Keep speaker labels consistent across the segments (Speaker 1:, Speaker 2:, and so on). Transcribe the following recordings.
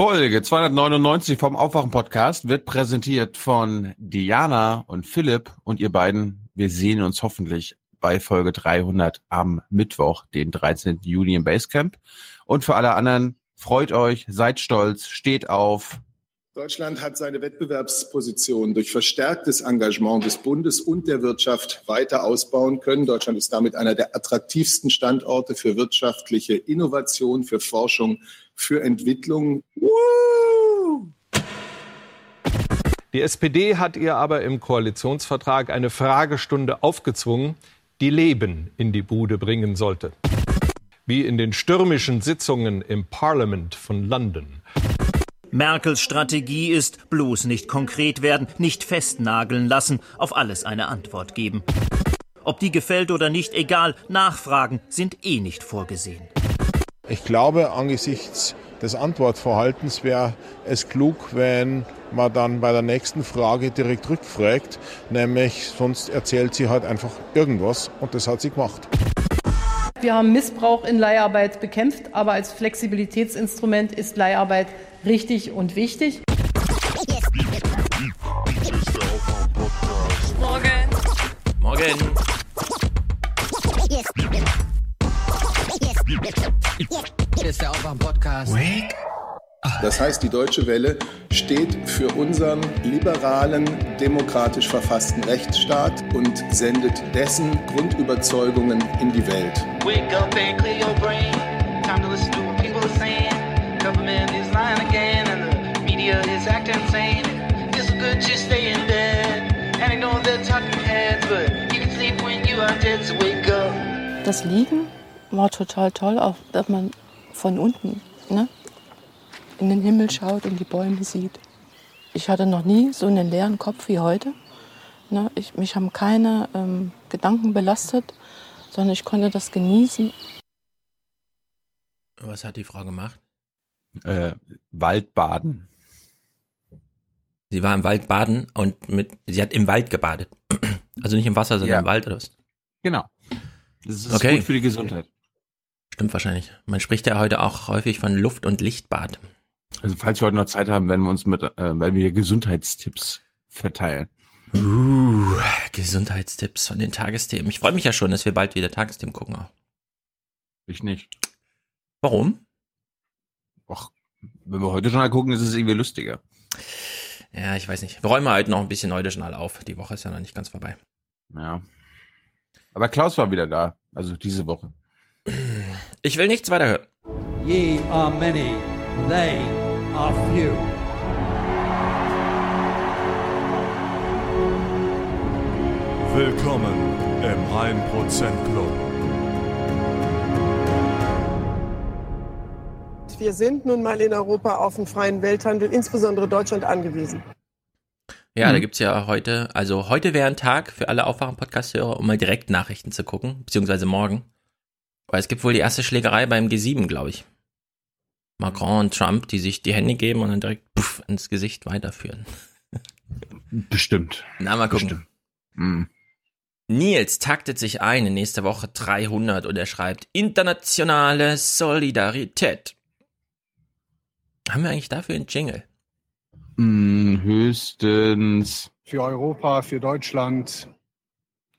Speaker 1: Folge 299 vom Aufwachen-Podcast wird präsentiert von Diana und Philipp und ihr beiden. Wir sehen uns hoffentlich bei Folge 300 am Mittwoch, den 13. Juni im Basecamp. Und für alle anderen, freut euch, seid stolz, steht auf.
Speaker 2: Deutschland hat seine Wettbewerbsposition durch verstärktes Engagement des Bundes und der Wirtschaft weiter ausbauen können. Deutschland ist damit einer der attraktivsten Standorte für wirtschaftliche Innovation, für Forschung, für Entwicklung.
Speaker 3: Die SPD hat ihr aber im Koalitionsvertrag eine Fragestunde aufgezwungen, die Leben in die Bude bringen sollte. Wie in den stürmischen Sitzungen im Parliament von London.
Speaker 4: Merkels Strategie ist bloß nicht konkret werden, nicht festnageln lassen, auf alles eine Antwort geben. Ob die gefällt oder nicht, egal, Nachfragen sind eh nicht vorgesehen.
Speaker 5: Ich glaube, angesichts des Antwortverhaltens wäre es klug, wenn man dann bei der nächsten Frage direkt rückfragt, nämlich sonst erzählt sie halt einfach irgendwas und das hat sie gemacht.
Speaker 6: Wir haben Missbrauch in Leiharbeit bekämpft, aber als Flexibilitätsinstrument ist Leiharbeit richtig und wichtig.
Speaker 4: Morgen. Morgen.
Speaker 7: Hier ist der Aufwach-Podcast.
Speaker 2: Wake. Das heißt, die Deutsche Welle steht für unseren liberalen, demokratisch verfassten Rechtsstaat und sendet dessen Grundüberzeugungen in die Welt. Wake up and clear your brain. Time to listen to what people are saying. Government is lying again and the media is acting insane. It's good to stay in bed and ignore the talking heads, but you can sleep when you are dead, so wake up.
Speaker 8: Das Liegen war total toll, auch dass man von unten ne, in den Himmel schaut und die Bäume sieht. Ich hatte noch nie so einen leeren Kopf wie heute. Ne, ich, mich haben keine ähm, Gedanken belastet, sondern ich konnte das genießen.
Speaker 7: Was hat die Frau gemacht?
Speaker 1: Äh, Waldbaden.
Speaker 7: Sie war im Wald baden und mit, sie hat im Wald gebadet. Also nicht im Wasser, sondern
Speaker 1: Ja.
Speaker 7: im Wald oder was?
Speaker 1: Genau. Das ist
Speaker 7: Okay.
Speaker 1: gut für die Gesundheit.
Speaker 7: Stimmt wahrscheinlich. Man spricht ja heute auch häufig von Luft- und Lichtbad.
Speaker 1: Also falls wir heute noch Zeit haben, werden wir uns mit, äh, werden wir Gesundheitstipps verteilen.
Speaker 7: Uh, Gesundheitstipps von den Tagesthemen. Ich freue mich ja schon, dass wir bald wieder Tagesthemen gucken.
Speaker 1: Ich nicht.
Speaker 7: Warum?
Speaker 1: Och, wenn wir heute schon mal gucken, ist es irgendwie lustiger.
Speaker 7: Ja, ich weiß nicht. Wir räumen halt noch ein bisschen heute schnell auf. Die Woche ist ja noch nicht ganz vorbei.
Speaker 1: Ja. Aber Klaus war wieder da. Also diese Woche.
Speaker 7: Ich will nichts weiter hören.
Speaker 9: Ye are many, they are few.
Speaker 10: Willkommen im 1% Club.
Speaker 11: Wir sind nun mal in Europa auf den freien Welthandel, insbesondere Deutschland, angewiesen.
Speaker 7: Ja,
Speaker 1: Mhm.
Speaker 7: da gibt's ja heute, also heute wäre ein Tag für alle Aufwachen-Podcast-Hörer, um mal direkt Nachrichten zu gucken, beziehungsweise morgen. Weil es gibt wohl die erste Schlägerei beim G7, glaube ich. Macron und Trump, die sich die Hände geben und dann direkt puff, ins Gesicht weiterführen.
Speaker 1: Bestimmt.
Speaker 7: Na, mal gucken.
Speaker 1: Bestimmt. Mhm.
Speaker 7: Nils taktet sich ein in nächste Woche 300 und er schreibt internationale Solidarität. Haben wir eigentlich dafür einen Jingle?
Speaker 1: Mm, höchstens
Speaker 12: Für Europa, für Deutschland.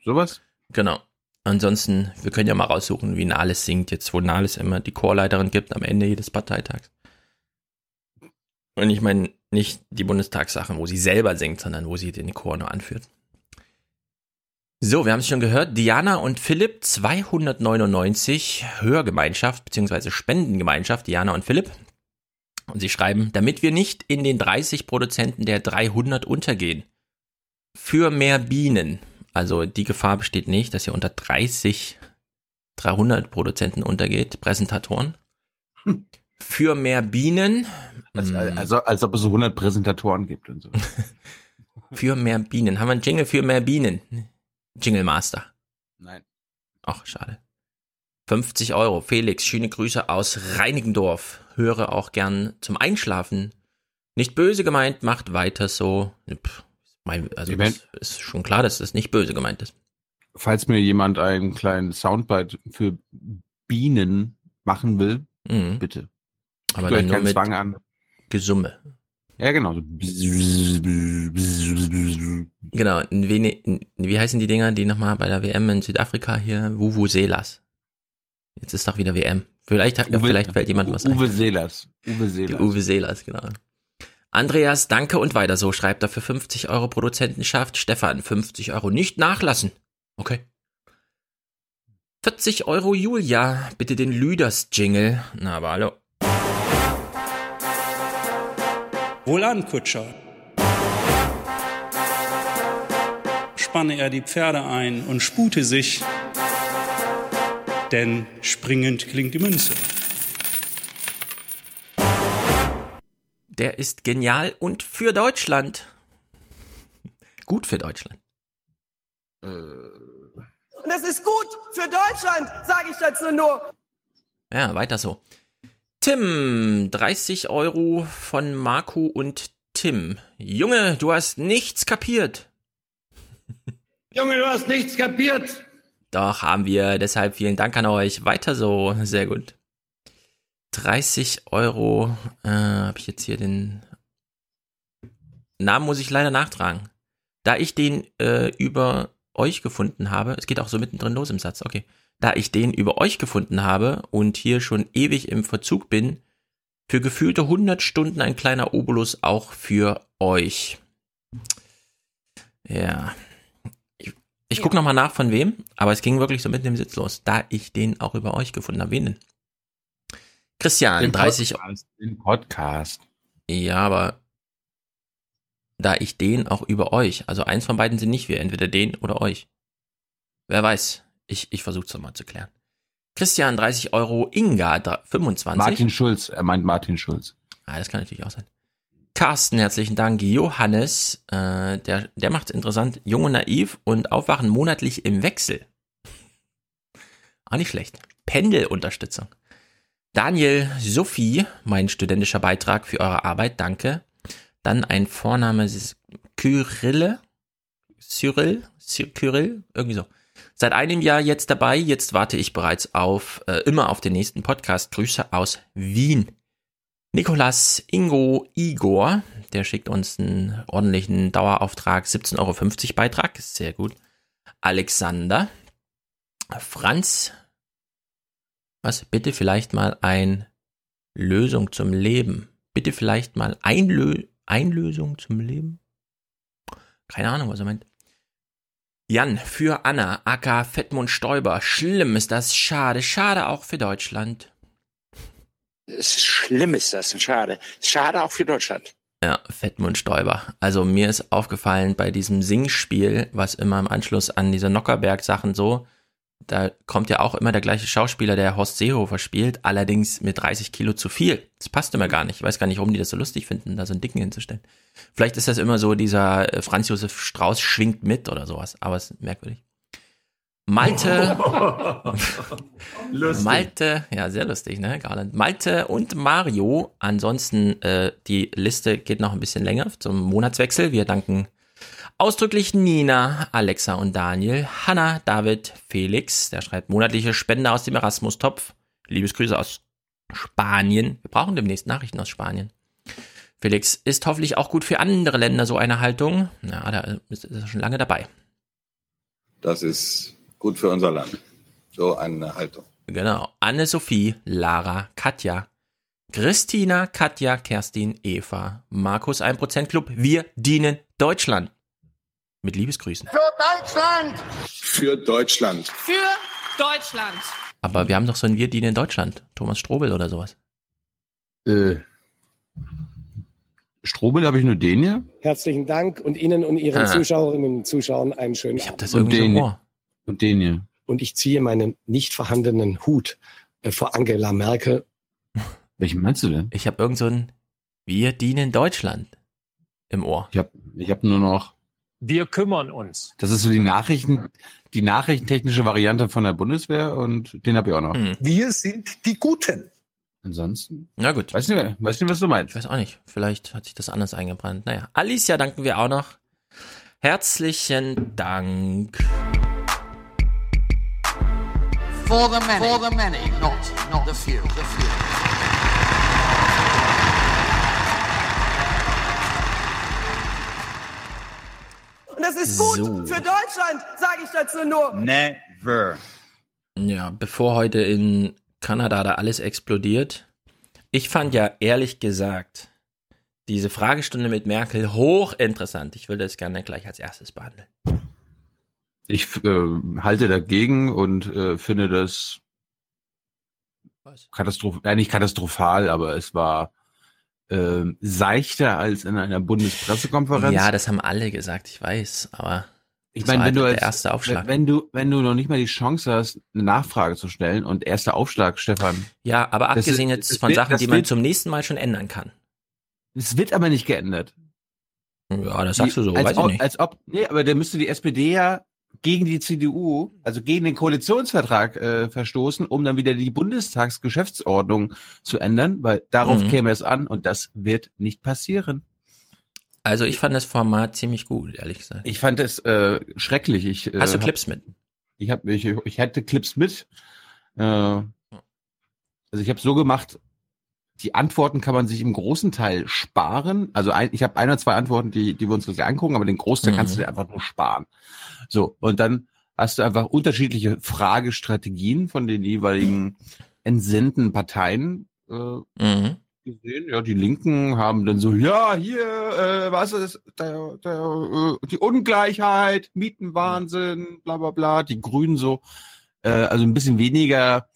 Speaker 1: sowas?
Speaker 7: Genau. Ansonsten, wir können ja mal raussuchen, wie Nahles singt jetzt, wo Nahles immer die Chorleiterin gibt am Ende jedes Parteitags. Und ich meine nicht die Bundestagssachen, wo sie selber singt, sondern wo sie den Chor nur anführt. So, wir haben es schon gehört. Diana und Philipp 299 Hörgemeinschaft bzw. Spendengemeinschaft Diana und Philipp. Und sie schreiben, damit wir nicht in den 30 Produzenten der 300 untergehen. Für mehr Bienen. Also die Gefahr besteht nicht, dass ihr unter 30 300 Produzenten untergeht, Präsentatoren. Für mehr Bienen.
Speaker 1: Also, also als ob es so 100 Präsentatoren gibt und so.
Speaker 7: für mehr Bienen. Haben wir einen Jingle für mehr Bienen? Jingle Master.
Speaker 1: Nein.
Speaker 7: Ach, schade. 50 Euro. Felix, schöne Grüße aus Reinigendorf. Höre auch gern zum Einschlafen. Nicht böse gemeint, macht weiter so. Pff, mein, also das ist schon klar, dass das nicht böse gemeint ist.
Speaker 1: Falls mir jemand einen kleinen Soundbite für Bienen machen will,
Speaker 7: Mhm.
Speaker 1: bitte.
Speaker 7: Aber dann nur mit,
Speaker 1: Zwang an.
Speaker 7: Gesumme.
Speaker 1: Ja, genau.
Speaker 7: Genau, in Vene in, wie heißen die Dinger, die nochmal bei der WM in Südafrika hier? Wuvu Selas. Jetzt ist doch wieder WM. Vielleicht, hat,
Speaker 1: Uwe-
Speaker 7: vielleicht fällt jemand was
Speaker 1: Uwe
Speaker 7: ein.
Speaker 1: Seelers. Uwe
Speaker 7: Die
Speaker 1: Seelers.
Speaker 7: Uwe Selas, genau. Andreas, danke und weiter so, schreibt er für 50 Euro Produzentenschaft. Stefan, 50 Euro nicht nachlassen. Okay. 40 Euro Julia, bitte den Lüders-Jingle. Na, aber hallo.
Speaker 13: Wohlan, Kutscher. Spanne er die Pferde ein und spute sich, denn springend klingt die Münze.
Speaker 7: Der ist genial und für Deutschland. Gut für Deutschland.
Speaker 11: Und das ist gut für Deutschland, sage ich dazu nur.
Speaker 7: Ja, weiter so. Tim, 30 Euro von Marco und Tim. Junge, du hast nichts kapiert.
Speaker 9: Junge, du hast nichts kapiert.
Speaker 7: Doch, haben wir. Deshalb vielen Dank an euch. Weiter so. Sehr gut. 30 Euro. Äh, habe ich jetzt hier den Namen muss ich leider nachtragen. Da ich den äh, über euch gefunden habe, es geht auch so mittendrin los im Satz, okay. Da ich den über euch gefunden habe und hier schon ewig im Verzug bin, für gefühlte 100 Stunden ein kleiner Obolus auch für euch. Ja. Ich, ich gucke nochmal nach von wem, aber es ging wirklich so mitten im Sitz los, da ich den auch über euch gefunden habe. Wen denn? Christian,
Speaker 1: Den
Speaker 7: 30
Speaker 1: Podcast. Den Podcast.
Speaker 7: ja, aber da ich den auch über euch, also eins von beiden sind nicht wir, entweder den oder euch. Wer weiß. Ich, ich versuche es mal zu klären. Christian, 30 Euro. Inga, dr- 25.
Speaker 1: Martin Schulz. Er meint Martin Schulz.
Speaker 7: Ah, das kann natürlich auch sein. Carsten, herzlichen Dank. Johannes, äh, der, der macht's interessant. Jung und naiv und aufwachen monatlich im Wechsel. Auch nicht schlecht. Pendelunterstützung. Daniel, Sophie, mein studentischer Beitrag für eure Arbeit, danke. Dann ein Vorname, Kyrille, Cyril, Cy- Kyrill, irgendwie so. Seit einem Jahr jetzt dabei, jetzt warte ich bereits auf, äh, immer auf den nächsten Podcast. Grüße aus Wien. Nikolas, Ingo, Igor, der schickt uns einen ordentlichen Dauerauftrag, 17,50 Euro Beitrag, sehr gut. Alexander, Franz, was, bitte vielleicht mal ein Lösung zum Leben. Bitte vielleicht mal Einlö Einlösung zum Leben? Keine Ahnung, was er meint. Jan, für Anna, aka Fettmund Stoiber. Schlimm ist das, schade, schade auch für Deutschland.
Speaker 14: Es ist schlimm ist das, schade. Schade auch für Deutschland.
Speaker 7: Ja, Fettmund Stoiber. Also mir ist aufgefallen bei diesem Singspiel, was immer im Anschluss an diese Nockerberg-Sachen so, da kommt ja auch immer der gleiche Schauspieler, der Horst Seehofer spielt, allerdings mit 30 Kilo zu viel. Das passt immer gar nicht. Ich weiß gar nicht, warum die das so lustig finden, da so einen Dicken hinzustellen. Vielleicht ist das immer so, dieser äh, Franz Josef Strauß schwingt mit oder sowas, aber es ist merkwürdig. Malte. Malte, ja, sehr lustig, ne, Garland. Malte und Mario. Ansonsten, äh, die Liste geht noch ein bisschen länger zum Monatswechsel. Wir danken ausdrücklich Nina, Alexa und Daniel, Hanna, David, Felix, der schreibt monatliche Spende aus dem Erasmus-Topf. Liebesgrüße aus Spanien. Wir brauchen demnächst Nachrichten aus Spanien. Felix ist hoffentlich auch gut für andere Länder so eine Haltung. Ja, da ist er schon lange dabei.
Speaker 15: Das ist gut für unser Land. So eine Haltung.
Speaker 7: Genau. Anne-Sophie, Lara, Katja, Christina, Katja, Kerstin, Eva, Markus 1% Club. Wir dienen Deutschland. Mit Liebesgrüßen.
Speaker 2: Für Deutschland!
Speaker 15: Für Deutschland.
Speaker 16: Für Deutschland.
Speaker 7: Aber wir haben doch so ein Wir dienen Deutschland. Thomas Strobel oder sowas.
Speaker 1: Äh, Strobel habe ich nur den hier.
Speaker 17: Herzlichen Dank und Ihnen und Ihren
Speaker 7: Ah.
Speaker 17: Zuschauerinnen und Zuschauern einen schönen Ich habe
Speaker 7: das
Speaker 1: Und
Speaker 7: irgendwie
Speaker 1: den,
Speaker 7: im Ohr.
Speaker 1: und den hier.
Speaker 17: Und ich ziehe meinen nicht vorhandenen Hut äh, vor Angela Merkel.
Speaker 1: Welchen meinst du denn?
Speaker 7: Ich habe irgend so ein Wir dienen Deutschland im Ohr.
Speaker 1: Ich habe ich hab nur noch.
Speaker 9: Wir kümmern uns.
Speaker 1: Das ist so die Nachrichten, die nachrichtentechnische Variante von der Bundeswehr und den habe ich auch noch.
Speaker 7: Hm.
Speaker 12: Wir sind die Guten.
Speaker 1: Ansonsten.
Speaker 7: Na gut.
Speaker 1: Weiß nicht, weiß nicht, was du meinst.
Speaker 7: Ich weiß auch nicht. Vielleicht hat sich das anders eingebrannt. Naja. Alicia danken wir auch noch. Herzlichen Dank.
Speaker 18: For the many, for the many, not not the few. The few.
Speaker 11: Das ist gut
Speaker 7: So.
Speaker 11: für Deutschland, sage ich dazu nur.
Speaker 7: Never. Ja, bevor heute in Kanada da alles explodiert. Ich fand ja ehrlich gesagt diese Fragestunde mit Merkel hochinteressant. Ich würde das gerne gleich als erstes behandeln.
Speaker 1: Ich äh, halte dagegen und äh, finde das katastrophal, äh, nicht katastrophal, aber es war äh, seichter als in einer Bundespressekonferenz.
Speaker 7: Ja, das haben alle gesagt, ich weiß, aber
Speaker 1: Ich
Speaker 7: das
Speaker 1: meine, wenn
Speaker 7: halt
Speaker 1: du als,
Speaker 7: der erste Aufschlag.
Speaker 1: Wenn, du, wenn du noch nicht mal die Chance hast, eine Nachfrage zu stellen und erster Aufschlag, Stefan.
Speaker 7: ja, aber
Speaker 1: Das
Speaker 7: abgesehen
Speaker 1: ist-
Speaker 7: jetzt
Speaker 1: das
Speaker 7: von
Speaker 1: wird-
Speaker 7: Sachen,
Speaker 1: das
Speaker 7: die man
Speaker 1: wird-
Speaker 7: zum nächsten Mal schon ändern kann.
Speaker 1: Es wird aber nicht geändert.
Speaker 7: Ja, das sagst du so,
Speaker 1: als
Speaker 7: weiß
Speaker 1: ob,
Speaker 7: ich nicht.
Speaker 1: Als ob, nee, aber dann müsste die SPD ja gegen die CDU, also gegen den Koalitionsvertrag äh, verstoßen, um dann wieder die Bundestagsgeschäftsordnung zu ändern, weil darauf
Speaker 7: Mhm.
Speaker 1: käme es an und das wird nicht passieren.
Speaker 7: Also ich fand das Format ziemlich gut, ehrlich gesagt.
Speaker 1: Ich fand es äh, schrecklich. Ich, äh,
Speaker 7: Hast du
Speaker 1: hab-
Speaker 7: Clips mit?
Speaker 1: Ich habe ich, ich hatte Clips mit. Äh, also ich habe so gemacht, die Antworten kann man sich im großen Teil sparen. Also ein, ich habe ein oder zwei Antworten, die, die wir uns gleich angucken, aber den Großteil
Speaker 7: Mhm.
Speaker 1: kannst du dir einfach nur sparen. So, und dann hast du einfach unterschiedliche Fragestrategien von den jeweiligen entsendeten Parteien äh,
Speaker 7: Mhm.
Speaker 1: gesehen. Ja, die Linken haben dann so, ja, hier, äh, was ist der, der, äh, die Ungleichheit, Mietenwahnsinn, bla bla bla. Die Grünen so, äh, also ein bisschen weniger,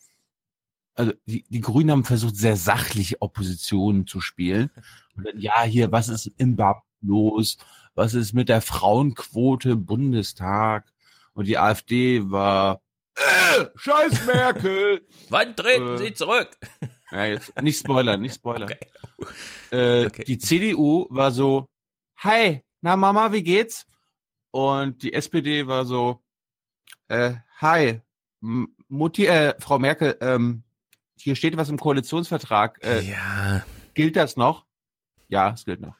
Speaker 1: also die, die Grünen haben versucht, sehr sachlich Opposition zu spielen. Und dann, ja, hier, was ist im BAP los? Was ist mit der Frauenquote im Bundestag? Und die AfD war, äh, scheiß Merkel!
Speaker 7: Wann treten
Speaker 1: Äh,
Speaker 7: Sie zurück?
Speaker 1: Ja, jetzt nicht spoilern, nicht spoilern. Äh, Die CDU war so, hi, na Mama, wie geht's? Und die SPD war so, äh, hi, Mutti, äh, Frau Merkel, ähm, hier steht was im Koalitionsvertrag. Äh,
Speaker 7: ja.
Speaker 1: Gilt das noch? Ja, es gilt noch.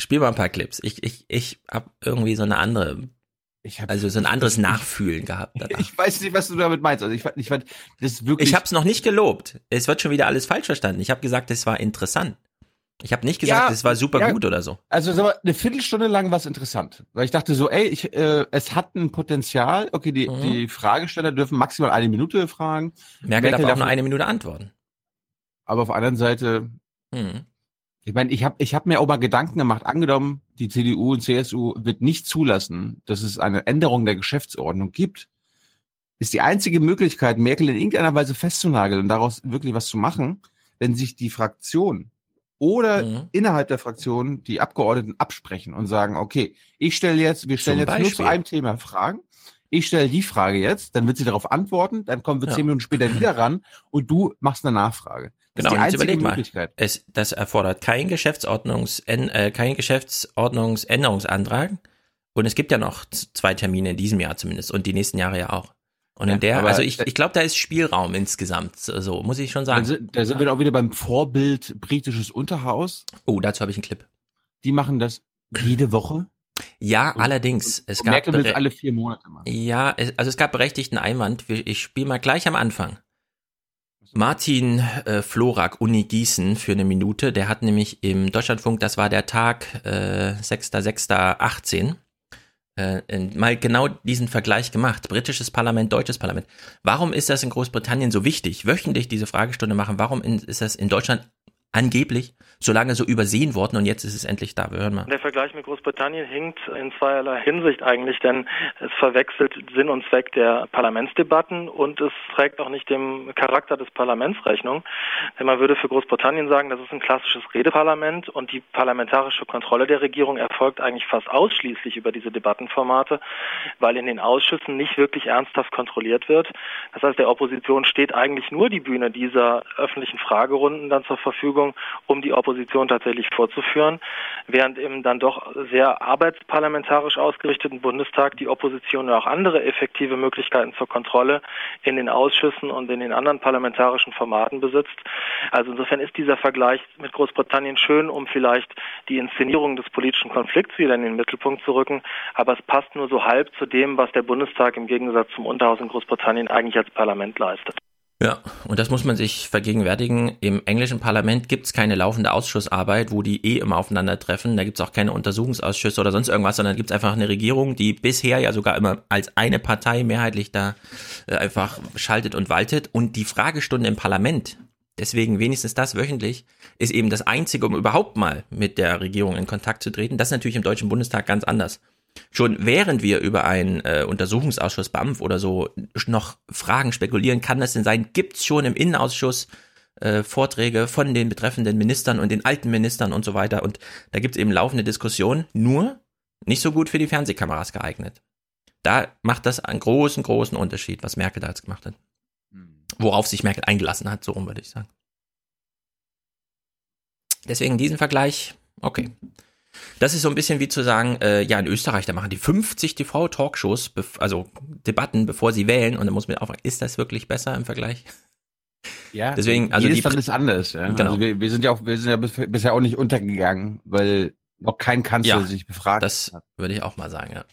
Speaker 7: Spiel mal ein paar Clips. Ich, ich, ich habe irgendwie so eine andere, also so ein anderes Nachfühlen gehabt. danach.
Speaker 1: Ich weiß nicht, was du damit meinst. Also ich ich fand das ist wirklich.
Speaker 7: Ich habe es noch nicht gelobt. Es wird schon wieder alles falsch verstanden. Ich habe gesagt, es war interessant. Ich habe nicht gesagt,
Speaker 1: Ja,
Speaker 7: es war super
Speaker 1: ja.
Speaker 7: gut oder so.
Speaker 1: Also sag mal, eine Viertelstunde lang war es interessant, weil ich dachte so, ey, ich, äh, es hat ein Potenzial. Okay, die,
Speaker 7: Mhm.
Speaker 1: die Fragesteller dürfen maximal eine Minute fragen.
Speaker 7: Merkel, darf auch nur eine Minute antworten.
Speaker 1: Aber auf der anderen Seite,
Speaker 7: Mhm.
Speaker 1: ich meine, ich habe ich hab mir auch mal Gedanken gemacht, angenommen, die CDU und CSU wird nicht zulassen, dass es eine Änderung der Geschäftsordnung gibt, ist die einzige Möglichkeit, Merkel in irgendeiner Weise festzunageln und daraus wirklich was zu machen, wenn sich die Fraktion oder
Speaker 7: Mhm.
Speaker 1: innerhalb der Fraktion die Abgeordneten absprechen und sagen, okay, ich stelle jetzt, wir stellen
Speaker 7: Zum
Speaker 1: jetzt nur zu
Speaker 7: Beispiel.
Speaker 1: einem Thema Fragen. Ich stelle die Frage jetzt, dann wird sie darauf antworten, dann kommen wir
Speaker 7: Ja.
Speaker 1: zehn Minuten später wieder ran und du machst eine Nachfrage. Das
Speaker 7: Genau,
Speaker 1: ist die
Speaker 7: jetzt
Speaker 1: einzige
Speaker 7: überleg mal.
Speaker 1: Möglichkeit.
Speaker 7: Es, das erfordert kein Geschäftsordnungs, äh, kein Geschäftsordnungsänderungsantrag. Und es gibt ja noch zwei Termine in diesem Jahr zumindest und die nächsten Jahre ja auch. Und
Speaker 1: Ja,
Speaker 7: in der, also ich, ich glaube, da ist Spielraum insgesamt, so muss ich schon sagen.
Speaker 1: da sind wir auch wieder beim Vorbild britisches Unterhaus.
Speaker 7: Oh, dazu habe ich einen Clip.
Speaker 1: Die machen das jede Woche.
Speaker 7: Ja, allerdings. Es
Speaker 1: Und
Speaker 7: gab
Speaker 1: Merkel will es alle vier Monate machen.
Speaker 7: Ja, es, also es gab berechtigten Einwand. Ich spiele mal gleich am Anfang. Martin äh, Florak, Uni Gießen, für eine Minute. Der hat nämlich im Deutschlandfunk, das war der Tag äh, 6.6.18, äh, mal genau diesen Vergleich gemacht. Britisches Parlament, deutsches Parlament. Warum ist das in Großbritannien so wichtig, wöchentlich diese Fragestunde machen? Warum in, ist das in Deutschland angeblich so lange so übersehen worden und jetzt ist es endlich da? Wir hören mal.
Speaker 19: Der Vergleich mit Großbritannien hinkt in zweierlei Hinsicht eigentlich, denn es verwechselt Sinn und Zweck der Parlamentsdebatten und es trägt auch nicht dem Charakter des Parlaments Rechnung. Denn man würde für Großbritannien sagen, das ist ein klassisches Redeparlament und die parlamentarische Kontrolle der Regierung erfolgt eigentlich fast ausschließlich über diese Debattenformate, weil in den Ausschüssen nicht wirklich ernsthaft kontrolliert wird. Das heißt, der Opposition steht eigentlich nur die Bühne dieser öffentlichen Fragerunden dann zur Verfügung, um die Opposition tatsächlich vorzuführen, während im dann doch sehr arbeitsparlamentarisch ausgerichteten Bundestag die Opposition auch andere effektive Möglichkeiten zur Kontrolle in den Ausschüssen und in den anderen parlamentarischen Formaten besitzt. Also insofern ist dieser Vergleich mit Großbritannien schön, um vielleicht die Inszenierung des politischen Konflikts wieder in den Mittelpunkt zu rücken, aber es passt nur so halb zu dem, was der Bundestag im Gegensatz zum Unterhaus in Großbritannien eigentlich als Parlament leistet.
Speaker 7: Ja, und das muss man sich vergegenwärtigen. Im englischen Parlament gibt es keine laufende Ausschussarbeit, wo die eh immer aufeinandertreffen. Da gibt es auch keine Untersuchungsausschüsse oder sonst irgendwas, sondern gibt es einfach eine Regierung, die bisher ja sogar immer als eine Partei mehrheitlich da äh, einfach schaltet und waltet. Und die Fragestunde im Parlament, deswegen wenigstens das wöchentlich, ist eben das Einzige, um überhaupt mal mit der Regierung in Kontakt zu treten. Das ist natürlich im Deutschen Bundestag ganz anders. Schon während wir über einen äh, Untersuchungsausschuss BAMF oder so noch Fragen spekulieren, kann das denn sein, gibt's schon im Innenausschuss äh, Vorträge von den betreffenden Ministern und den alten Ministern und so weiter. Und da gibt's eben laufende Diskussionen, nur nicht so gut für die Fernsehkameras geeignet. Da macht das einen großen, großen Unterschied, was Merkel da jetzt gemacht hat. Worauf sich Merkel eingelassen hat, so rum würde ich sagen. Deswegen diesen Vergleich, okay. Das ist so ein bisschen wie zu sagen, äh, ja, in Österreich, da machen die 50 TV-Talkshows, also Debatten, bevor sie wählen. Und dann muss man aufragen, ist das wirklich besser im Vergleich?
Speaker 1: Ja,
Speaker 7: deswegen, also
Speaker 1: jedes die, ist anders. Ja?
Speaker 7: Genau.
Speaker 1: Also wir, wir sind ja auch, wir sind ja bisher auch nicht untergegangen, weil noch kein Kanzler
Speaker 7: ja,
Speaker 1: sich befragt
Speaker 7: das hat. würde ich auch mal sagen, ja.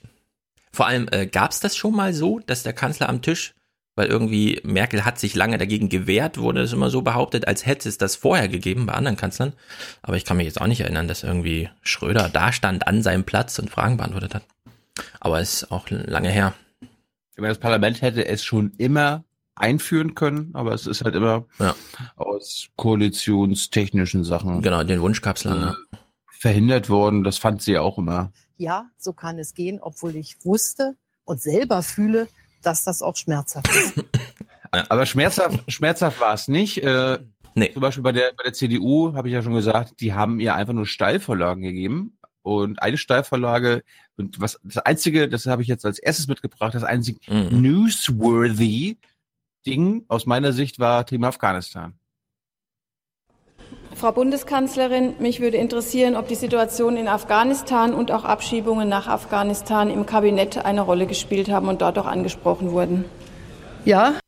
Speaker 7: Vor allem, äh, gab es das schon mal so, dass der Kanzler am Tisch weil irgendwie Merkel hat sich lange dagegen gewehrt, wurde es immer so behauptet, als hätte es das vorher gegeben bei anderen Kanzlern. Aber ich kann mich jetzt auch nicht erinnern, dass irgendwie Schröder da stand an seinem Platz und Fragen beantwortet hat. Aber es ist auch lange her.
Speaker 1: Das Parlament hätte es schon immer einführen können, aber es ist halt immer
Speaker 7: ja.
Speaker 1: aus koalitionstechnischen Sachen.
Speaker 7: Genau, den Wunsch gab's lange.
Speaker 1: Äh, verhindert worden, das fand sie auch immer.
Speaker 20: Ja, so kann es gehen, obwohl ich wusste und selber fühle, dass das auch schmerzhaft ist.
Speaker 1: Aber schmerzhaft, schmerzhaft war es nicht. Äh, nee. Zum Beispiel bei der, bei der CDU, habe ich ja schon gesagt, die haben ihr einfach nur Steilvorlagen gegeben. Und eine Steilvorlage, und was das einzige, das habe ich jetzt als erstes mitgebracht, das einzige mhm. newsworthy Ding aus meiner Sicht war Thema Afghanistan.
Speaker 21: Frau Bundeskanzlerin, mich würde interessieren, ob die Situation in Afghanistan und auch Abschiebungen nach Afghanistan im Kabinett eine Rolle gespielt haben und dort auch angesprochen wurden.
Speaker 6: Ja.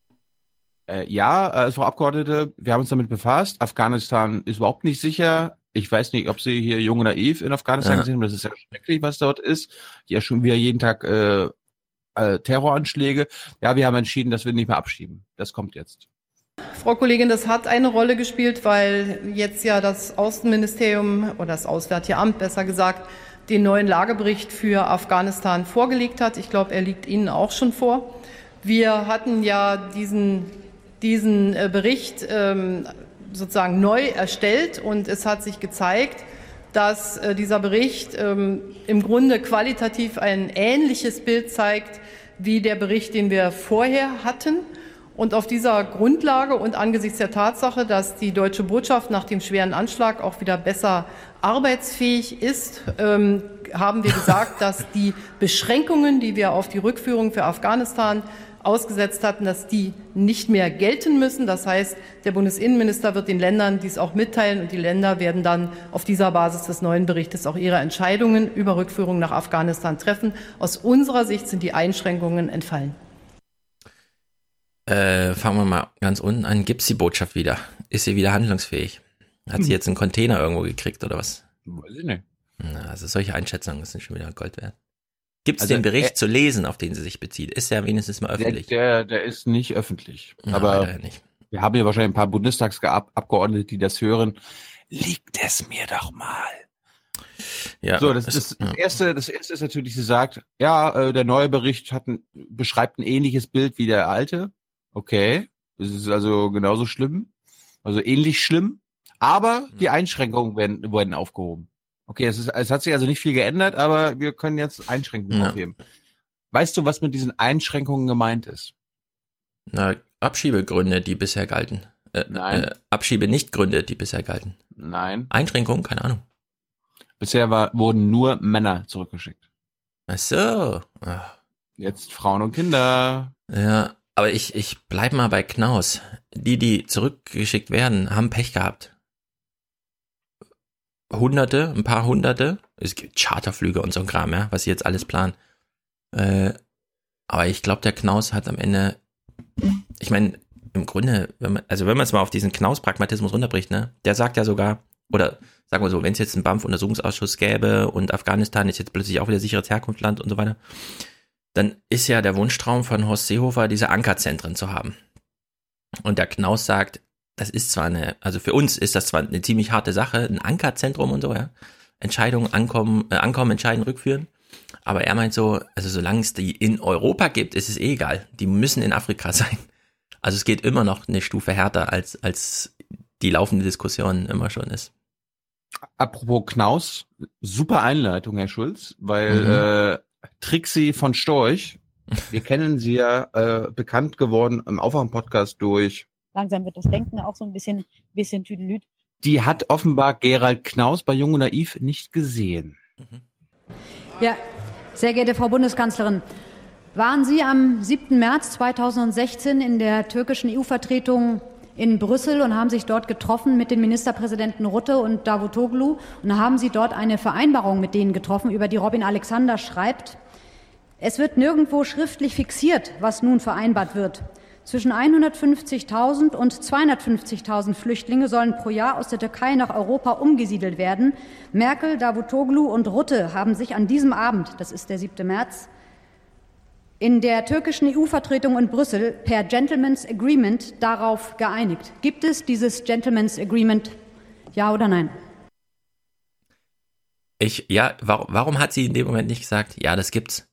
Speaker 1: Äh, ja, äh, Frau Abgeordnete, wir haben uns damit befasst. Afghanistan ist überhaupt nicht sicher. Ich weiß nicht, ob Sie hier jung und naiv in Afghanistan ja. sind. Das ist ja schrecklich, was dort ist. Ja, schon wieder jeden Tag äh, äh, Terroranschläge. Ja, wir haben entschieden, dass wir nicht mehr abschieben. Das kommt jetzt.
Speaker 6: Frau Kollegin, das hat eine Rolle gespielt, weil jetzt ja das Außenministerium oder das Auswärtige Amt besser gesagt den neuen Lagebericht für Afghanistan vorgelegt hat. Ich glaube, er liegt Ihnen auch schon vor. Wir hatten ja diesen, diesen äh, Bericht ähm, sozusagen neu erstellt und es hat sich gezeigt, dass äh, dieser Bericht ähm, im Grunde qualitativ ein ähnliches Bild zeigt wie der Bericht, den wir vorher hatten. Und auf dieser Grundlage und angesichts der Tatsache, dass die deutsche Botschaft nach dem schweren Anschlag auch wieder besser arbeitsfähig ist, ähm, haben wir gesagt, dass die Beschränkungen, die wir auf die Rückführung für Afghanistan ausgesetzt hatten, dass die nicht mehr gelten müssen. Das heißt, der Bundesinnenminister wird den Ländern dies auch mitteilen und die Länder werden dann auf dieser Basis des neuen Berichtes auch ihre Entscheidungen über Rückführung nach Afghanistan treffen. Aus unserer Sicht sind die Einschränkungen entfallen.
Speaker 7: Äh, fangen wir mal ganz unten an. Gibt's die Botschaft wieder? Ist sie wieder handlungsfähig? Hat hm. sie jetzt einen Container irgendwo gekriegt oder was?
Speaker 1: Weiß ich nicht.
Speaker 7: Na, also solche Einschätzungen sind schon wieder Gold wert. Gibt es also, den Bericht äh, zu lesen, auf den sie sich bezieht? Ist der wenigstens mal öffentlich?
Speaker 1: Der, der, ist nicht öffentlich. Ja, aber nicht. wir haben ja wahrscheinlich ein paar Bundestagsabgeordnete, die das hören. Liegt es mir doch mal. Ja, so, das, das, das, erste, das erste ist natürlich, sie sagt, ja, äh, der neue Bericht hat ein, beschreibt ein ähnliches Bild wie der alte. Okay, das ist also genauso schlimm, also ähnlich schlimm, aber die mhm. Einschränkungen werden, werden aufgehoben. Okay, es, ist, es hat sich also nicht viel geändert, aber wir können jetzt Einschränkungen ja. aufheben. Weißt du, was mit diesen Einschränkungen gemeint ist?
Speaker 7: Na, Abschiebegründe, die bisher galten. Äh, Nein. Äh, Abschiebe-Nichtgründe, die bisher galten.
Speaker 1: Nein.
Speaker 7: Einschränkungen, keine Ahnung.
Speaker 1: Bisher war, wurden nur Männer zurückgeschickt.
Speaker 7: Ach so. Ach.
Speaker 1: Jetzt Frauen und Kinder.
Speaker 7: Ja, aber ich, ich bleib mal bei Knaus. Die, die zurückgeschickt werden, haben Pech gehabt. Hunderte, ein paar Hunderte. Es gibt Charterflüge und so ein Kram, ja, was sie jetzt alles planen. Äh, aber ich glaube, der Knaus hat am Ende, ich meine, im Grunde, wenn man, also wenn man es mal auf diesen Knaus-Pragmatismus runterbricht, ne, der sagt ja sogar, oder sagen wir so, wenn es jetzt einen BAMF-Untersuchungsausschuss gäbe und Afghanistan ist jetzt plötzlich auch wieder sicheres Herkunftsland und so weiter, dann ist ja der Wunschtraum von Horst Seehofer, diese Ankerzentren zu haben. Und der Knaus sagt, das ist zwar eine, also für uns ist das zwar eine ziemlich harte Sache, ein Ankerzentrum und so, ja. Entscheidungen ankommen, äh, ankommen, entscheiden, rückführen. Aber er meint so, also solange es die in Europa gibt, ist es eh egal. Die müssen in Afrika sein. Also es geht immer noch eine Stufe härter, als, als die laufende Diskussion immer schon ist.
Speaker 1: Apropos Knaus, super Einleitung, Herr Schulz, weil
Speaker 7: Mhm.
Speaker 1: äh, Trixie von Storch, wir kennen sie ja äh, bekannt geworden im Aufwachen-Podcast durch.
Speaker 22: Langsam wird das Denken auch so ein bisschen, bisschen tüdelüt.
Speaker 1: Die hat offenbar Gerald Knaus bei Jung und Naiv nicht gesehen.
Speaker 23: Ja, sehr geehrte Frau Bundeskanzlerin, waren Sie am 7. März 2016 in der türkischen EU-Vertretung in Brüssel und haben sich dort getroffen mit den Ministerpräsidenten Rutte und Davutoglu und haben Sie dort eine Vereinbarung mit denen getroffen, über die Robin Alexander schreibt, es wird nirgendwo schriftlich fixiert, was nun vereinbart wird. Zwischen 150.000 und 250.000 Flüchtlinge sollen pro Jahr aus der Türkei nach Europa umgesiedelt werden. Merkel, Davutoglu und Rutte haben sich an diesem Abend, das ist der 7. März, in der türkischen EU-Vertretung in Brüssel per Gentleman's Agreement darauf geeinigt. Gibt es dieses Gentleman's Agreement? Ja oder nein?
Speaker 7: Ich, ja, warum, warum hat sie in dem Moment nicht gesagt, ja, das gibt's?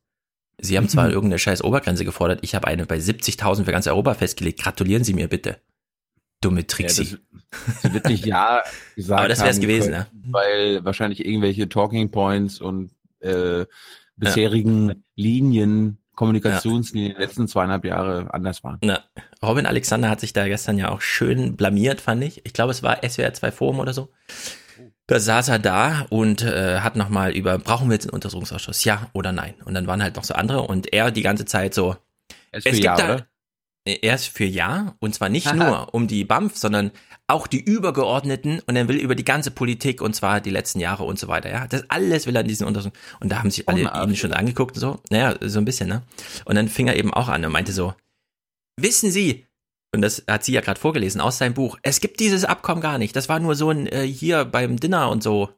Speaker 7: Sie haben zwar irgendeine scheiß Obergrenze gefordert, ich habe eine bei 70.000 für ganz Europa festgelegt. Gratulieren Sie mir bitte. Dumme Trixie.
Speaker 1: Ja, Sie wird nicht ja gesagt
Speaker 7: Aber das wär's
Speaker 1: haben
Speaker 7: gewesen,
Speaker 1: können, Weil wahrscheinlich irgendwelche Talking Points und äh, bisherigen Linien, Kommunikationslinien die letzten zweieinhalb Jahre anders waren.
Speaker 7: Na, Robin Alexander hat sich da gestern ja auch schön blamiert, fand ich. Ich glaube, es war SWR 2 Forum oder so. Da saß er da und äh, hat nochmal über, brauchen wir jetzt einen Untersuchungsausschuss, ja oder nein? Und dann waren halt noch so andere und er die ganze Zeit so,
Speaker 1: Er ist für Ja, oder?
Speaker 7: er ist für Ja und zwar nicht nur um die BAMF, sondern auch die übergeordneten und er will über die ganze Politik und zwar die letzten Jahre und so weiter. Ja, das alles will er in diesen Untersuchungen und da haben sich alle ihn schon angeguckt und so. Naja, so ein bisschen, ne? Und dann fing er eben auch an und meinte so, wissen Sie, und das hat sie ja gerade vorgelesen aus seinem Buch, es gibt dieses Abkommen gar nicht. Das war nur so ein äh, hier beim Dinner und so.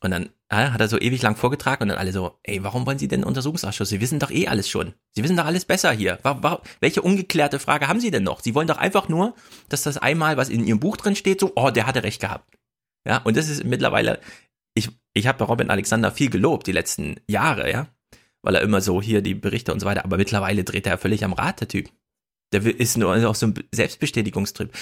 Speaker 7: Und dann äh, hat er so ewig lang vorgetragen und dann alle so, ey, warum wollen Sie denn einen Untersuchungsausschuss? Sie wissen doch eh alles schon. Sie wissen doch alles besser hier. Wa wa welche ungeklärte Frage haben Sie denn noch? Sie wollen doch einfach nur, dass das einmal, was in Ihrem Buch drin steht, so, oh, der hatte recht gehabt. Ja, und das ist mittlerweile, ich, ich habe bei Robin Alexander viel gelobt die letzten Jahre, ja, weil er immer so hier die Berichte und so weiter, aber mittlerweile dreht er völlig am Rad, der Typ. Der ist nur auch so ein Selbstbestätigungstrip.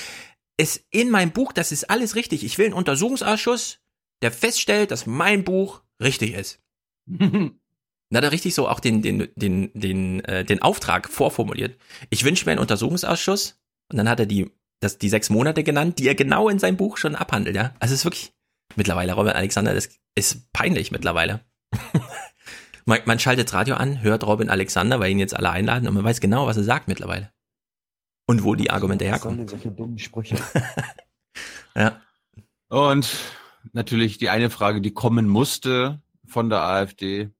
Speaker 7: Es in meinem Buch, das ist alles richtig. Ich will einen Untersuchungsausschuss, der feststellt, dass mein Buch richtig ist. Dann hat er richtig so auch den, den, den, den, äh, den Auftrag vorformuliert. Ich wünsche mir einen Untersuchungsausschuss und dann hat er die, das, die sechs Monate genannt, die er genau in seinem Buch schon abhandelt, ja. Also es ist wirklich mittlerweile, Robin Alexander, das ist peinlich mittlerweile. man, man schaltet das Radio an, hört Robin Alexander, weil ihn jetzt alle einladen und man weiß genau, was er sagt mittlerweile. Und wo die Argumente herkommen.
Speaker 24: solche dummen Sprüche?
Speaker 7: Ja.
Speaker 1: Und natürlich die eine Frage, die kommen musste von der AfD.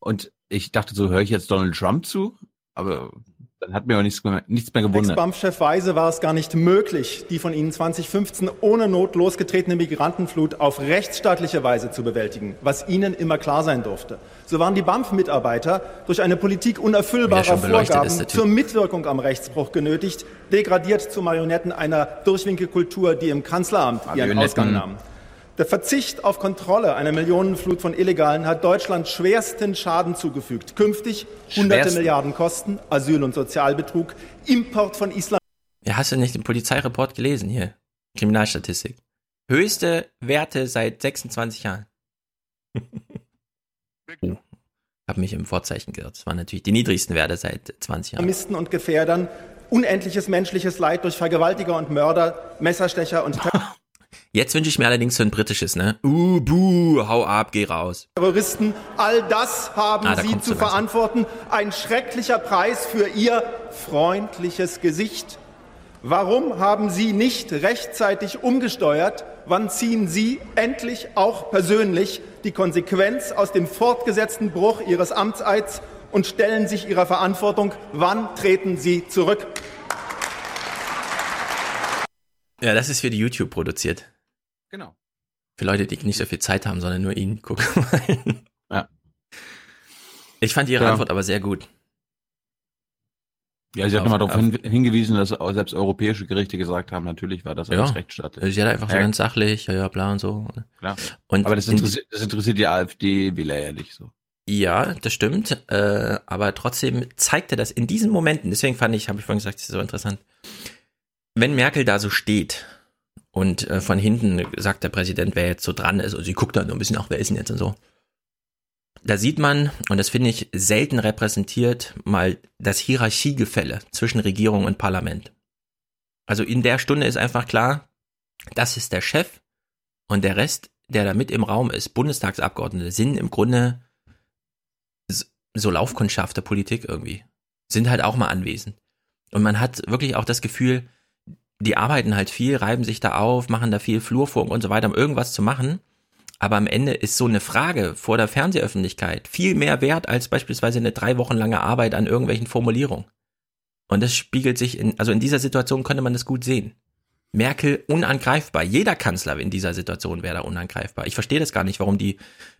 Speaker 1: Und ich dachte so, höre ich jetzt Donald Trump zu? Aber dann hat mir auch nichts mehr, nichts mehr gewundert.
Speaker 25: Ex-BAMF-Chef Weise war es gar nicht möglich, die von Ihnen 2015 ohne Not losgetretene Migrantenflut auf rechtsstaatliche Weise zu bewältigen, was Ihnen immer klar sein durfte. So waren die BAMF-Mitarbeiter durch eine Politik unerfüllbarer Vorgaben zur Mitwirkung am Rechtsbruch genötigt, degradiert zu Marionetten einer Durchwinkelkultur, die im Kanzleramt ihren
Speaker 1: Marionetten.
Speaker 25: Ausgang nahm. Der Verzicht auf Kontrolle einer Millionenflut von Illegalen hat Deutschland schwersten Schaden zugefügt. Künftig hunderte
Speaker 7: Schwersten.
Speaker 25: Milliarden Kosten, Asyl- und Sozialbetrug, Import von Islam.
Speaker 7: Ja, hast du nicht den Polizeireport gelesen hier? Kriminalstatistik. Höchste Werte seit 26 Jahren. oh, hab mich im Vorzeichen geirrt. Das waren natürlich die niedrigsten Werte seit 20 Jahren.
Speaker 25: Islamisten und Gefährdern, unendliches menschliches Leid durch Vergewaltiger und Mörder, Messerstecher und
Speaker 7: Jetzt wünsche ich mir allerdings so ein britisches, ne? Uh, buh, hau ab, geh raus.
Speaker 25: Terroristen. All das haben
Speaker 7: Ah, da
Speaker 25: Sie zu verantworten. Ein schrecklicher Preis für Ihr freundliches Gesicht. Warum haben Sie nicht rechtzeitig umgesteuert? Wann ziehen Sie endlich auch persönlich die Konsequenz aus dem fortgesetzten Bruch Ihres Amtseids und stellen sich Ihrer Verantwortung? Wann treten Sie zurück?
Speaker 7: Ja, das ist für die YouTube produziert.
Speaker 1: Genau.
Speaker 7: Für Leute, die nicht so viel Zeit haben, sondern nur ihn gucken wollen.
Speaker 1: Ja.
Speaker 7: Ich fand ihre
Speaker 1: Ja.
Speaker 7: Antwort aber sehr gut.
Speaker 1: Ja, sie hat nochmal darauf hin, hingewiesen, dass selbst europäische Gerichte gesagt haben, natürlich war das alles
Speaker 7: ja.
Speaker 1: rechtsstaatlich.
Speaker 7: Sie hat einfach so
Speaker 1: Ja.
Speaker 7: ganz sachlich, ja, ja, bla und so.
Speaker 1: Klar.
Speaker 7: Und
Speaker 1: Aber das
Speaker 7: in-
Speaker 1: interessiert, das interessiert die AfD-Wähler ja nicht so.
Speaker 7: Ja, das stimmt. Äh, aber trotzdem zeigte das in diesen Momenten, deswegen fand ich, habe ich vorhin gesagt, das ist so interessant. Wenn Merkel da so steht und äh, von hinten sagt der Präsident, wer jetzt so dran ist, und sie guckt dann so ein bisschen nach, wer ist denn jetzt und so. Da sieht man, und das finde ich selten repräsentiert, mal das Hierarchiegefälle zwischen Regierung und Parlament. Also in der Stunde ist einfach klar, das ist der Chef und der Rest, der da mit im Raum ist, Bundestagsabgeordnete, sind im Grunde so Laufkundschaft der Politik irgendwie. Sind halt auch mal anwesend. Und man hat wirklich auch das Gefühl, die arbeiten halt viel, reiben sich da auf, machen da viel Flurfunk und so weiter, um irgendwas zu machen. Aber am Ende ist so eine Frage vor der Fernsehöffentlichkeit viel mehr wert als beispielsweise eine drei Wochen lange Arbeit an irgendwelchen Formulierungen. Und das spiegelt sich in, also in dieser Situation könnte man das gut sehen. Merkel unangreifbar. Jeder Kanzler in dieser Situation wäre da unangreifbar. Ich verstehe das gar nicht, warum die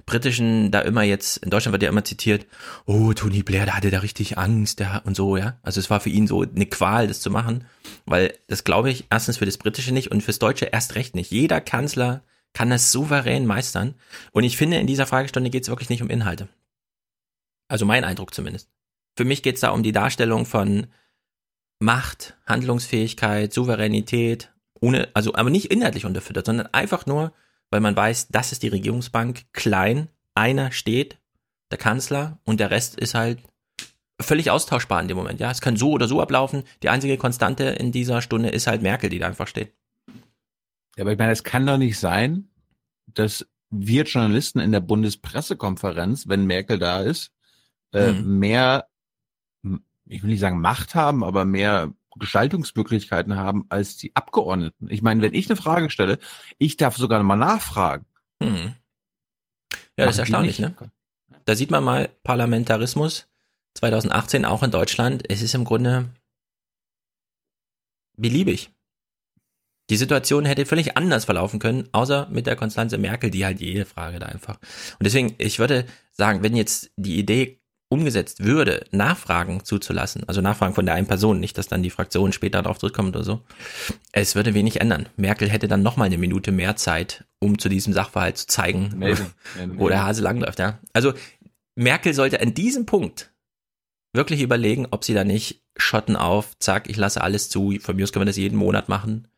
Speaker 7: Britischen da immer jetzt, in Deutschland wird ja immer zitiert, oh, Tony Blair, der hatte da richtig Angst, der und so, ja. Also es war für ihn so eine Qual, das zu machen, weil das glaube ich erstens für das Britische nicht und fürs Deutsche erst recht nicht. Jeder Kanzler kann das souverän meistern. Und ich finde, in dieser Fragestunde geht es wirklich nicht um Inhalte. Also mein Eindruck zumindest. Für mich geht es da um die Darstellung von Macht, Handlungsfähigkeit, Souveränität, ohne, also aber nicht inhaltlich unterfüttert, sondern einfach nur, weil man weiß, das ist die Regierungsbank, klein, einer steht, der Kanzler, und der Rest ist halt völlig austauschbar in dem Moment. Ja, es kann so oder so ablaufen. Die einzige Konstante in dieser Stunde ist halt Merkel, die da einfach steht.
Speaker 1: Ja, aber ich meine, es kann doch nicht sein, dass wir Journalisten in der Bundespressekonferenz, wenn Merkel da ist, äh,
Speaker 7: Mhm.
Speaker 1: mehr, ich will nicht sagen Macht haben, aber mehr Gestaltungsmöglichkeiten haben als die Abgeordneten. Ich meine, wenn ich eine Frage stelle, ich darf sogar mal nachfragen.
Speaker 7: Mhm. Ja, das ist erstaunlich, ne? Da sieht man mal Parlamentarismus 2018 auch in Deutschland. Es ist im Grunde beliebig. Die Situation hätte völlig anders verlaufen können, außer mit der Konstanze Merkel, die halt jede Frage da einfach. Und deswegen, ich würde sagen, wenn jetzt die Idee umgesetzt würde, Nachfragen zuzulassen, also Nachfragen von der einen Person, nicht, dass dann die Fraktion später darauf zurückkommt oder so, es würde wenig ändern. Merkel hätte dann nochmal eine Minute mehr Zeit, um zu diesem Sachverhalt zu zeigen,
Speaker 1: Maybe. Maybe.
Speaker 7: wo der Hase langläuft, ja. Also Merkel sollte an diesem Punkt wirklich überlegen, ob sie da nicht Schotten auf, zack, ich lasse alles zu, von mir aus können wir das jeden Monat machen.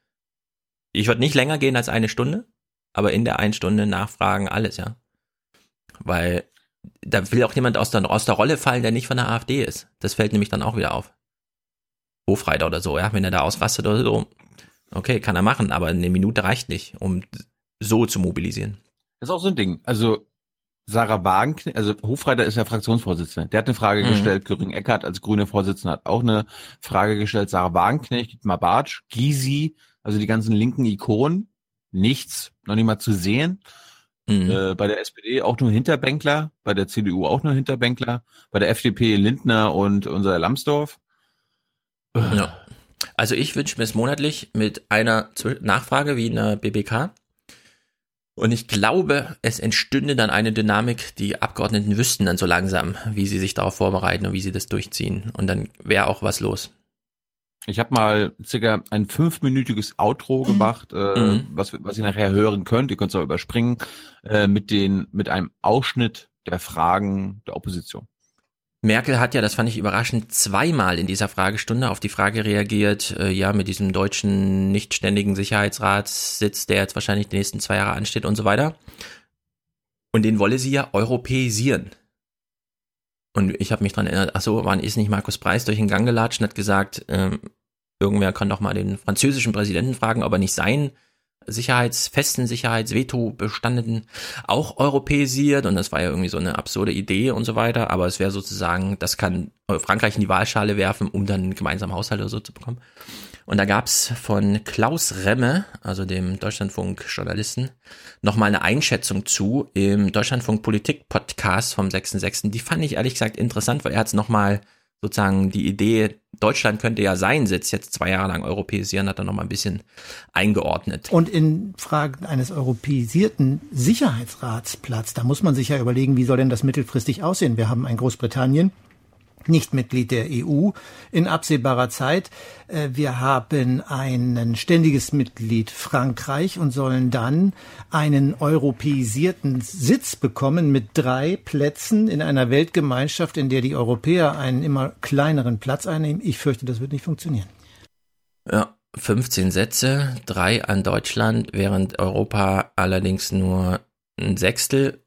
Speaker 7: Ich würde nicht länger gehen als eine Stunde, aber in der einen Stunde nachfragen alles, ja. Weil da will auch jemand aus der, aus der Rolle fallen, der nicht von der AfD ist. Das fällt nämlich dann auch wieder auf. Hofreiter oder so, ja, wenn er da ausrastet oder so. Okay, kann er machen, aber eine Minute reicht nicht, um so zu mobilisieren.
Speaker 1: Das ist auch so ein Ding. Also Sarah Wagenknecht, also Hofreiter ist ja Fraktionsvorsitzende. Der hat eine Frage
Speaker 7: Mhm.
Speaker 1: gestellt. Göring Eckert als grüne Vorsitzende hat auch eine Frage gestellt. Sarah Wagenknecht, Dietmar Bartsch, Gysi, also die ganzen linken Ikonen. Nichts, noch nicht mal zu sehen.
Speaker 7: Mhm.
Speaker 1: Äh, bei der SPD auch nur Hinterbänkler, bei der CDU auch nur Hinterbänkler, bei der FDP Lindner und unser Lambsdorff.
Speaker 7: Ja. Also ich wünsche mir es monatlich mit einer Nachfrage wie in der BBK. Und ich glaube, es entstünde dann eine Dynamik, die Abgeordneten wüssten dann so langsam, wie sie sich darauf vorbereiten und wie sie das durchziehen. Und dann wäre auch was los.
Speaker 1: Ich habe mal circa ein fünfminütiges Outro gemacht, äh,
Speaker 7: Mhm.
Speaker 1: was, was ihr nachher hören könnt. Ihr könnt es auch überspringen, äh, mit, den, mit einem Ausschnitt der Fragen der Opposition.
Speaker 7: Merkel hat ja, das fand ich überraschend, zweimal in dieser Fragestunde auf die Frage reagiert, äh, ja, mit diesem deutschen nicht ständigen Sicherheitsratssitz, der jetzt wahrscheinlich die nächsten zwei Jahre ansteht und so weiter. Und den wolle sie ja europäisieren. Und ich habe mich dran erinnert, ach so, wann ist nicht Markus Preis durch den Gang gelatscht und hat gesagt, ähm, irgendwer kann doch mal den französischen Präsidenten fragen, ob er nicht sein Sicherheits, festen Sicherheitsveto bestanden auch europäisiert und das war ja irgendwie so eine absurde Idee und so weiter, aber es wäre sozusagen, das kann Frankreich in die Wahlschale werfen, um dann einen gemeinsamen Haushalt oder so zu bekommen. Und da gab's von Klaus Remme, also dem Deutschlandfunk-Journalisten, nochmal eine Einschätzung zu im Deutschlandfunk Politik-Podcast vom 6.6. Die fand ich ehrlich gesagt interessant, weil er hat's nochmal sozusagen die Idee, Deutschland könnte ja seinen Sitz jetzt zwei Jahre lang europäisieren, hat er nochmal ein bisschen eingeordnet.
Speaker 26: Und in Fragen eines europäisierten Sicherheitsratsplatz, da muss man sich ja überlegen, wie soll denn das mittelfristig aussehen? Wir haben ein Großbritannien, nicht Mitglied der EU in absehbarer Zeit. Äh, wir haben ein ständiges Mitglied Frankreich und sollen dann einen europäisierten Sitz bekommen mit drei Plätzen in einer Weltgemeinschaft, in der die Europäer einen immer kleineren Platz einnehmen. Ich fürchte, das wird nicht funktionieren.
Speaker 7: Ja, 15 Sätze, drei an Deutschland, während Europa allerdings nur ein Sechstel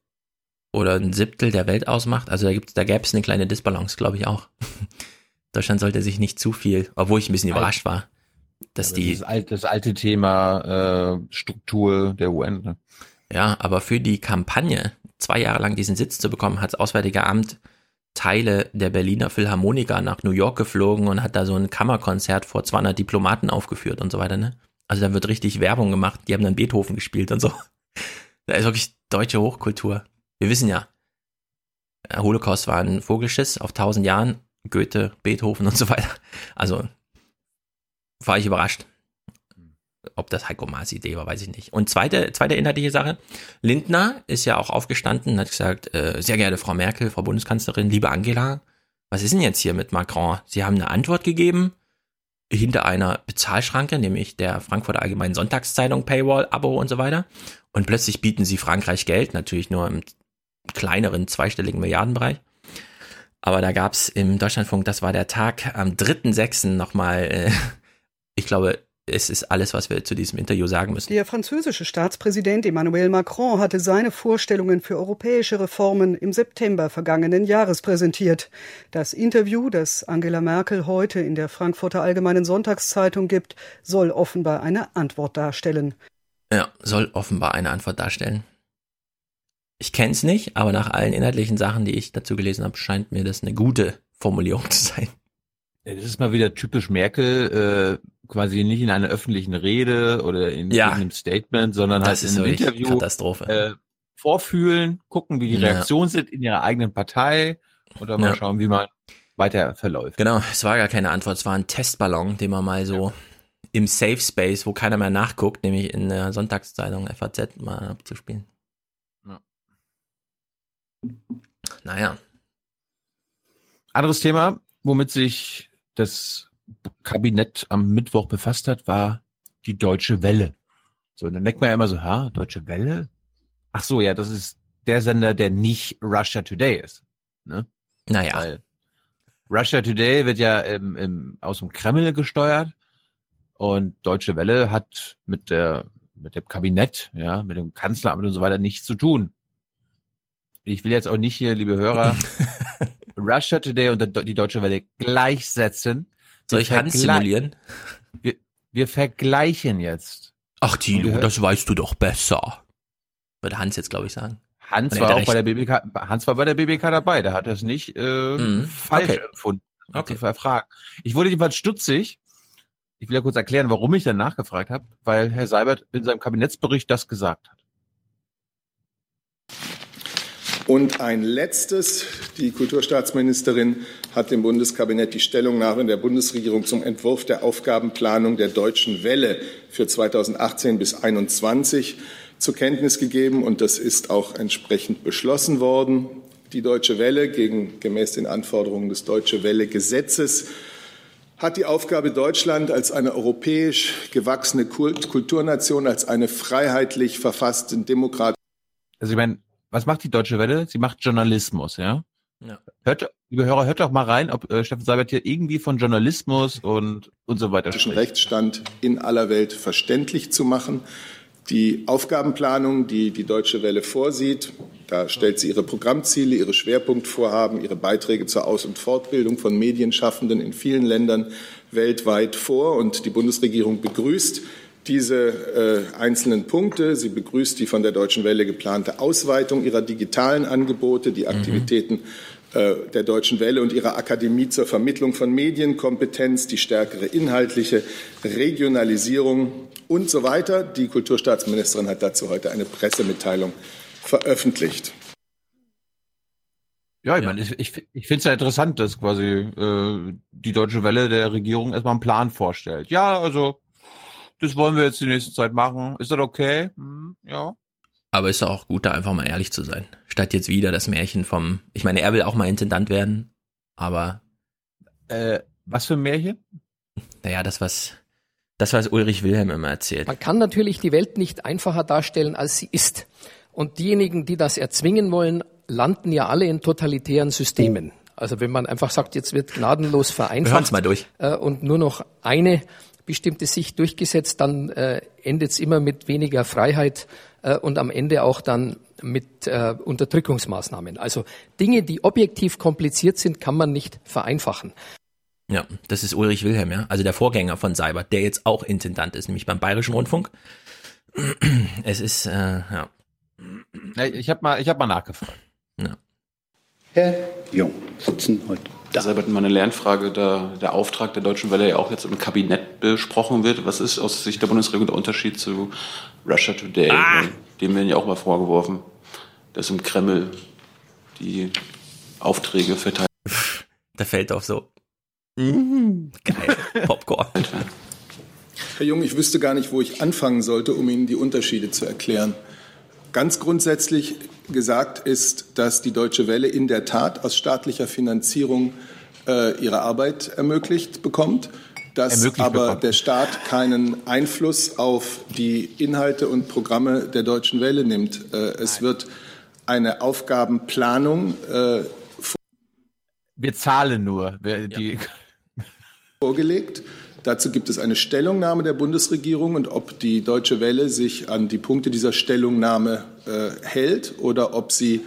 Speaker 7: oder ein Siebtel der Welt ausmacht. Also da gibt's, da gäbe es eine kleine Disbalance, glaube ich auch. Deutschland sollte sich nicht zu viel, obwohl ich ein bisschen überrascht war, dass
Speaker 1: Also
Speaker 7: die.
Speaker 1: Das alte, das alte Thema äh, Struktur der UN. Ne?
Speaker 7: Ja, aber für die Kampagne, zwei Jahre lang diesen Sitz zu bekommen, hat das Auswärtige Amt Teile der Berliner Philharmoniker nach New York geflogen und hat da so ein Kammerkonzert vor 200 Diplomaten aufgeführt und so weiter, ne? Also da wird richtig Werbung gemacht. Die haben dann Beethoven gespielt und so. Da ist wirklich deutsche Hochkultur. Wir wissen ja, der Holocaust war ein Vogelschiss auf tausend Jahren. Goethe, Beethoven und so weiter. Also war ich überrascht. Ob das Heiko Maas Idee war, weiß ich nicht. Und zweite, zweite inhaltliche Sache. Lindner ist ja auch aufgestanden und hat gesagt, äh, sehr geehrte Frau Merkel, Frau Bundeskanzlerin, liebe Angela, was ist denn jetzt hier mit Macron? Sie haben eine Antwort gegeben hinter einer Bezahlschranke, nämlich der Frankfurter Allgemeinen Sonntagszeitung, Paywall, Abo und so weiter. Und plötzlich bieten sie Frankreich Geld, natürlich nur im kleineren zweistelligen Milliardenbereich. Aber da gab's im Deutschlandfunk, das war der Tag am 3.6. nochmal, äh, ich glaube, es ist alles, was wir zu diesem Interview sagen müssen.
Speaker 27: Der französische Staatspräsident Emmanuel Macron hatte seine Vorstellungen für europäische Reformen im September vergangenen Jahres präsentiert. Das Interview, das Angela Merkel heute in der Frankfurter Allgemeinen Sonntagszeitung gibt, soll offenbar eine Antwort darstellen.
Speaker 7: Ja, soll offenbar eine Antwort darstellen. Ich kenne es nicht, aber nach allen inhaltlichen Sachen, die ich dazu gelesen habe, scheint mir das eine gute Formulierung zu sein.
Speaker 1: Das ist mal wieder typisch Merkel, äh, quasi nicht in einer öffentlichen Rede oder in,
Speaker 7: Ja.
Speaker 1: einem Statement, sondern halt in einem Interview
Speaker 7: Katastrophe.
Speaker 1: Äh, vorfühlen, gucken, wie die
Speaker 7: Ja.
Speaker 1: Reaktionen sind in ihrer eigenen Partei und dann mal
Speaker 7: Ja.
Speaker 1: schauen, wie man weiter verläuft.
Speaker 7: Genau, es war gar keine Antwort, es war ein Testballon, den man mal so im Safe Space, wo keiner mehr nachguckt, nämlich in der Sonntagszeitung FAZ mal abzuspielen.
Speaker 1: Ja.
Speaker 7: Naja,
Speaker 1: Anderes Thema, womit sich das Kabinett am Mittwoch befasst hat, war die Deutsche Welle. So, und dann denkt man ja immer so, ha, Deutsche Welle? Ach so, ja, das ist der Sender, der nicht Russia Today ist. Ne?
Speaker 7: naja,
Speaker 1: Weil Russia Today wird ja im, im, aus dem Kreml gesteuert und Deutsche Welle hat mit der mit dem Kabinett, ja, mit dem Kanzleramt und so weiter nichts zu tun. Ich will jetzt auch nicht hier, liebe Hörer, Russia Today und die Deutsche Welle gleichsetzen.
Speaker 7: soll ich Hans simulieren?
Speaker 1: Wir, wir vergleichen jetzt.
Speaker 7: Ach Tilo, das weißt du doch besser. Würde Hans jetzt, glaube ich, sagen.
Speaker 1: Hans war auch bei der BBK, Hans war bei der BBK dabei, der hat das nicht äh,
Speaker 7: Mhm.
Speaker 1: falsch
Speaker 7: Okay.
Speaker 1: empfunden.
Speaker 7: Okay.
Speaker 1: Verfragt. Ich wurde jedenfalls stutzig. Ich will ja kurz erklären, warum ich dann nachgefragt habe, weil Herr Seibert in seinem Kabinettsbericht das gesagt hat.
Speaker 2: Und ein letztes. Die Kulturstaatsministerin hat dem Bundeskabinett die Stellungnahme der Bundesregierung zum Entwurf der Aufgabenplanung der Deutschen Welle für 2018 bis 2021 zur Kenntnis gegeben. Und das ist auch entsprechend beschlossen worden. Die Deutsche Welle, gegen, gemäß den Anforderungen des Deutsche Welle Gesetzes, hat die Aufgabe, Deutschland als eine europäisch gewachsene Kult Kulturnation, als eine freiheitlich verfasste Demokratie
Speaker 1: Also ich meine, was macht die Deutsche Welle? Sie macht Journalismus, ja?
Speaker 7: Ja.
Speaker 1: Hört, liebe Hörer, hört doch mal rein, ob äh, Steffen Seibert hier irgendwie von Journalismus und, und so weiter spricht.
Speaker 2: Rechtsstand in aller Welt verständlich zu machen. Die Aufgabenplanung, die die Deutsche Welle vorsieht, da stellt sie ihre Programmziele, ihre Schwerpunktvorhaben, ihre Beiträge zur Aus- und Fortbildung von Medienschaffenden in vielen Ländern weltweit vor. Und die Bundesregierung begrüßt diese äh, einzelnen Punkte. Sie begrüßt die von der Deutschen Welle geplante Ausweitung ihrer digitalen Angebote, die Aktivitäten äh, der Deutschen Welle und ihrer Akademie zur Vermittlung von Medienkompetenz, die stärkere inhaltliche Regionalisierung und so weiter. Die Kulturstaatsministerin hat dazu heute eine Pressemitteilung veröffentlicht.
Speaker 1: Ja, ich meine, ich, ich, ich finde es ja interessant, dass quasi äh, die Deutsche Welle der Regierung erstmal einen Plan vorstellt. Ja, also das wollen wir jetzt die nächste Zeit machen. Ist das okay? Hm, ja.
Speaker 7: Aber ist auch gut, da einfach mal ehrlich zu sein. Statt jetzt wieder das Märchen vom, ich meine, er will auch mal Intendant werden, aber
Speaker 1: Äh, was für ein Märchen?
Speaker 7: Naja, das was, das was Ulrich Wilhelm immer erzählt.
Speaker 28: Man kann natürlich die Welt nicht einfacher darstellen, als sie ist. Und diejenigen, die das erzwingen wollen, landen ja alle in totalitären Systemen. Also wenn man einfach sagt, jetzt wird gnadenlos vereinfacht
Speaker 7: mal durch.
Speaker 28: Äh, und nur noch eine bestimmte Sicht durchgesetzt, dann äh, endet es immer mit weniger Freiheit äh, und am Ende auch dann mit äh, Unterdrückungsmaßnahmen. Also Dinge, die objektiv kompliziert sind, kann man nicht vereinfachen.
Speaker 7: Ja, das ist Ulrich Wilhelm, ja, also der Vorgänger von Seibert, der jetzt auch Intendant ist, nämlich beim Bayerischen Rundfunk. Es ist, äh, ja.
Speaker 1: Ich habe mal, ich hab mal nachgefragt.
Speaker 7: Ja.
Speaker 29: Herr Jung, sitzen heute
Speaker 30: da. Seibert, meine Lernfrage, da der Auftrag der Deutschen Welle ja auch jetzt im Kabinett besprochen wird. Was ist aus Sicht der Bundesregierung der Unterschied zu Russia Today?
Speaker 7: Ah.
Speaker 30: Dem werden ja auch mal vorgeworfen, dass im Kreml die Aufträge verteilt.
Speaker 7: Da fällt auf so. Mm, geil. Popcorn.
Speaker 2: Herr Jung, ich wüsste gar nicht, wo ich anfangen sollte, um Ihnen die Unterschiede zu erklären. Ganz grundsätzlich gesagt ist, dass die Deutsche Welle in der Tat aus staatlicher Finanzierung äh, ihre Arbeit ermöglicht bekommt, dass
Speaker 1: Ermöglicht
Speaker 2: aber
Speaker 1: bekommt.
Speaker 2: der Staat keinen Einfluss auf die Inhalte und Programme der Deutschen Welle nimmt. Äh, es wird eine Aufgabenplanung äh,
Speaker 1: Wir zahlen nur. Wir, die,
Speaker 2: vorgelegt. Dazu gibt es eine Stellungnahme der Bundesregierung und ob die Deutsche Welle sich an die Punkte dieser Stellungnahme äh, hält oder ob sie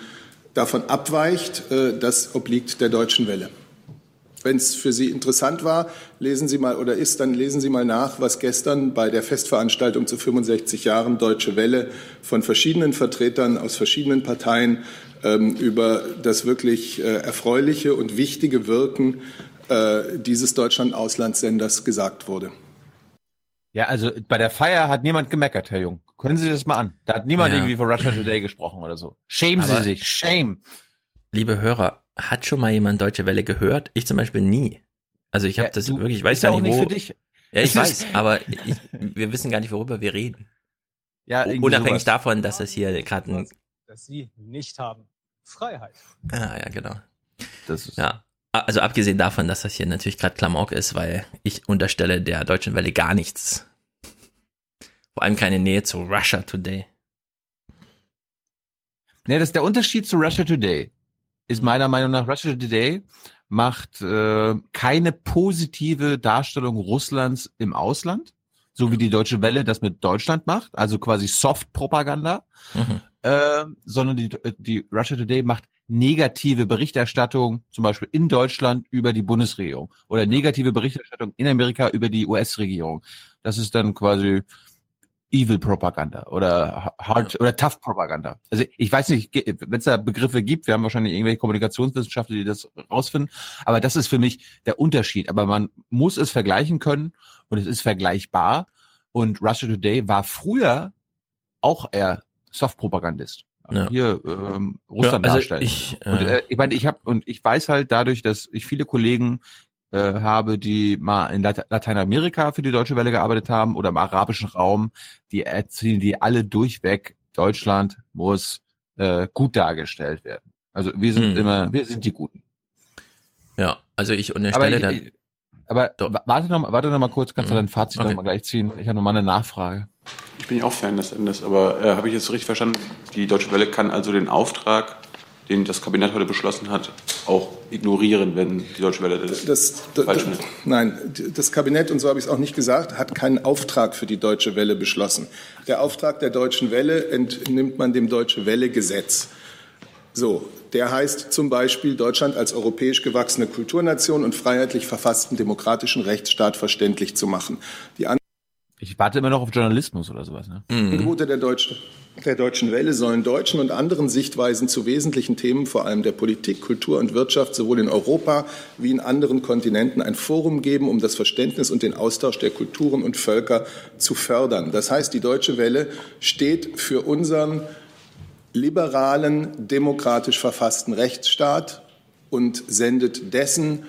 Speaker 2: davon abweicht, äh, das obliegt der Deutschen Welle. Wenn es für Sie interessant war, lesen Sie mal oder ist, dann lesen Sie mal nach, was gestern bei der Festveranstaltung zu 65 Jahren Deutsche Welle von verschiedenen Vertretern aus verschiedenen Parteien ähm, über das wirklich äh, erfreuliche und wichtige Wirken äh, dieses Deutschland-Auslandssenders gesagt wurde.
Speaker 1: ja, also bei der Feier hat niemand gemeckert, Herr Jung. Können Sie das mal an? Da hat niemand
Speaker 7: Ja.
Speaker 1: irgendwie von Russia Today gesprochen oder so. Schämen
Speaker 7: Aber-
Speaker 1: Sie sich. Shame.
Speaker 7: Liebe Hörer, hat schon mal jemand Deutsche Welle gehört? Ich zum Beispiel nie. Also ich habe
Speaker 1: Ja,
Speaker 7: das
Speaker 1: du-
Speaker 7: wirklich, ich weiß gar nicht,
Speaker 1: nicht
Speaker 7: wo.
Speaker 1: für dich.
Speaker 7: Ja, ich
Speaker 1: Es
Speaker 7: weiß, aber ich, wir wissen gar nicht, worüber wir reden.
Speaker 1: Ja,
Speaker 7: Unabhängig
Speaker 1: sowas.
Speaker 7: davon, dass das hier gerade ein.
Speaker 24: dass sie nicht haben. Freiheit.
Speaker 7: Ah, ja, genau.
Speaker 1: Das ist,
Speaker 7: Ja. Also abgesehen davon, dass das hier natürlich gerade Klamauk ist, weil ich unterstelle der Deutschen Welle gar nichts. Vor allem keine Nähe zu Russia Today.
Speaker 1: Nee, das ist der Unterschied zu Russia Today. Ist meiner Meinung nach, Russia Today macht äh, keine positive Darstellung Russlands im Ausland, so wie die Deutsche Welle das mit Deutschland macht, also quasi Soft-Propaganda,
Speaker 7: Mhm.
Speaker 1: Äh, sondern die, die Russia Today macht negative Berichterstattung, zum Beispiel in Deutschland über die Bundesregierung oder negative Berichterstattung in Amerika über die US-Regierung. Das ist dann quasi Evil Propaganda oder Hard oder Tough Propaganda. Also ich weiß nicht, wenn es da Begriffe gibt, wir haben wahrscheinlich irgendwelche Kommunikationswissenschaftler, die das rausfinden, aber das ist für mich der Unterschied. Aber man muss es vergleichen können und es ist vergleichbar. Und Russia Today war früher auch eher Soft-Propagandist. Also
Speaker 7: Ja.
Speaker 1: Hier ähm, Russland
Speaker 7: Ja, also
Speaker 1: darstellen.
Speaker 7: ich,
Speaker 1: und,
Speaker 7: äh,
Speaker 1: äh, ich meine, ich habe und ich weiß halt dadurch, dass ich viele Kollegen äh, habe, die mal in Late- Lateinamerika für die Deutsche Welle gearbeitet haben oder im arabischen Raum, die erzählen die alle durchweg, Deutschland muss äh, gut dargestellt werden. Also wir sind
Speaker 7: Hm.
Speaker 1: immer, wir sind die Guten.
Speaker 7: Ja, also ich
Speaker 1: Aber,
Speaker 7: unterstelle
Speaker 1: ich,
Speaker 7: dann.
Speaker 1: ich- aber wa- warte noch, mal- warte noch mal kurz, kannst du
Speaker 7: Mhm.
Speaker 1: dein Fazit
Speaker 7: Okay.
Speaker 1: noch mal gleich ziehen? Ich habe noch mal eine Nachfrage.
Speaker 30: Ich bin ja auch Fan des Endes, aber äh, habe ich jetzt richtig verstanden? Die Deutsche Welle kann also den Auftrag, den das Kabinett heute beschlossen hat, auch ignorieren, wenn die Deutsche Welle das,
Speaker 2: Das,
Speaker 30: falsch
Speaker 2: d-
Speaker 30: findet.
Speaker 2: nein, das Kabinett, und so habe ich es auch nicht gesagt, hat keinen Auftrag für die Deutsche Welle beschlossen. Der Auftrag der Deutschen Welle entnimmt man dem Deutsche Welle Gesetz. So, der heißt zum Beispiel, Deutschland als europäisch gewachsene Kulturnation und freiheitlich verfassten demokratischen Rechtsstaat verständlich zu machen. Die
Speaker 1: Ich warte immer noch auf Journalismus oder sowas. Ne?
Speaker 7: Mhm.
Speaker 2: Angebote der, Deutschen, der Deutschen Welle sollen deutschen und anderen Sichtweisen zu wesentlichen Themen, vor allem der Politik, Kultur und Wirtschaft, sowohl in Europa wie in anderen Kontinenten ein Forum geben, um das Verständnis und den Austausch der Kulturen und Völker zu fördern. Das heißt, die Deutsche Welle steht für unseren liberalen, demokratisch verfassten Rechtsstaat und sendet dessen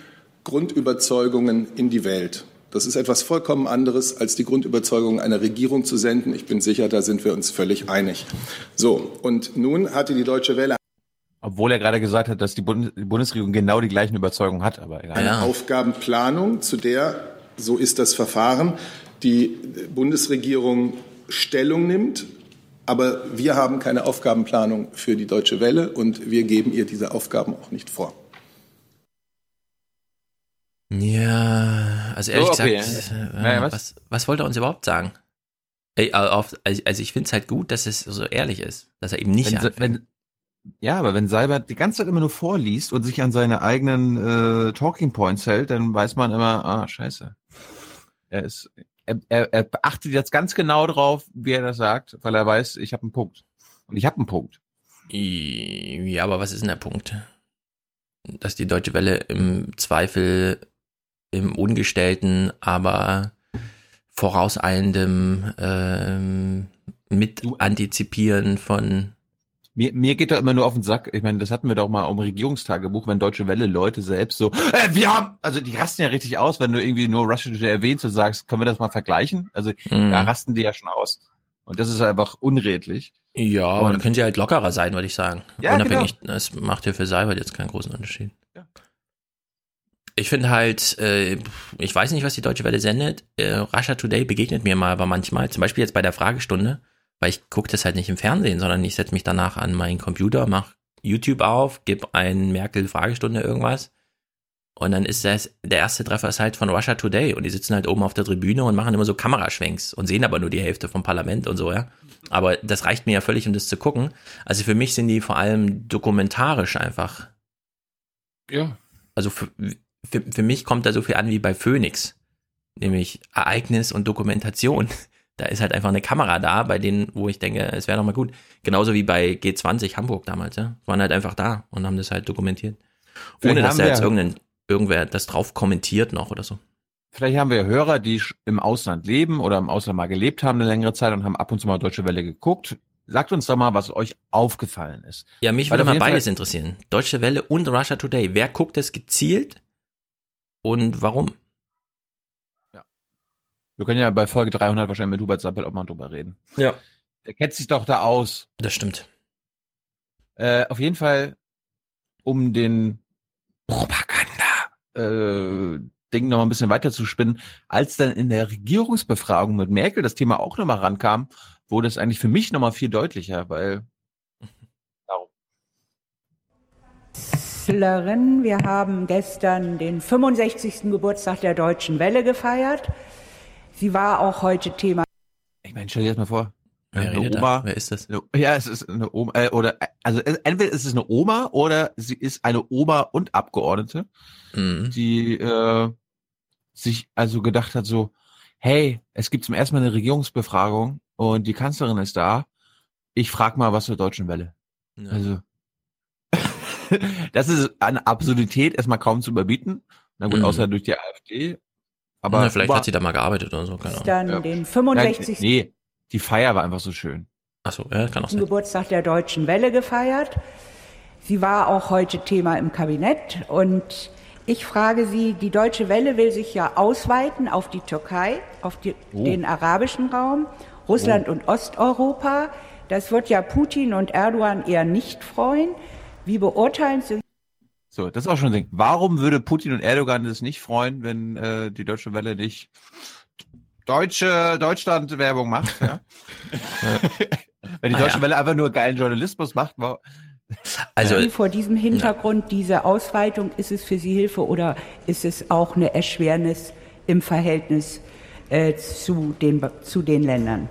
Speaker 2: Grundüberzeugungen in die Welt. Das ist etwas vollkommen anderes, als die Grundüberzeugung einer Regierung zu senden. Ich bin sicher, da sind wir uns völlig einig. So, und nun hatte die Deutsche Welle
Speaker 1: Obwohl er gerade gesagt hat, dass die, Bund die Bundesregierung genau die gleichen Überzeugungen hat, aber egal.
Speaker 2: Eine Aufgabenplanung, zu der, so ist das Verfahren, die Bundesregierung Stellung nimmt. Aber wir haben keine Aufgabenplanung für die Deutsche Welle und wir geben ihr diese Aufgaben auch nicht vor.
Speaker 7: Ja, also ehrlich
Speaker 1: Oh, okay.
Speaker 7: gesagt, äh,
Speaker 1: Naja, was?
Speaker 7: was? Was, wollte er uns überhaupt sagen? Ey, also auf, also ich finde es halt gut, dass es so ehrlich ist, dass er eben nicht
Speaker 1: Wenn, wenn, ja, aber wenn Seibert die ganze Zeit immer nur vorliest und sich an seine eigenen äh, Talking Points hält, dann weiß man immer, ah, scheiße. Er ist, er, er, er achtet jetzt ganz genau drauf, wie er das sagt, weil er weiß, ich habe einen Punkt. Und ich habe einen Punkt.
Speaker 7: Ja, aber was ist denn der Punkt? Dass die Deutsche Welle im Zweifel im ungestellten, aber vorauseilendem ähm, mit Antizipieren von
Speaker 1: Mir, mir geht da immer nur auf den Sack. Ich meine, das hatten wir doch mal im Regierungstagebuch, wenn Deutsche Welle Leute selbst so, äh, wir haben, also die rasten ja richtig aus, wenn du irgendwie nur Russia Today erwähnst und sagst, können wir das mal vergleichen? Also
Speaker 7: Mhm.
Speaker 1: da rasten die ja schon aus. Und das ist einfach unredlich.
Speaker 7: Ja, aber dann
Speaker 1: Und-
Speaker 7: könnt ihr halt lockerer sein, würde ich sagen.
Speaker 1: Ja,
Speaker 7: Unabhängig, das macht ja für Seibert jetzt keinen großen Unterschied.
Speaker 1: Ja.
Speaker 7: Ich finde halt, äh, ich weiß nicht, was die Deutsche Welle sendet. Äh, Russia Today begegnet mir mal aber manchmal, zum Beispiel jetzt bei der Fragestunde, weil ich gucke das halt nicht im Fernsehen, sondern ich setze mich danach an meinen Computer, mache YouTube auf, gebe ein Merkel-Fragestunde irgendwas und dann ist das, der erste Treffer ist halt von Russia Today und die sitzen halt oben auf der Tribüne und machen immer so Kameraschwenks und sehen aber nur die Hälfte vom Parlament und so, ja. Aber das reicht mir ja völlig, um das zu gucken. Also für mich sind die vor allem dokumentarisch einfach.
Speaker 1: Ja.
Speaker 7: Also für, für, für mich kommt da so viel an wie bei Phoenix. Nämlich Ereignis und Dokumentation. Da ist halt einfach eine Kamera da, bei denen, wo ich denke, es wäre doch mal gut. Genauso wie bei G20 Hamburg damals, ja. Waren halt einfach da und haben das halt dokumentiert.
Speaker 1: Vielleicht
Speaker 7: Ohne dass da jetzt irgendein, irgendwer das drauf kommentiert noch oder so.
Speaker 1: Vielleicht haben wir Hörer, die im Ausland leben oder im Ausland mal gelebt haben eine längere Zeit und haben ab und zu mal Deutsche Welle geguckt. Sagt uns doch mal, was euch aufgefallen ist.
Speaker 7: Ja, mich
Speaker 1: Weil
Speaker 7: würde mal
Speaker 1: Fall-
Speaker 7: beides interessieren. Deutsche Welle und Russia Today. Wer guckt das gezielt und warum?
Speaker 1: Wir können ja bei Folge 300 wahrscheinlich mit Hubert Sappel auch mal drüber reden.
Speaker 7: Ja.
Speaker 1: Der kennt sich doch da aus.
Speaker 7: Das stimmt.
Speaker 1: Äh, auf jeden Fall, um den Propaganda-Ding noch mal ein bisschen weiter zu spinnen, als dann in der Regierungsbefragung mit Merkel das Thema auch nochmal rankam, wurde es eigentlich für mich nochmal viel deutlicher, weil
Speaker 31: Kanzlerin. Wir haben gestern den 65. Geburtstag der Deutschen Welle gefeiert. Sie war auch heute Thema.
Speaker 1: Ich meine, stell dir das mal vor.
Speaker 7: Wer
Speaker 1: eine
Speaker 7: da?
Speaker 1: Oma.
Speaker 7: Wer ist das?
Speaker 1: Ja, es ist eine Oma, äh, oder, also äh, entweder ist es eine Oma oder sie ist eine Oma und Abgeordnete,
Speaker 7: Mhm.
Speaker 1: die äh, sich also gedacht hat so, hey, es gibt zum ersten Mal eine Regierungsbefragung und die Kanzlerin ist da. Ich frag mal was zur Deutschen Welle.
Speaker 7: Ja.
Speaker 1: Also das ist an Absurdität erstmal kaum zu überbieten. Na gut,
Speaker 7: Mhm.
Speaker 1: außer durch die AfD. Aber
Speaker 7: Na, vielleicht hat sie da mal gearbeitet oder so, keine Ahnung.
Speaker 31: Dann
Speaker 1: Ja.
Speaker 31: den
Speaker 1: Nein,
Speaker 31: 65.
Speaker 1: nee, die Feier war einfach so schön.
Speaker 7: Achso, ja, kann auch sein.
Speaker 31: Geburtstag der Deutschen Welle gefeiert. Sie war auch heute Thema im Kabinett. Und ich frage Sie, die Deutsche Welle will sich ja ausweiten auf die Türkei, auf die,
Speaker 1: Oh.
Speaker 31: den arabischen Raum, Russland und Osteuropa. Das wird ja Putin und Erdogan eher nicht freuen. Wie beurteilen Sie
Speaker 1: So, das ist auch schon ein Ding. Warum würde Putin und Erdogan das nicht freuen, wenn äh, die Deutsche Welle nicht deutsche Deutschland-Werbung macht? Ja? wenn die
Speaker 7: Ah,
Speaker 1: Deutsche
Speaker 7: ja.
Speaker 1: Welle einfach nur geilen Journalismus macht, wa-
Speaker 7: Also,
Speaker 31: Wie vor diesem Hintergrund diese Ausweitung, ist es für Sie Hilfe oder ist es auch eine Erschwernis im Verhältnis äh, zu, den, zu den Ländern?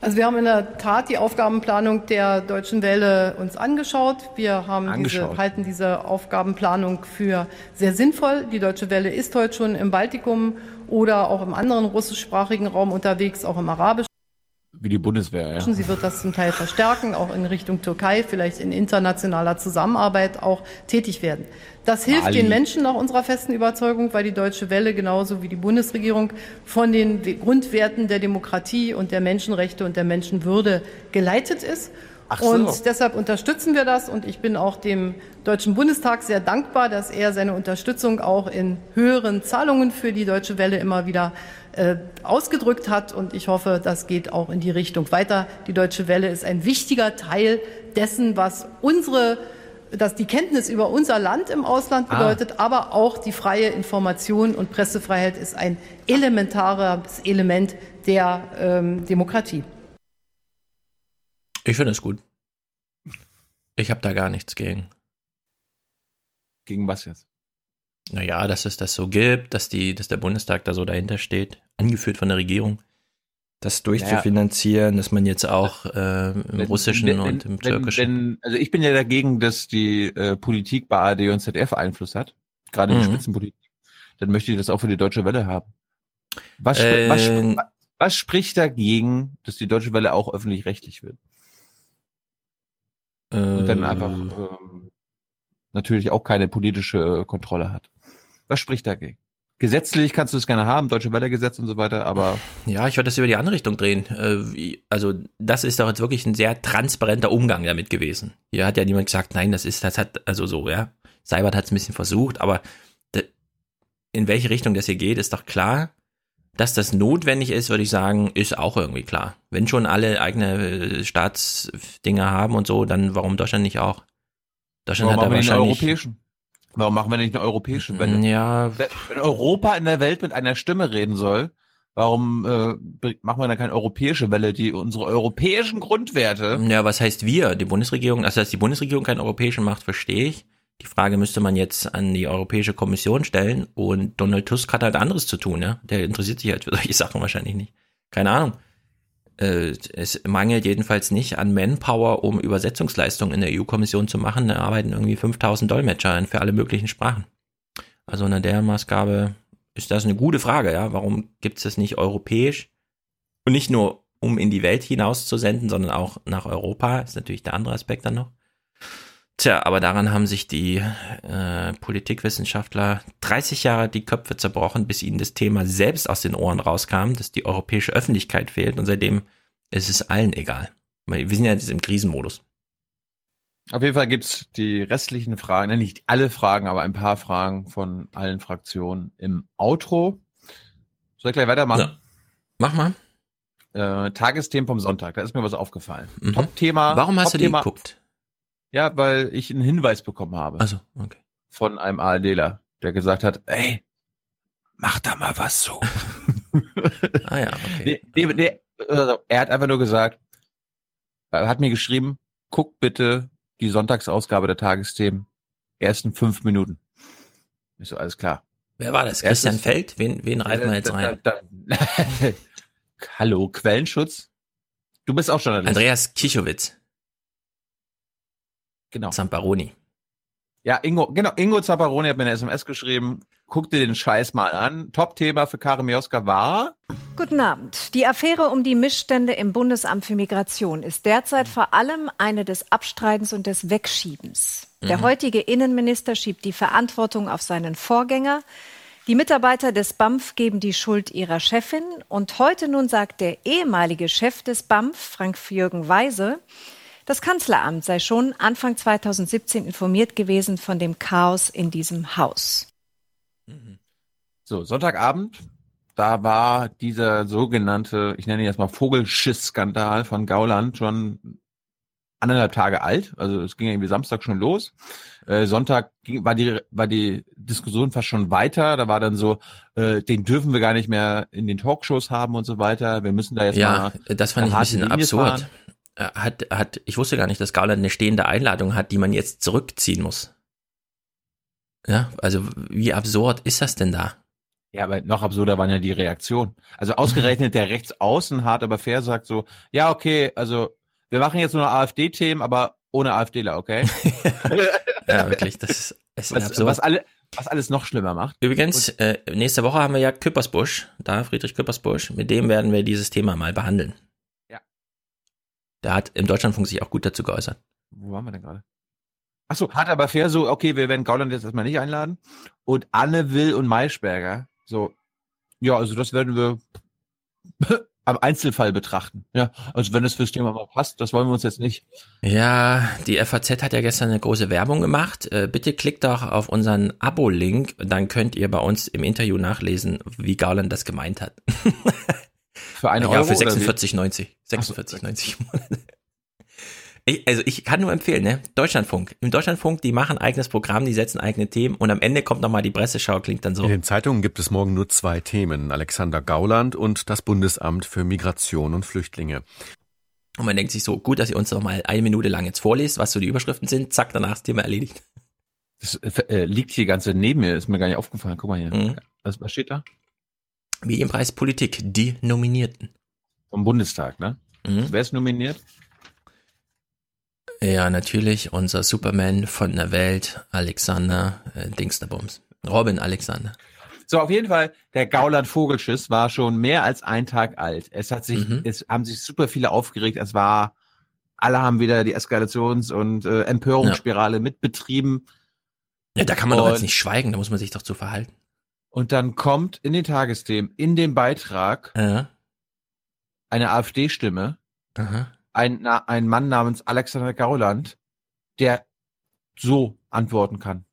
Speaker 6: Also wir haben in der Tat die Aufgabenplanung der Deutschen Welle uns angeschaut. Wir haben
Speaker 1: Angeschaut.
Speaker 6: diese, halten diese Aufgabenplanung für sehr sinnvoll. Die Deutsche Welle ist heute schon im Baltikum oder auch im anderen russischsprachigen Raum unterwegs, auch im arabischen.
Speaker 1: Wie die Bundeswehr. Ja.
Speaker 6: Sie wird das zum Teil verstärken, auch in Richtung Türkei, vielleicht in internationaler Zusammenarbeit auch tätig werden. Das hilft
Speaker 1: Mali.
Speaker 6: den Menschen nach unserer festen Überzeugung, weil die Deutsche Welle genauso wie die Bundesregierung von den We- Grundwerten der Demokratie und der Menschenrechte und der Menschenwürde geleitet ist.
Speaker 1: So.
Speaker 6: Und deshalb unterstützen wir das und ich bin auch dem Deutschen Bundestag sehr dankbar, dass er seine Unterstützung auch in höheren Zahlungen für die Deutsche Welle immer wieder ausgedrückt hat und ich hoffe, das geht auch in die Richtung weiter. Die Deutsche Welle ist ein wichtiger Teil dessen, was unsere dass die Kenntnis über unser Land im Ausland
Speaker 1: Ah.
Speaker 6: bedeutet, aber auch die freie Information und Pressefreiheit ist ein elementares Element der ähm, Demokratie.
Speaker 7: Ich finde es gut. Ich habe da gar nichts gegen.
Speaker 1: Gegen was jetzt?
Speaker 7: Naja, dass es das so gibt, dass die, dass der Bundestag da so dahinter steht, angeführt von der Regierung, das durchzufinanzieren, dass man jetzt auch äh, im
Speaker 1: Wenn-
Speaker 7: Russischen
Speaker 1: wenn-
Speaker 7: und im
Speaker 1: wenn-
Speaker 7: Türkischen.
Speaker 1: Also ich bin ja dagegen, dass die äh, Politik bei ARD und ZDF Einfluss hat, gerade die
Speaker 7: Mhm.
Speaker 1: Spitzenpolitik. Dann möchte ich das auch für die Deutsche Welle haben. Was, spri- was,
Speaker 7: Ähm.
Speaker 1: was spricht dagegen, dass die Deutsche Welle auch öffentlich-rechtlich wird? Und dann einfach ähm, natürlich auch keine politische äh, Kontrolle hat. Was spricht dagegen? Gesetzlich kannst du es gerne haben, Deutsche Welle Gesetz und so weiter, aber
Speaker 7: Ja, ich würde das über die andere Richtung drehen. Äh, also das ist doch jetzt wirklich ein sehr transparenter Umgang damit gewesen. Hier hat ja niemand gesagt, nein, das ist, das hat, also so, ja. Seibert hat es ein bisschen versucht, aber in welche Richtung das hier geht, ist doch klar. Dass das notwendig ist, würde ich sagen, ist auch irgendwie klar. Wenn schon alle eigene äh, Staatsdinger haben und so, dann warum Deutschland nicht auch? Deutschland
Speaker 1: warum
Speaker 7: hat
Speaker 1: einen
Speaker 7: wahrscheinlich.
Speaker 1: europäischen? Warum machen wir nicht eine europäische Welle?
Speaker 7: Ja,
Speaker 1: Wenn Europa in der Welt mit einer Stimme reden soll, warum äh, machen wir dann keine europäische Welle, die unsere europäischen Grundwerte
Speaker 7: Ja, was heißt wir? Die Bundesregierung, also dass die Bundesregierung keinen europäischen macht, verstehe ich. Die Frage müsste man jetzt an die Europäische Kommission stellen und Donald Tusk hat halt anderes zu tun, ja. Der interessiert sich halt für solche Sachen wahrscheinlich nicht. Keine Ahnung. Äh, es mangelt jedenfalls nicht an Manpower, um Übersetzungsleistungen in der EU-Kommission zu machen. Da arbeiten irgendwie 5000 Dolmetscher für alle möglichen Sprachen. Also unter der Maßgabe ist das eine gute Frage, ja. Warum gibt es das nicht europäisch? Und nicht nur, um in die Welt hinaus zu senden, sondern auch nach Europa, ist natürlich der andere Aspekt dann noch. Tja, aber daran haben sich die äh, Politikwissenschaftler 30 Jahre die Köpfe zerbrochen, bis ihnen das Thema selbst aus den Ohren rauskam, dass die europäische Öffentlichkeit fehlt und seitdem ist es allen egal. Wir sind ja jetzt im Krisenmodus.
Speaker 1: Auf jeden Fall gibt's die restlichen Fragen, nicht alle Fragen, aber ein paar Fragen von allen Fraktionen im Outro. Soll ich gleich weitermachen?
Speaker 7: Ja. Mach mal.
Speaker 1: Äh, Tagesthemen vom Sonntag, da ist mir was aufgefallen.
Speaker 7: Mhm.
Speaker 1: Top-Thema.
Speaker 7: Warum hast du die geguckt?
Speaker 1: Ja, weil ich einen Hinweis bekommen habe.
Speaker 7: Also, okay.
Speaker 1: Von einem ARDler, der gesagt hat, ey, mach da mal was so.
Speaker 7: Ah ja, okay.
Speaker 1: Nee, nee, nee, also, er hat einfach nur gesagt, er hat mir geschrieben, guck bitte die Sonntagsausgabe der Tagesthemen, ersten fünf Minuten. Ich so, alles klar.
Speaker 7: Wer war das?
Speaker 1: Erstes-
Speaker 7: Christian Feld? Wen, wen reifen wir jetzt rein?
Speaker 1: Da, da, Hallo, Quellenschutz? Du bist auch Journalist.
Speaker 7: Andreas Kichowitz.
Speaker 1: Genau.
Speaker 7: Zamparoni.
Speaker 1: Ja, Ingo, genau, Ingo Zapparoni hat mir eine SMS geschrieben, guck dir den Scheiß mal an. Top-Thema für Karin Mioska war,
Speaker 32: Guten Abend. Die Affäre um die Missstände im Bundesamt für Migration ist derzeit vor allem eine des Abstreitens und des Wegschiebens. Der
Speaker 33: Mhm.
Speaker 32: heutige Innenminister schiebt die Verantwortung auf seinen Vorgänger. Die Mitarbeiter des BAMF geben die Schuld ihrer Chefin. Und heute nun sagt der ehemalige Chef des BAMF, Frank-Jürgen Weise, das Kanzleramt sei schon Anfang 2017 informiert gewesen von dem Chaos in diesem Haus.
Speaker 1: so, Sonntagabend, da war dieser sogenannte, ich nenne ihn jetzt mal Vogelschiss-Skandal von Gauland schon anderthalb Tage alt. Also es ging ja irgendwie Samstag schon los. Äh, Sonntag ging, war die war die Diskussion fast schon weiter. Da war dann so, äh, den dürfen wir gar nicht mehr in den Talkshows haben und so weiter. Wir müssen da jetzt
Speaker 7: Ja,
Speaker 1: mal
Speaker 7: das fand ich ein bisschen
Speaker 1: Linie
Speaker 7: absurd.
Speaker 1: fahren.
Speaker 7: Er Hat, hat, ich wusste gar nicht, dass Gauland eine stehende Einladung hat, die man jetzt zurückziehen muss. Ja, also wie absurd ist das denn da?
Speaker 1: Ja, aber noch absurder waren ja die Reaktionen. Also ausgerechnet der Rechtsaußen hart, aber fair sagt so, ja, okay, also wir machen jetzt nur AfD-Themen, aber ohne AfDler, okay?
Speaker 7: Ja, wirklich, das ist, ist
Speaker 1: was,
Speaker 7: absurd.
Speaker 1: was, alle, was alles noch schlimmer macht.
Speaker 7: Übrigens, äh, nächste Woche haben wir ja Küppersbusch, da Friedrich Küppersbusch, mit dem werden wir dieses Thema mal behandeln. Der hat im Deutschlandfunk sich auch gut dazu geäußert.
Speaker 1: Wo waren wir denn gerade? Ach so, hart, aber fair so, okay, wir werden Gauland jetzt erstmal nicht einladen. Und Anne Will und Maischberger, so, ja, also das werden wir am Einzelfall betrachten. Ja, also wenn es fürs Thema mal passt, das wollen wir uns jetzt nicht.
Speaker 7: Ja, die FAZ hat ja gestern eine große Werbung gemacht. Äh, bitte klickt doch auf unseren Abo-Link, dann könnt ihr bei uns im Interview nachlesen, wie Gauland das gemeint hat.
Speaker 1: Für eine
Speaker 7: ja,
Speaker 1: Euro
Speaker 7: für
Speaker 1: oder wie?
Speaker 7: 46,90. 46,90 im Monat. Ich, also ich kann nur empfehlen, ne? Deutschlandfunk. Im Deutschlandfunk, die machen eigenes Programm, die setzen eigene Themen und am Ende kommt nochmal die Presseschau, klingt dann so.
Speaker 1: In den Zeitungen gibt es morgen nur zwei Themen. Alexander Gauland und das Bundesamt für Migration und Flüchtlinge.
Speaker 7: Und man denkt sich so, gut, dass ihr uns noch mal eine Minute lang jetzt vorlest, was so die Überschriften sind. Zack, danach ist das Thema erledigt.
Speaker 1: Das äh, liegt hier ganz neben mir, ist mir gar nicht aufgefallen. Guck mal hier.
Speaker 7: Mhm.
Speaker 1: Was, was steht da?
Speaker 7: Medienpreis Politik, die Nominierten.
Speaker 1: Vom Bundestag, ne?
Speaker 7: Mhm.
Speaker 1: Wer ist nominiert?
Speaker 7: Ja, natürlich unser Superman von der Welt, Alexander äh, Dingsterbums. Robin Alexander.
Speaker 1: So, auf jeden Fall, der Gauland Vogelschiss war schon mehr als ein Tag alt. Es hat sich,
Speaker 7: Mhm.
Speaker 1: es haben sich super viele aufgeregt. Es war, alle haben wieder die Eskalations- und äh, Empörungsspirale mitbetrieben.
Speaker 7: Ja, da kann man doch
Speaker 1: Und-
Speaker 7: jetzt nicht schweigen, da muss man sich doch zu verhalten.
Speaker 1: Und dann kommt in den Tagesthemen, in dem Beitrag,
Speaker 7: Ja.
Speaker 1: eine AfD-Stimme, ein, ein Mann namens Alexander Gauland, der so antworten kann.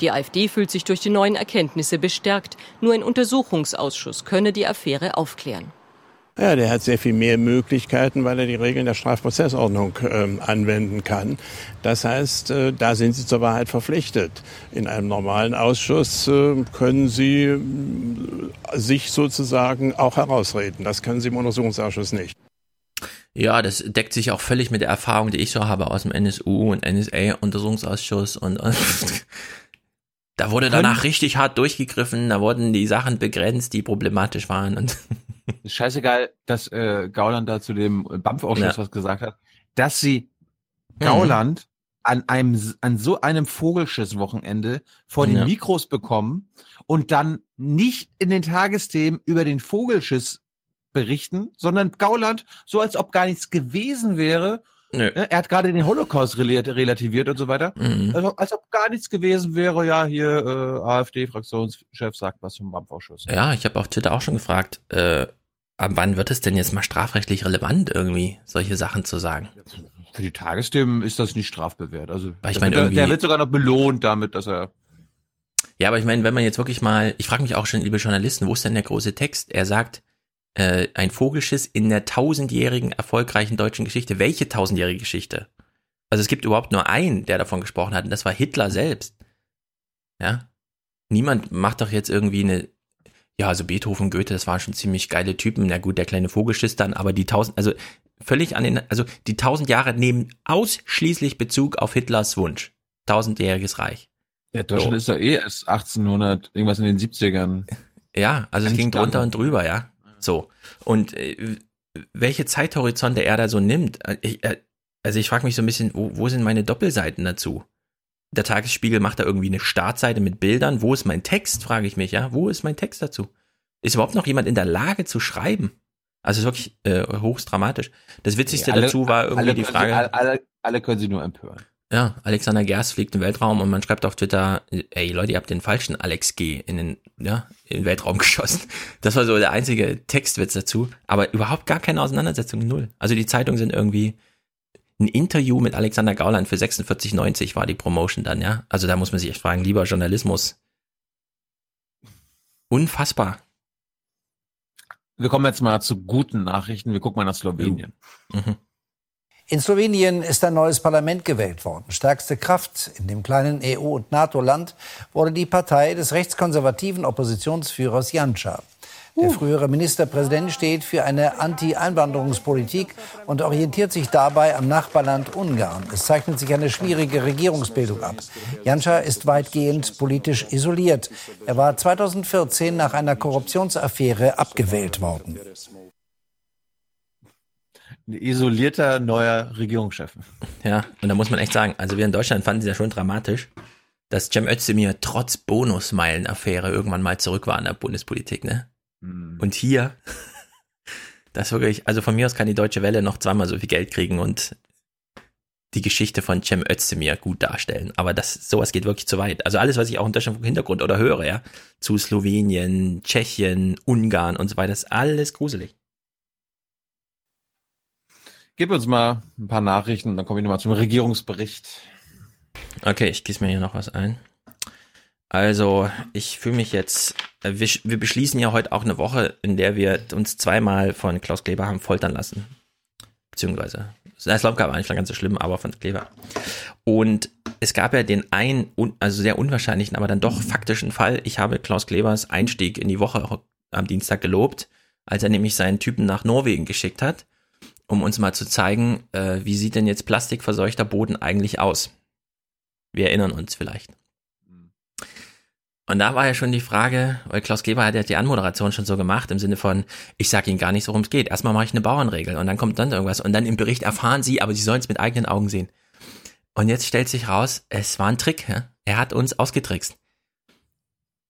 Speaker 34: Die AfD fühlt sich durch die neuen Erkenntnisse bestärkt. Nur ein Untersuchungsausschuss könne die Affäre aufklären.
Speaker 33: Ja, der hat sehr viel mehr Möglichkeiten, weil er die Regeln der Strafprozessordnung ähm, anwenden kann. Das heißt, äh, da sind Sie zur Wahrheit verpflichtet. In einem normalen Ausschuss äh, können Sie äh, sich sozusagen auch herausreden. Das können Sie im Untersuchungsausschuss nicht.
Speaker 7: Ja, das deckt sich auch völlig mit der Erfahrung, die ich so habe aus dem NSU und NSA-Untersuchungsausschuss und, und da wurde danach richtig hart durchgegriffen, da wurden die Sachen begrenzt, die problematisch waren und
Speaker 1: Ist scheißegal, dass äh, Gauland da zu dem BAMF-Ausschuss
Speaker 7: Ja.
Speaker 1: was gesagt hat, dass sie Gauland an einem an so einem Vogelschiss-Wochenende vor den
Speaker 7: Ja.
Speaker 1: Mikros bekommen und dann nicht in den Tagesthemen über den Vogelschiss berichten, sondern Gauland so als ob gar nichts gewesen wäre.
Speaker 7: Nö.
Speaker 1: Ne, Er hat gerade den Holocaust rela- relativiert und so weiter.
Speaker 7: Mhm.
Speaker 1: Also, als ob gar nichts gewesen wäre. Ja, hier äh, AfD-Fraktionschef sagt was vom BAMF-Ausschuss.
Speaker 7: Ja, ich habe auf Twitter auch schon gefragt, äh, ab wann wird es denn jetzt mal strafrechtlich relevant, irgendwie solche Sachen zu sagen?
Speaker 1: Für die Tagesthemen ist das nicht strafbewehrt. Also
Speaker 7: Weil ich
Speaker 1: der
Speaker 7: meine,
Speaker 1: wird- der
Speaker 7: irgendwie-
Speaker 1: wird sogar noch belohnt damit, dass er
Speaker 7: Ja, aber ich meine, wenn man jetzt wirklich mal, ich frage mich auch schon, liebe Journalisten, wo ist denn der große Text? Er sagt, äh, ein Vogelschiss in der tausendjährigen erfolgreichen deutschen Geschichte. Welche tausendjährige Geschichte? Also es gibt überhaupt nur einen, der davon gesprochen hat, und das war Hitler selbst. Ja? Niemand macht doch jetzt irgendwie eine, ja, also Beethoven, Goethe, das waren schon ziemlich geile Typen. Na gut, der kleine Vogelschiss dann, aber die tausend, also völlig an den, also die tausend Jahre nehmen ausschließlich Bezug auf Hitlers Wunsch. Tausendjähriges Reich.
Speaker 1: Ja, Deutschland ist ja eh erst 1800, irgendwas in den 70ern.
Speaker 7: Ja, also es ging drunter und drüber, ja. So. Und äh, welche Zeithorizonte er da so nimmt, äh, ich, äh, also ich frage mich so ein bisschen, wo, wo sind meine Doppelseiten dazu? Der Tagesspiegel macht da irgendwie eine Startseite mit Bildern. Wo ist mein Text, frage ich mich, ja. Wo ist mein Text dazu? Ist überhaupt noch jemand in der Lage zu schreiben? Also es ist wirklich äh, höchst dramatisch. Das Witzigste
Speaker 1: Alle-
Speaker 7: dazu war irgendwie
Speaker 1: alle
Speaker 7: die Frage.
Speaker 1: Alle, alle, alle können sie nur empören.
Speaker 7: Ja, Alexander Gerst fliegt den Weltraum und man schreibt auf Twitter, ey Leute, ihr habt den falschen Alex G in den, ja, in den Weltraum geschossen. Das war so der einzige Textwitz dazu, aber überhaupt gar keine Auseinandersetzung, null. Also die Zeitungen sind irgendwie ein Interview mit Alexander Gauland für 46,90 war die Promotion dann, ja. Also da muss man sich echt fragen, lieber Journalismus. Unfassbar.
Speaker 1: Wir kommen jetzt mal zu guten Nachrichten. Wir gucken mal nach Slowenien.
Speaker 7: Mhm.
Speaker 35: In Slowenien ist ein neues Parlament gewählt worden. Stärkste Kraft in dem kleinen EU- und NATO-Land wurde die Partei des rechtskonservativen Oppositionsführers Janša. Der frühere Ministerpräsident steht für eine Anti-Einwanderungspolitik und orientiert sich dabei am Nachbarland Ungarn. Es zeichnet sich eine schwierige Regierungsbildung ab. Janša ist weitgehend politisch isoliert. Er war 2014 nach einer Korruptionsaffäre abgewählt worden.
Speaker 1: Ein isolierter neuer Regierungschef.
Speaker 7: Ja, und da muss man echt sagen, also wir in Deutschland fanden sie ja schon dramatisch, dass Cem Özdemir trotz Bonusmeilen-Affäre irgendwann mal zurück war in der Bundespolitik, ne? Und hier, das wirklich, also von mir aus kann die Deutsche Welle noch zweimal so viel Geld kriegen und die Geschichte von Cem Özdemir gut darstellen. Aber das, sowas geht wirklich zu weit. Also alles, was ich auch in Deutschland vom Hintergrund oder höre, ja, zu Slowenien, Tschechien, Ungarn und so weiter, ist alles gruselig.
Speaker 1: Gib uns mal ein paar Nachrichten, dann komme ich nochmal zum Regierungsbericht.
Speaker 7: Okay, ich gieße mir hier noch was ein. Also, ich fühle mich jetzt, äh, wir, wir beschließen ja heute auch eine Woche, in der wir uns zweimal von Klaus Kleber haben foltern lassen. Beziehungsweise Slomka war nicht ganz so schlimm, aber von Kleber. Und es gab ja den einen, also sehr unwahrscheinlichen, aber dann doch faktischen Fall. Ich habe Klaus Klebers Einstieg in die Woche am Dienstag gelobt, als er nämlich seinen Typen nach Norwegen geschickt hat, um uns mal zu zeigen, äh, wie sieht denn jetzt plastikverseuchter Boden eigentlich aus. Wir erinnern uns vielleicht. Und da war ja schon die Frage, weil Klaus Kleber hat ja die Anmoderation schon so gemacht, im Sinne von, ich sage Ihnen gar nicht, worum es geht. Erstmal mache ich eine Bauernregel und dann kommt dann irgendwas. Und dann im Bericht erfahren Sie, aber Sie sollen es mit eigenen Augen sehen. Und jetzt stellt sich raus, es war ein Trick. Ja? Er hat uns ausgetrickst.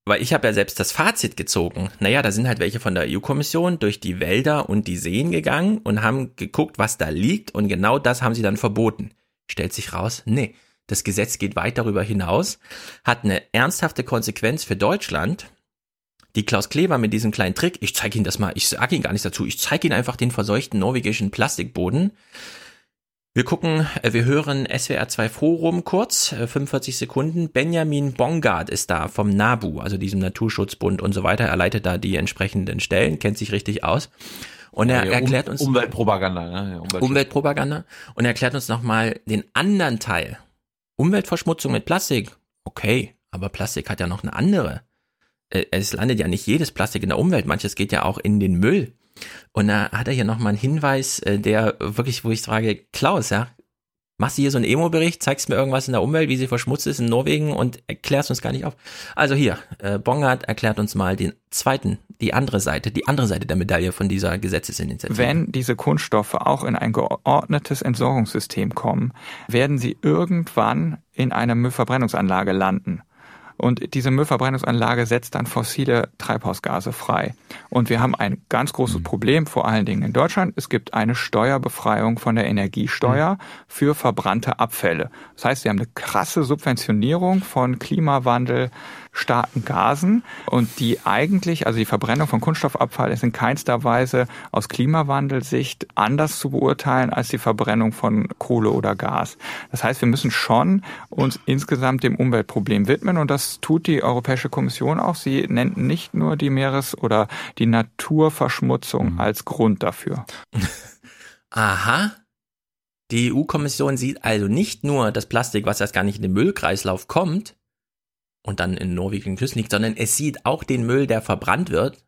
Speaker 7: Weil ich habe ja selbst das Fazit gezogen. Naja, da sind halt welche von der EU-Kommission durch die Wälder und die Seen gegangen und haben geguckt, was da liegt. Und genau das haben sie dann verboten. Stellt sich raus, nee das Gesetz geht weit darüber hinaus, hat eine ernsthafte Konsequenz für Deutschland, die Klaus Kleber mit diesem kleinen Trick, ich zeige Ihnen das mal, ich sage Ihnen gar nichts dazu, ich zeige Ihnen einfach den verseuchten norwegischen Plastikboden. Wir gucken, äh, wir hören SWR 2 Forum kurz, 45 äh, Sekunden. Benjamin Bongard ist da vom NABU, also diesem Naturschutzbund und so weiter. Er leitet da die entsprechenden Stellen, kennt sich richtig aus. Und er ja, erklärt uns
Speaker 1: Umweltpropaganda, ne?
Speaker 7: Umweltpropaganda und er erklärt uns nochmal den anderen Teil Umweltverschmutzung mit Plastik, okay, aber Plastik hat ja noch eine andere. Äh, es landet ja nicht jedes Plastik in der Umwelt, manches geht ja auch in den Müll. Und da hat er hier nochmal einen Hinweis, äh, der wirklich, wo ich frage, Klaus, ja, machst du hier so einen Emo-Bericht, zeigst mir irgendwas in der Umwelt, wie sie verschmutzt ist in Norwegen und erklärst uns gar nicht auf. Also hier, äh, Bongard erklärt uns mal den zweiten, die andere Seite, die andere Seite der Medaille von dieser Gesetzesinitiative.
Speaker 36: Wenn diese Kunststoffe auch in ein geordnetes Entsorgungssystem kommen, werden sie irgendwann in einer Müllverbrennungsanlage landen. Und diese Müllverbrennungsanlage setzt dann fossile Treibhausgase frei. Und wir haben ein ganz großes mhm. Problem, vor allen Dingen in Deutschland. Es gibt eine Steuerbefreiung von der Energiesteuer mhm. für verbrannte Abfälle. Das heißt, wir haben eine krasse Subventionierung von Klimawandel, starken Gasen und die eigentlich, also die Verbrennung von Kunststoffabfall ist in keinster Weise aus Klimawandelsicht anders zu beurteilen als die Verbrennung von Kohle oder Gas. Das heißt, wir müssen schon uns insgesamt dem Umweltproblem widmen und das tut die Europäische Kommission auch. Sie nennt nicht nur die Meeres- oder die Naturverschmutzung mhm. als Grund dafür.
Speaker 7: Aha. Die EU-Kommission sieht also nicht nur das Plastik, was erst gar nicht in den Müllkreislauf kommt, und dann in norwegischen Küsten liegt, sondern es sieht auch den Müll, der verbrannt wird,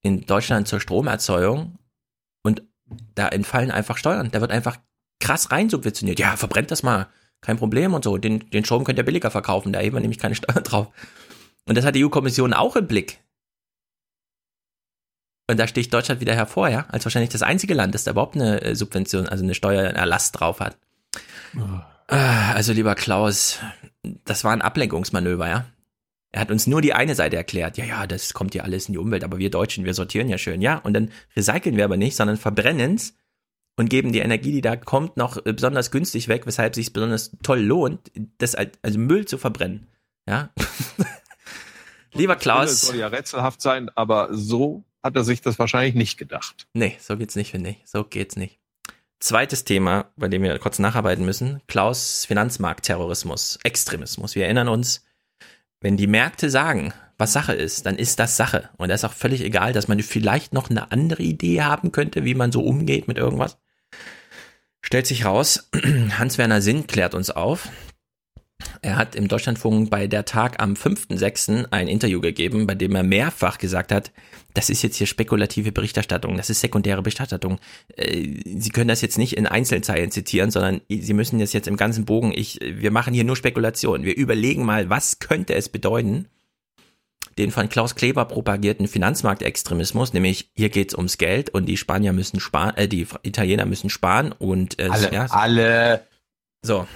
Speaker 7: in Deutschland zur Stromerzeugung und da entfallen einfach Steuern. Da wird einfach krass rein subventioniert. Ja, verbrennt das mal, kein Problem und so. Den, den Strom könnt ihr billiger verkaufen, da heben wir nämlich keine Steuern drauf. Und das hat die EU-Kommission auch im Blick. Und da sticht Deutschland wieder hervor, ja, als wahrscheinlich das einzige Land, das da überhaupt eine äh, Subvention, also eine Steuererlass drauf hat. Oh. Also lieber Klaus, das war ein Ablenkungsmanöver, ja. Er hat uns nur die eine Seite erklärt. Ja, ja, das kommt ja alles in die Umwelt, aber wir Deutschen, wir sortieren ja schön, ja. Und dann recyceln wir aber nicht, sondern verbrennen es und geben die Energie, die da kommt, noch äh, besonders günstig weg, weshalb sich besonders toll lohnt, das also Müll zu verbrennen. Ja. Lieber Klaus.
Speaker 1: Das soll ja rätselhaft sein, aber so hat er sich das wahrscheinlich nicht gedacht.
Speaker 7: Nee, so geht's nicht, finde ich. So geht's nicht. Zweites Thema, bei dem wir kurz nacharbeiten müssen. Klaus Finanzmarktterrorismus, Extremismus. Wir erinnern uns, wenn die Märkte sagen, was Sache ist, dann ist das Sache. Und da ist auch völlig egal, dass man vielleicht noch eine andere Idee haben könnte, wie man so umgeht mit irgendwas. Stellt sich raus, Hans-Werner Sinn klärt uns auf. Er hat im Deutschlandfunk bei der Tag am 5.6. ein Interview gegeben, bei dem er mehrfach gesagt hat, das ist jetzt hier spekulative Berichterstattung, das ist sekundäre Berichterstattung. Äh, Sie können das jetzt nicht in Einzelzeilen zitieren, sondern Sie müssen das jetzt im ganzen Bogen, ich, wir machen hier nur Spekulationen. Wir überlegen mal, was könnte es bedeuten, den von Klaus Kleber propagierten Finanzmarktextremismus, nämlich hier geht's ums Geld und die Spanier müssen sparen, äh, die Italiener müssen sparen und
Speaker 1: äh, alle, ja, alle.
Speaker 7: So,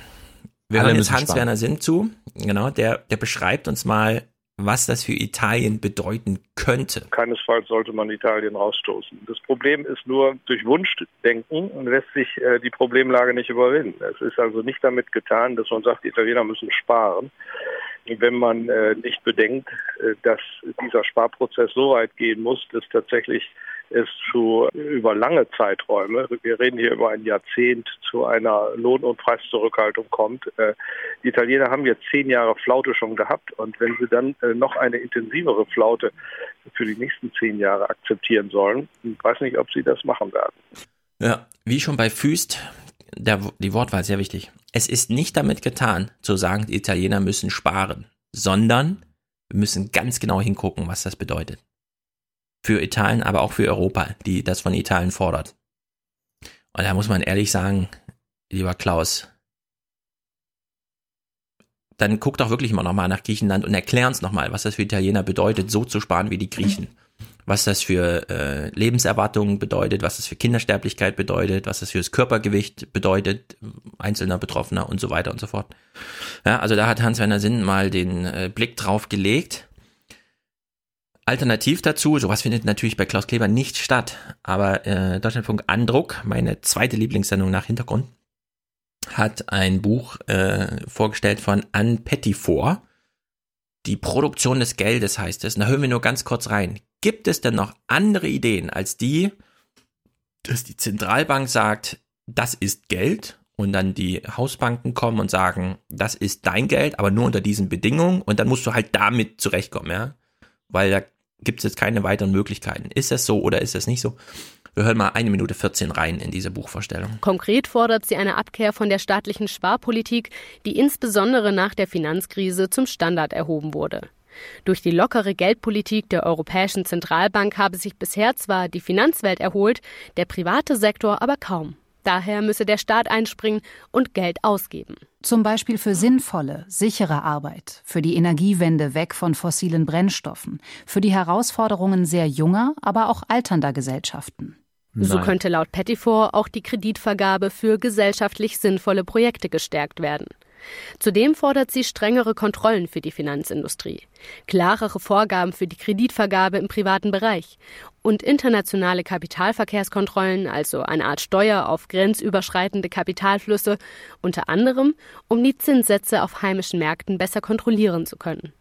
Speaker 7: wir alle hören jetzt Hans-Werner Sinn zu, genau, der, der beschreibt uns mal, was das für Italien bedeuten könnte.
Speaker 37: Keinesfalls sollte man Italien rausstoßen. Das Problem ist nur, durch Wunschdenken lässt sich äh, die Problemlage nicht überwinden. Es ist also nicht damit getan, dass man sagt, die Italiener müssen sparen. Wenn man äh, nicht bedenkt, äh, dass dieser Sparprozess so weit gehen muss, dass tatsächlich es zu über lange Zeiträume, wir reden hier über ein Jahrzehnt, zu einer Lohn- und Preiszurückhaltung kommt. Äh, die Italiener haben jetzt zehn Jahre Flaute schon gehabt und wenn sie dann äh, noch eine intensivere Flaute für die nächsten zehn Jahre akzeptieren sollen, ich weiß nicht, ob sie das machen werden.
Speaker 7: Ja, wie schon bei Füst, der, die Wortwahl ist sehr wichtig. Es ist nicht damit getan, zu sagen, die Italiener müssen sparen, sondern wir müssen ganz genau hingucken, was das bedeutet. Für Italien, aber auch für Europa, die das von Italien fordert. Und da muss man ehrlich sagen, lieber Klaus, dann guck doch wirklich mal nochmal nach Griechenland und erklär uns nochmal, was das für Italiener bedeutet, so zu sparen wie die Griechen. Was das für äh, Lebenserwartungen bedeutet, was das für Kindersterblichkeit bedeutet, was das für das Körpergewicht bedeutet, einzelner Betroffener und so weiter und so fort. Ja, also da hat Hans-Werner Sinn mal den äh, Blick drauf gelegt. Alternativ dazu, sowas findet natürlich bei Klaus Kleber nicht statt, aber äh, Deutschlandfunk Andruck, meine zweite Lieblingssendung nach Hintergrund, hat ein Buch äh, vorgestellt von Anne Pettifor. Die Produktion des Geldes heißt es. da hören wir nur ganz kurz rein. Gibt es denn noch andere Ideen als die, dass die Zentralbank sagt, das ist Geld und dann die Hausbanken kommen und sagen, das ist dein Geld, aber nur unter diesen Bedingungen und dann musst du halt damit zurechtkommen, ja? Weil da gibt es jetzt keine weiteren Möglichkeiten. Ist das so oder ist das nicht so? Wir hören mal eine Minute 14 rein in diese Buchvorstellung.
Speaker 38: Konkret fordert sie eine Abkehr von der staatlichen Sparpolitik, die insbesondere nach der Finanzkrise zum Standard erhoben wurde. Durch die lockere Geldpolitik der Europäischen Zentralbank habe sich bisher zwar die Finanzwelt erholt, der private Sektor aber kaum. Daher müsse der Staat einspringen und Geld ausgeben.
Speaker 23: Zum Beispiel für sinnvolle, sichere Arbeit, für die Energiewende weg von fossilen Brennstoffen, für die Herausforderungen sehr junger, aber auch alternder Gesellschaften.
Speaker 38: So könnte laut Pettifor auch die Kreditvergabe für gesellschaftlich sinnvolle Projekte gestärkt werden. Zudem fordert sie strengere Kontrollen für die Finanzindustrie, klarere Vorgaben für die Kreditvergabe im privaten Bereich und internationale Kapitalverkehrskontrollen, also eine Art Steuer auf grenzüberschreitende Kapitalflüsse, unter anderem, um die Zinssätze auf heimischen Märkten besser kontrollieren zu können.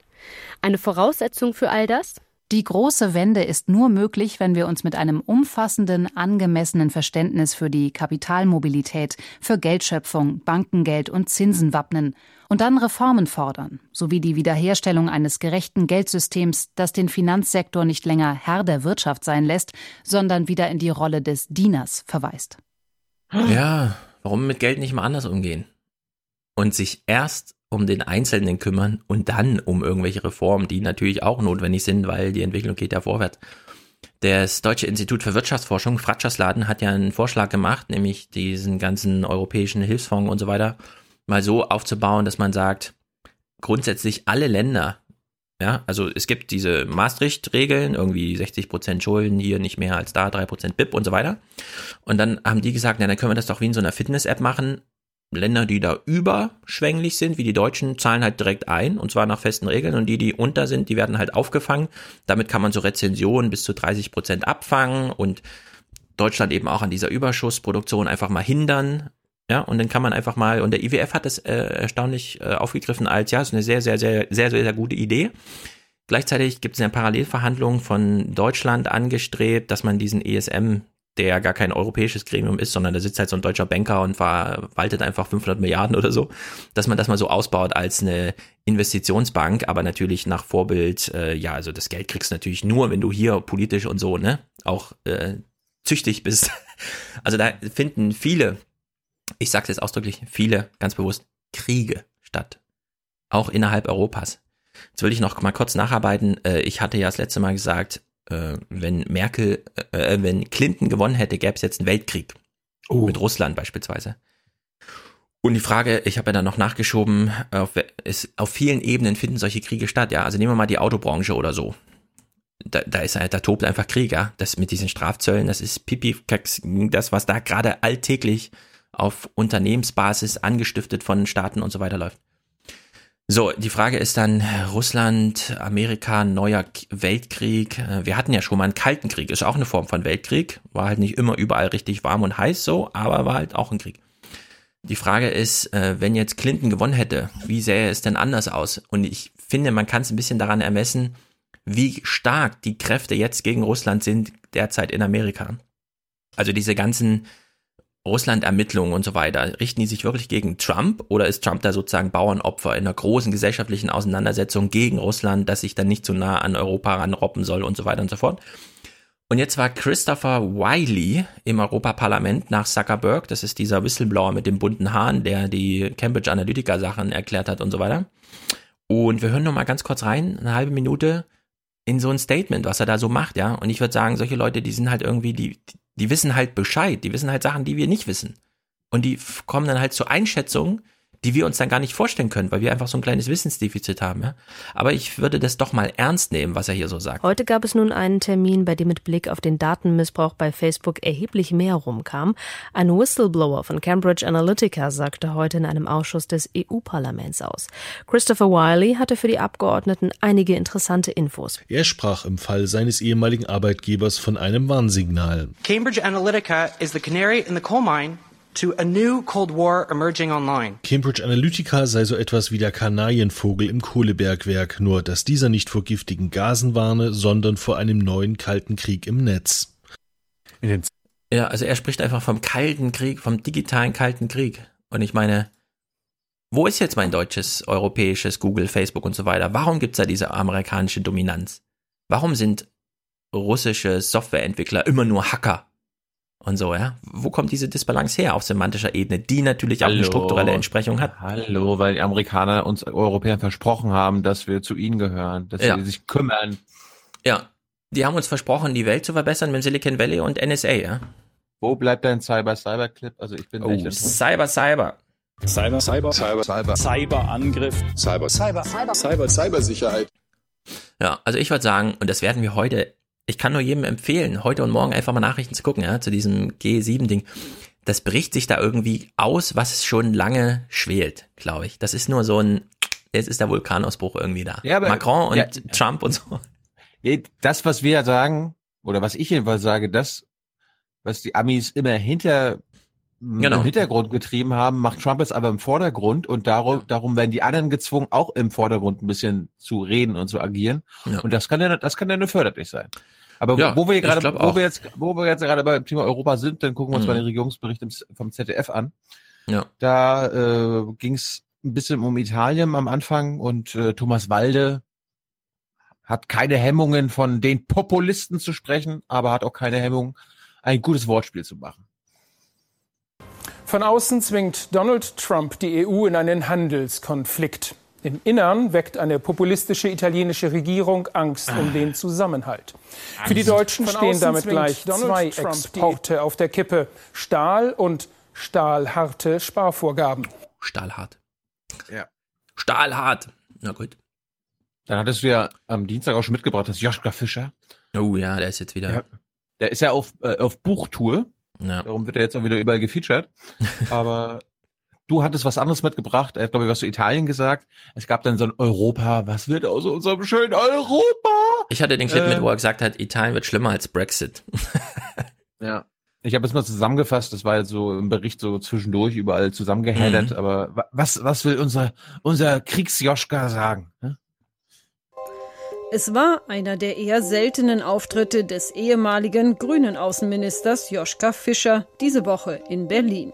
Speaker 38: Eine Voraussetzung für all das?
Speaker 23: Die große Wende ist nur möglich, wenn wir uns mit einem umfassenden, angemessenen Verständnis für die Kapitalmobilität, für Geldschöpfung, Bankengeld und Zinsen wappnen und dann Reformen fordern, sowie die Wiederherstellung eines gerechten Geldsystems, das den Finanzsektor nicht länger Herr der Wirtschaft sein lässt, sondern wieder in die Rolle des Dieners verweist.
Speaker 7: Ja, warum mit Geld nicht mal anders umgehen? Und sich erst um den Einzelnen kümmern und dann um irgendwelche Reformen, die natürlich auch notwendig sind, weil die Entwicklung geht ja vorwärts. Das Deutsche Institut für Wirtschaftsforschung, Fratschersladen, hat ja einen Vorschlag gemacht, nämlich diesen ganzen europäischen Hilfsfonds und so weiter mal so aufzubauen, dass man sagt, grundsätzlich alle Länder, ja, also es gibt diese Maastricht-Regeln, irgendwie 60 Prozent Schulden, hier nicht mehr als da, drei Prozent BIP und so weiter. Und dann haben die gesagt, na, dann können wir das doch wie in so einer Fitness-App machen. Länder, die da überschwänglich sind, wie die Deutschen, zahlen halt direkt ein, und zwar nach festen Regeln. Und die, die unter sind, die werden halt aufgefangen. Damit kann man so Rezensionen bis zu 30 Prozent abfangen und Deutschland eben auch an dieser Überschussproduktion einfach mal hindern. Ja, und dann kann man einfach mal, und der IWF hat das äh, erstaunlich äh, aufgegriffen als, ja, ist eine sehr, sehr, sehr, sehr, sehr, sehr gute Idee. Gleichzeitig gibt es eine Parallelverhandlung von Deutschland angestrebt, dass man diesen ESM der gar kein europäisches Gremium ist, sondern da sitzt halt so ein deutscher Banker und verwaltet einfach 500 Milliarden oder so, dass man das mal so ausbaut als eine Investitionsbank, aber natürlich nach Vorbild, äh, ja, also das Geld kriegst du natürlich nur, wenn du hier politisch und so, ne, auch äh, züchtig bist. Also da finden viele, ich sage jetzt ausdrücklich, viele, ganz bewusst, Kriege statt. Auch innerhalb Europas. Jetzt will ich noch mal kurz nacharbeiten. Äh, ich hatte ja das letzte Mal gesagt, äh, wenn Merkel, äh, wenn Clinton gewonnen hätte, gäbe es jetzt einen Weltkrieg. Oh. Mit Russland beispielsweise. Und die Frage, ich habe ja dann noch nachgeschoben, auf, ist, auf vielen Ebenen finden solche Kriege statt, ja. Also nehmen wir mal die Autobranche oder so. Da, da ist da tobt einfach Krieg, ja. Das mit diesen Strafzöllen, das ist pipi das, was da gerade alltäglich auf Unternehmensbasis angestiftet von Staaten und so weiter läuft. So, die Frage ist dann Russland, Amerika, neuer Weltkrieg. Äh, wir hatten ja schon mal einen Kalten Krieg, ist auch eine Form von Weltkrieg. War halt nicht immer überall richtig warm und heiß so, aber war halt auch ein Krieg. Die Frage ist, äh, wenn jetzt Clinton gewonnen hätte, wie sähe es denn anders aus? Und ich finde, man kann es ein bisschen daran ermessen, wie stark die Kräfte jetzt gegen Russland sind derzeit in Amerika. Also diese ganzen Russland-Ermittlungen und so weiter, richten die sich wirklich gegen Trump oder ist Trump da sozusagen Bauernopfer in einer großen gesellschaftlichen Auseinandersetzung gegen Russland, dass sich dann nicht zu nah an Europa ranroppen soll und so weiter und so fort? Und jetzt war Christopher Wiley im Europaparlament nach Zuckerberg. Das ist dieser Whistleblower mit dem bunten Haaren, der die Cambridge Analytica Sachen erklärt hat und so weiter. Und wir hören noch mal ganz kurz rein, eine halbe Minute in so ein Statement, was er da so macht, ja. Und ich würde sagen, solche Leute, die sind halt irgendwie, die, die wissen halt Bescheid, die wissen halt Sachen, die wir nicht wissen. Und die kommen dann halt zur Einschätzung, die wir uns dann gar nicht vorstellen können, weil wir einfach so ein kleines Wissensdefizit haben. Ja? Aber ich würde das doch mal ernst nehmen, was er hier so sagt.
Speaker 39: Heute gab es nun einen Termin, bei dem mit Blick auf den Datenmissbrauch bei Facebook erheblich mehr rumkam. Ein Whistleblower von Cambridge Analytica sagte heute in einem Ausschuss des EU-Parlaments aus. Christopher Wiley hatte für die Abgeordneten einige interessante Infos.
Speaker 40: Er sprach im Fall seines ehemaligen Arbeitgebers von einem Warnsignal.
Speaker 41: Cambridge Analytica is the canary in the coal mine to a new Cold War emerging online.
Speaker 40: Cambridge Analytica sei so etwas wie der Kanarienvogel im Kohlebergwerk, nur dass dieser nicht vor giftigen Gasen warne, sondern vor einem neuen kalten Krieg im Netz.
Speaker 7: ja, also er spricht einfach vom kalten Krieg, vom digitalen kalten Krieg. Und ich meine, wo ist jetzt mein deutsches, europäisches Google, Facebook und so weiter? Warum gibt's da diese amerikanische Dominanz? Warum sind russische Softwareentwickler immer nur Hacker? Und so, ja. Wo kommt diese Disbalance her auf semantischer Ebene, die natürlich auch
Speaker 1: Hallo.
Speaker 7: eine strukturelle Entsprechung hat?
Speaker 1: Hallo, weil die Amerikaner uns Europäern versprochen haben, dass wir zu ihnen gehören, dass
Speaker 7: Ja.
Speaker 1: sie sich kümmern.
Speaker 7: Ja. Die haben uns versprochen, die Welt zu verbessern mit Silicon Valley und NSA, ja.
Speaker 1: Wo bleibt dein Cyber-Cyber-Clip? Also ich bin
Speaker 7: Oh,
Speaker 1: echt enttäuscht.
Speaker 7: Cyber, Cyber.
Speaker 2: Cyber, Cyber, Cyber, Cyber, Cyberangriff, Cyber, Cyber, Cyber, Cyber, Cybersicherheit.
Speaker 7: Ja, also ich würde sagen, und das werden wir heute, ich kann nur jedem empfehlen, heute und morgen einfach mal Nachrichten zu gucken, ja, zu diesem G7-Ding. Das bricht sich da irgendwie aus, was schon lange schwelt, glaube ich. Das ist nur so ein, jetzt ist der Vulkanausbruch irgendwie da.
Speaker 1: Ja, aber-
Speaker 7: Macron und
Speaker 1: ja.
Speaker 7: Trump und so.
Speaker 1: Ja, Das, was wir sagen, oder was ich jedenfalls sage, das, was die Amis immer hinter
Speaker 7: Genau.
Speaker 1: im Hintergrund getrieben haben, macht Trump jetzt aber im Vordergrund und darum, darum werden die anderen gezwungen, auch im Vordergrund ein bisschen zu reden und zu agieren.
Speaker 7: Ja.
Speaker 1: Und das kann ja, das kann ja nur förderlich sein. Aber
Speaker 7: Ja,
Speaker 1: wo wir gerade, wo wir jetzt, wo wir jetzt gerade beim Thema Europa sind, dann gucken wir uns
Speaker 7: Mhm.
Speaker 1: mal den Regierungsbericht vom ZDF an.
Speaker 7: Ja.
Speaker 1: Da äh, ging es ein bisschen um Italien am Anfang und äh, Thomas Walde hat keine Hemmungen von den Populisten zu sprechen, aber hat auch keine Hemmung, ein gutes Wortspiel zu machen.
Speaker 42: Von außen zwingt Donald Trump die EU in einen Handelskonflikt. Im Innern weckt eine populistische italienische Regierung Angst um den Zusammenhalt. Für die Deutschen stehen damit gleich zwei Exporte auf der Kippe. Stahl und stahlharte Sparvorgaben.
Speaker 7: Stahlhart.
Speaker 1: Ja.
Speaker 7: Stahlhart. Na gut.
Speaker 1: Dann hattest du ja am Dienstag auch schon mitgebracht, das Joschka Fischer.
Speaker 7: Oh ja, der ist jetzt wieder.
Speaker 1: Ja. Der ist ja auf, äh, auf Buchtour.
Speaker 7: Ja.
Speaker 1: Darum wird er jetzt auch wieder überall gefeatured. Aber du hattest was anderes mitgebracht. Er hat, glaube ich, was zu Italien gesagt. Es gab dann so ein Europa. Was wird aus unserem schönen Europa?
Speaker 7: Ich hatte den Clip
Speaker 1: Äh,
Speaker 7: mit, wo er gesagt hat, Italien wird schlimmer als Brexit.
Speaker 1: Ja. Ich habe es mal zusammengefasst, das war jetzt so im Bericht so zwischendurch überall zusammengeheddert,
Speaker 7: Mhm.
Speaker 1: aber wa- was, was will unser, unser Kriegsjoschka sagen? ne?
Speaker 43: Es war einer der eher seltenen Auftritte des ehemaligen grünen Außenministers Joschka Fischer diese Woche in Berlin.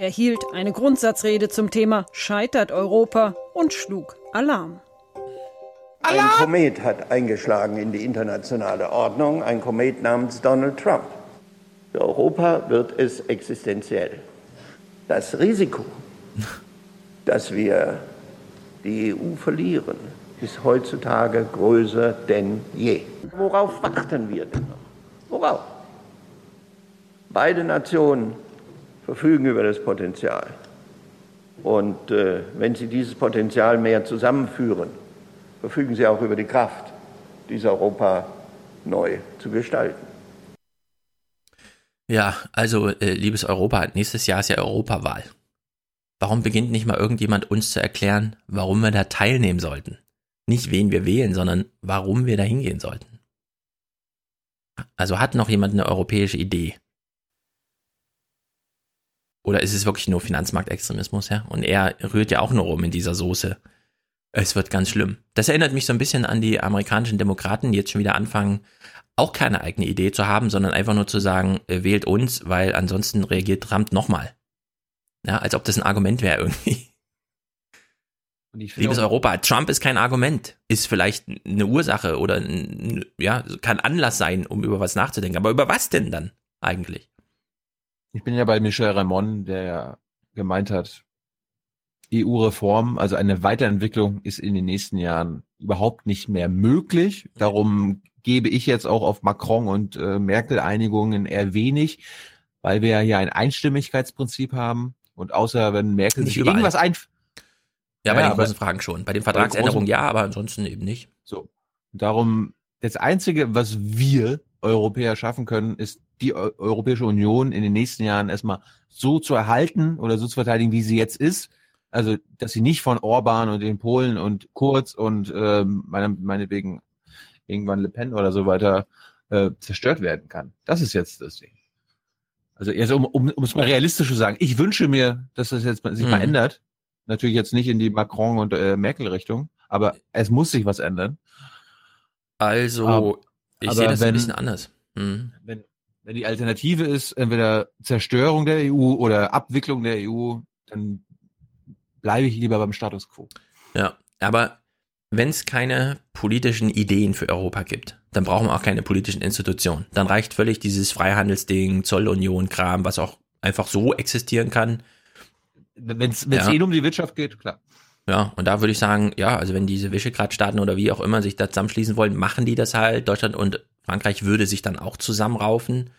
Speaker 43: Er hielt eine Grundsatzrede zum Thema Scheitert Europa und schlug Alarm.
Speaker 44: Ein Komet hat eingeschlagen in die internationale Ordnung, ein Komet namens Donald Trump. Für Europa wird es existenziell. Das Risiko, dass wir die EU verlieren, ist heutzutage größer denn je. Worauf warten wir denn noch? Worauf? Beide Nationen verfügen über das Potenzial. Und äh, wenn sie dieses Potenzial mehr zusammenführen, verfügen sie auch über die Kraft, dieses Europa neu zu gestalten.
Speaker 7: Ja, also, äh, liebes Europa, nächstes Jahr ist ja Europawahl. Warum beginnt nicht mal irgendjemand uns zu erklären, warum wir da teilnehmen sollten? Nicht wen wir wählen, sondern warum wir da hingehen sollten. Also hat noch jemand eine europäische Idee? Oder ist es wirklich nur Finanzmarktextremismus, ja? Und er rührt ja auch nur rum in dieser Soße. Es wird ganz schlimm. Das erinnert mich so ein bisschen an die amerikanischen Demokraten, die jetzt schon wieder anfangen, auch keine eigene Idee zu haben, sondern einfach nur zu sagen, äh, wählt uns, weil ansonsten reagiert Trump nochmal. Ja, als ob das ein Argument wäre irgendwie. Liebes Europa, Trump ist kein Argument, ist vielleicht eine Ursache oder ein, ja, kann Anlass sein, um über was nachzudenken. Aber über was denn dann eigentlich?
Speaker 1: Ich bin ja bei Michel Ramon, der ja gemeint hat, EU-Reform, also eine Weiterentwicklung ist in den nächsten Jahren überhaupt nicht mehr möglich. Darum gebe ich jetzt auch auf Macron und äh, Merkel-Einigungen eher wenig, weil wir ja hier ein Einstimmigkeitsprinzip haben. Und außer wenn Merkel
Speaker 7: Nicht
Speaker 1: sich
Speaker 7: überall.
Speaker 1: irgendwas ein,
Speaker 7: Ja, bei
Speaker 1: Ja,
Speaker 7: den großen Fragen schon. Bei den Vertragsänderungen ja, aber ansonsten eben nicht.
Speaker 1: So. Darum, das Einzige, was wir Europäer schaffen können, ist die Eu Europäische Union in den nächsten Jahren erstmal so zu erhalten oder so zu verteidigen, wie sie jetzt ist. Also, dass sie nicht von Orban und den Polen und Kurz und ähm, meine, meinetwegen irgendwann Le Pen oder so weiter äh, zerstört werden kann. Das ist jetzt das Ding. Also, also um, um, um es mal realistisch zu sagen, ich wünsche mir, dass das jetzt mal- sich mal
Speaker 7: Mhm.
Speaker 1: ändert. Natürlich jetzt nicht in die Macron- und äh, Merkel-Richtung, aber es muss sich was ändern.
Speaker 7: Also,
Speaker 1: Aber-
Speaker 7: ich
Speaker 1: aber
Speaker 7: sehe das ein
Speaker 1: wenn-
Speaker 7: bisschen anders. Mhm.
Speaker 1: wenn, wenn die Alternative ist, entweder Zerstörung der EU oder Abwicklung der EU, dann bleibe ich lieber beim Status quo.
Speaker 7: Ja, aber wenn es keine politischen Ideen für Europa gibt, dann brauchen wir auch keine politischen Institutionen. Dann reicht völlig dieses Freihandelsding, Zollunion, Kram, was auch einfach so existieren kann.
Speaker 1: Wenn es
Speaker 7: Ja.
Speaker 1: eh um die Wirtschaft geht, klar.
Speaker 7: Ja, und da würde ich sagen, ja, also wenn diese Visegrad-Staaten oder wie auch immer sich da zusammenschließen wollen, machen die das halt. Deutschland und Frankreich würde sich dann auch zusammenraufen.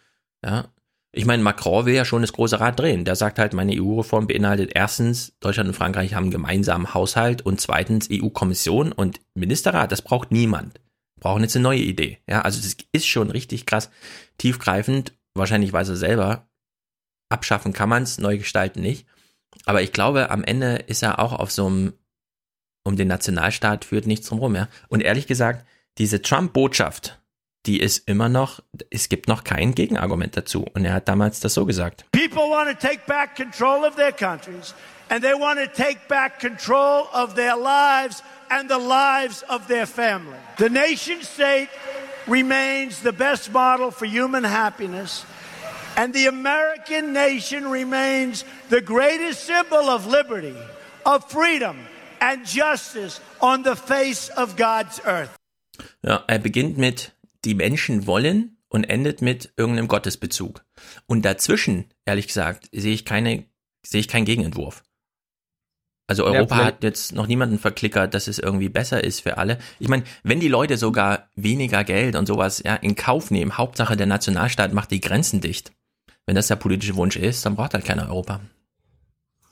Speaker 7: Ja. Ich meine, Macron will ja schon das große Rad drehen. Der sagt halt, meine EU-Reform beinhaltet erstens, Deutschland und Frankreich haben einen gemeinsamen Haushalt und zweitens EU-Kommission und Ministerrat. Das braucht niemand. Brauchen jetzt eine neue Idee. Ja, also das ist schon richtig krass tiefgreifend. Wahrscheinlich weiß er selber, abschaffen kann man es, neu gestalten nicht. Aber ich glaube, am Ende ist er auch auf so einem, um den Nationalstaat führt nichts drum rum, ja. Und ehrlich gesagt, diese Trump-Botschaft, die ist immer noch, es gibt noch kein Gegenargument dazu. Und er hat damals das so gesagt.
Speaker 45: People want to take back control of their countries, and they want to take back control of their lives and the lives of their family. The nation state remains the best model for human happiness, and the American nation remains the greatest symbol of liberty, of freedom, and justice on the face of God's earth.
Speaker 7: Ja, er beginnt mit, die Menschen wollen und endet mit irgendeinem Gottesbezug. Und dazwischen, ehrlich gesagt, sehe ich keine, sehe ich keinen Gegenentwurf. Also
Speaker 1: Ja,
Speaker 7: Europa
Speaker 1: vielleicht-
Speaker 7: hat jetzt noch niemanden verklickert, dass es irgendwie besser ist für alle. Ich meine, wenn die Leute sogar weniger Geld und sowas ja, in Kauf nehmen, Hauptsache der Nationalstaat macht die Grenzen dicht. Wenn das der politische Wunsch ist, dann braucht halt keiner Europa.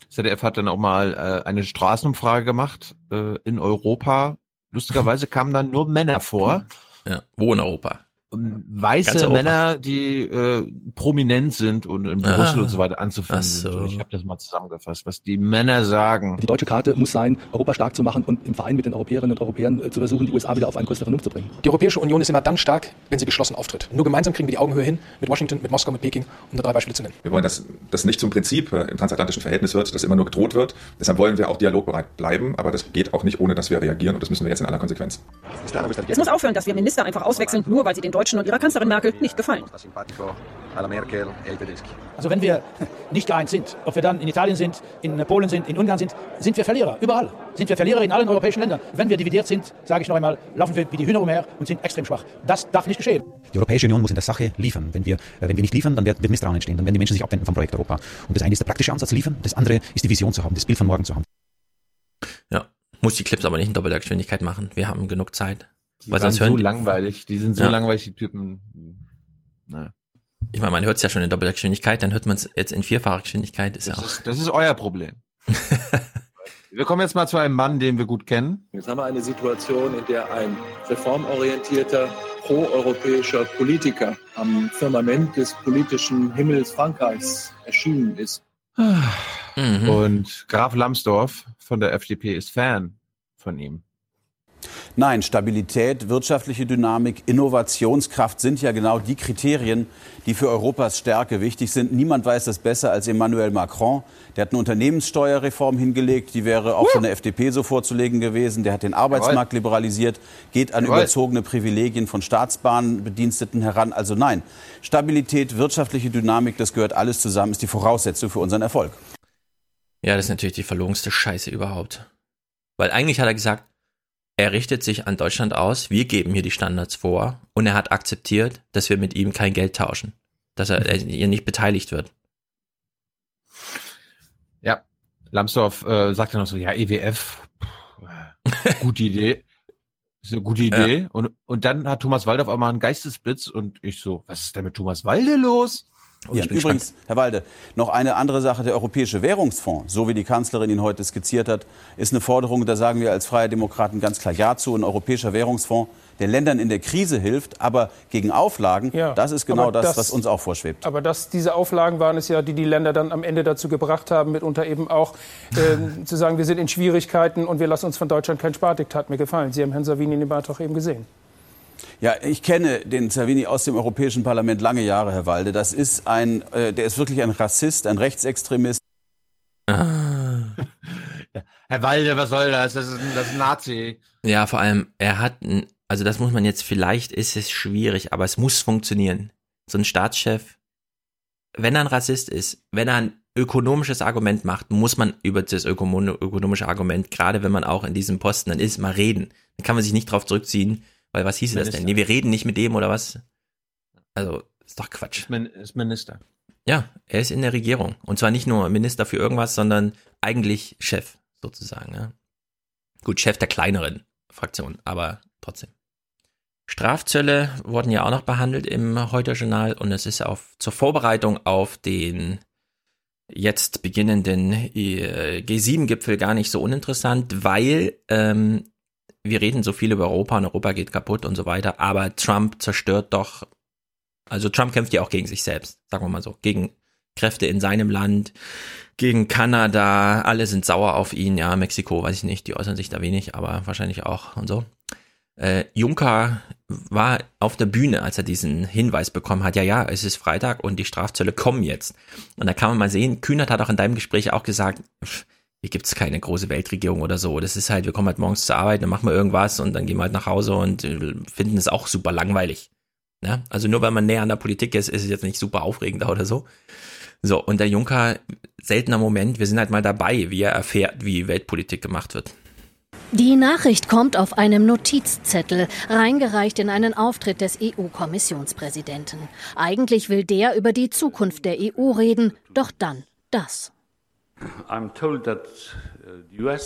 Speaker 1: ZDF hat dann auch mal äh, eine Straßenumfrage gemacht äh, in Europa. Lustigerweise kamen dann nur Männer vor.
Speaker 7: Ja, wo in Europa?
Speaker 1: Weiße. Männer, die äh, prominent sind und in
Speaker 7: Ah.
Speaker 1: Brüssel und so weiter anzufinden
Speaker 7: Ach so.
Speaker 1: sind. Ich habe das mal zusammengefasst, was die Männer sagen.
Speaker 46: Die deutsche Karte muss sein, Europa stark zu machen und im Verein mit den Europäerinnen und Europäern äh, zu versuchen, die USA wieder auf einen Kurs der Vernunft zu bringen.
Speaker 47: Die Europäische Union ist immer dann stark, wenn sie geschlossen auftritt. Nur gemeinsam kriegen wir die Augenhöhe hin, mit Washington, mit Moskau, mit Peking, um nur drei Beispiele zu nennen.
Speaker 48: Wir wollen, dass das nicht zum Prinzip äh, im transatlantischen Verhältnis wird, dass immer nur gedroht wird. Deshalb wollen wir auch dialogbereit bleiben, aber das geht auch nicht, ohne dass wir reagieren und das müssen wir jetzt in aller Konsequenz.
Speaker 49: Es muss aufhören, dass wir Minister einfach auswechseln, nur weil sie den Deutschen und ihrer Kanzlerin Merkel nicht gefallen.
Speaker 50: Also wenn wir nicht geeint sind, ob wir dann in Italien sind, in Polen sind, in Ungarn sind, sind wir Verlierer, überall. Sind wir Verlierer in allen europäischen Ländern. Wenn wir dividiert sind, sage ich noch einmal, laufen wir wie die Hühner umher und sind extrem schwach. Das darf nicht geschehen.
Speaker 51: Die Europäische Union muss in der Sache liefern. Wenn wir, äh, wenn wir nicht liefern, dann wird, wird Misstrauen entstehen. Dann werden die Menschen sich abwenden vom Projekt Europa. Und das eine ist der praktische Ansatz liefern, das andere ist die Vision zu haben, das Bild von morgen zu haben.
Speaker 7: Ja, muss die Clips aber nicht in doppelter Geschwindigkeit machen. Wir haben genug Zeit.
Speaker 1: Die
Speaker 7: Weil
Speaker 1: waren
Speaker 7: sonst
Speaker 1: so
Speaker 7: hören,
Speaker 1: langweilig. Die sind so
Speaker 7: Ja.
Speaker 1: langweilig, die Typen. Naja.
Speaker 7: ich meine, man hört es ja schon in doppelter Geschwindigkeit, dann hört man es jetzt in vierfacher Geschwindigkeit. Ist ja
Speaker 1: Das
Speaker 7: auch.
Speaker 1: ist, das ist euer Problem. wir kommen jetzt mal zu einem Mann, den wir gut kennen.
Speaker 52: Jetzt haben wir eine Situation, in der ein reformorientierter, proeuropäischer Politiker am Firmament des politischen Himmels Frankreichs erschienen ist.
Speaker 7: Mhm.
Speaker 1: Und Graf Lambsdorff von der FDP ist Fan von ihm.
Speaker 53: Nein, Stabilität, wirtschaftliche Dynamik, Innovationskraft sind ja genau die Kriterien, die für Europas Stärke wichtig sind. Niemand weiß das besser als Emmanuel Macron. Der hat eine Unternehmenssteuerreform hingelegt, die wäre auch von der FDP so vorzulegen gewesen. Der hat den Arbeitsmarkt liberalisiert, geht an überzogene Privilegien von Staatsbahnbediensteten heran. Also nein, Stabilität, wirtschaftliche Dynamik, das gehört alles zusammen, ist die Voraussetzung für unseren Erfolg.
Speaker 7: Ja, das ist natürlich die verlogenste Scheiße überhaupt. Weil eigentlich hat er gesagt, er richtet sich an Deutschland aus, wir geben hier die Standards vor und er hat akzeptiert, dass wir mit ihm kein Geld tauschen, dass er, er hier nicht beteiligt wird.
Speaker 1: Ja, Lambsdorff äh, sagt dann noch so, ja, EWF, pff, gute Idee. Ist eine gute Idee. Ja. Und, und dann hat Thomas Walde auf einmal einen Geistesblitz und ich so, was ist denn mit Thomas Walde los?
Speaker 53: Ja, übrigens, gespannt. Herr Walde, noch eine andere Sache. Der Europäische Währungsfonds, so wie die Kanzlerin ihn heute skizziert hat, ist eine Forderung, da sagen wir als Freie Demokraten ganz klar Ja zu. Ein Europäischer Währungsfonds, der Ländern in der Krise hilft, aber gegen Auflagen, ja, das ist genau das, das, was uns auch vorschwebt.
Speaker 54: Aber das, diese Auflagen waren es ja, die die Länder dann am Ende dazu gebracht haben, mitunter eben auch äh, zu sagen, wir sind in Schwierigkeiten und wir lassen uns von Deutschland kein Spardiktat mehr gefallen. Sie haben Herrn Savini in dem Beitrag eben gesehen.
Speaker 53: Ja, ich kenne den Savini aus dem Europäischen Parlament lange Jahre, Herr Walde. Das ist ein, äh, der ist wirklich ein Rassist, ein Rechtsextremist.
Speaker 1: Ah. Herr Walde, was soll das? Das ist, ein, das ist ein Nazi.
Speaker 7: Ja, vor allem, er hat, ein, also das muss man jetzt, vielleicht ist es schwierig, aber es muss funktionieren. So ein Staatschef, wenn er ein Rassist ist, wenn er ein ökonomisches Argument macht, muss man über das ökonomische Argument, gerade wenn man auch in diesem Posten dann ist, mal reden. Dann kann man sich nicht darauf zurückziehen, weil was hieß Minister. das denn? Nee, wir reden nicht mit dem oder was? Also, ist doch Quatsch.
Speaker 1: Ist, ist Minister.
Speaker 7: Ja, er ist in der Regierung. Und zwar nicht nur Minister für irgendwas, sondern eigentlich Chef, sozusagen. Ja. Gut, Chef der kleineren Fraktion, aber trotzdem. Strafzölle wurden ja auch noch behandelt im Heute-Journal und es ist auf, zur Vorbereitung auf den jetzt beginnenden äh, G7-Gipfel gar nicht so uninteressant, weil ähm, wir reden so viel über Europa und Europa geht kaputt und so weiter, aber Trump zerstört doch, also Trump kämpft ja auch gegen sich selbst, sagen wir mal so, gegen Kräfte in seinem Land, gegen Kanada, alle sind sauer auf ihn, ja, Mexiko, weiß ich nicht, die äußern sich da wenig, aber wahrscheinlich auch und so. Äh, Juncker war auf der Bühne, als er diesen Hinweis bekommen hat, ja, ja, es ist Freitag und die Strafzölle kommen jetzt. Und da kann man mal sehen, Kühnert hat auch in deinem Gespräch auch gesagt, pff, hier gibt's keine große Weltregierung oder so. Das ist halt, wir kommen halt morgens zur Arbeit, dann machen wir irgendwas und dann gehen wir halt nach Hause und äh, finden es auch super langweilig. Ja? Also nur weil man näher an der Politik ist, ist es jetzt nicht super aufregender oder so. So, und der Juncker, seltener Moment, wir sind halt mal dabei, wie er erfährt, wie Weltpolitik gemacht wird.
Speaker 55: Die Nachricht kommt auf einem Notizzettel, reingereicht in einen Auftritt des EU-Kommissionspräsidenten. Eigentlich will der über die Zukunft der EU reden, doch dann das. Uh,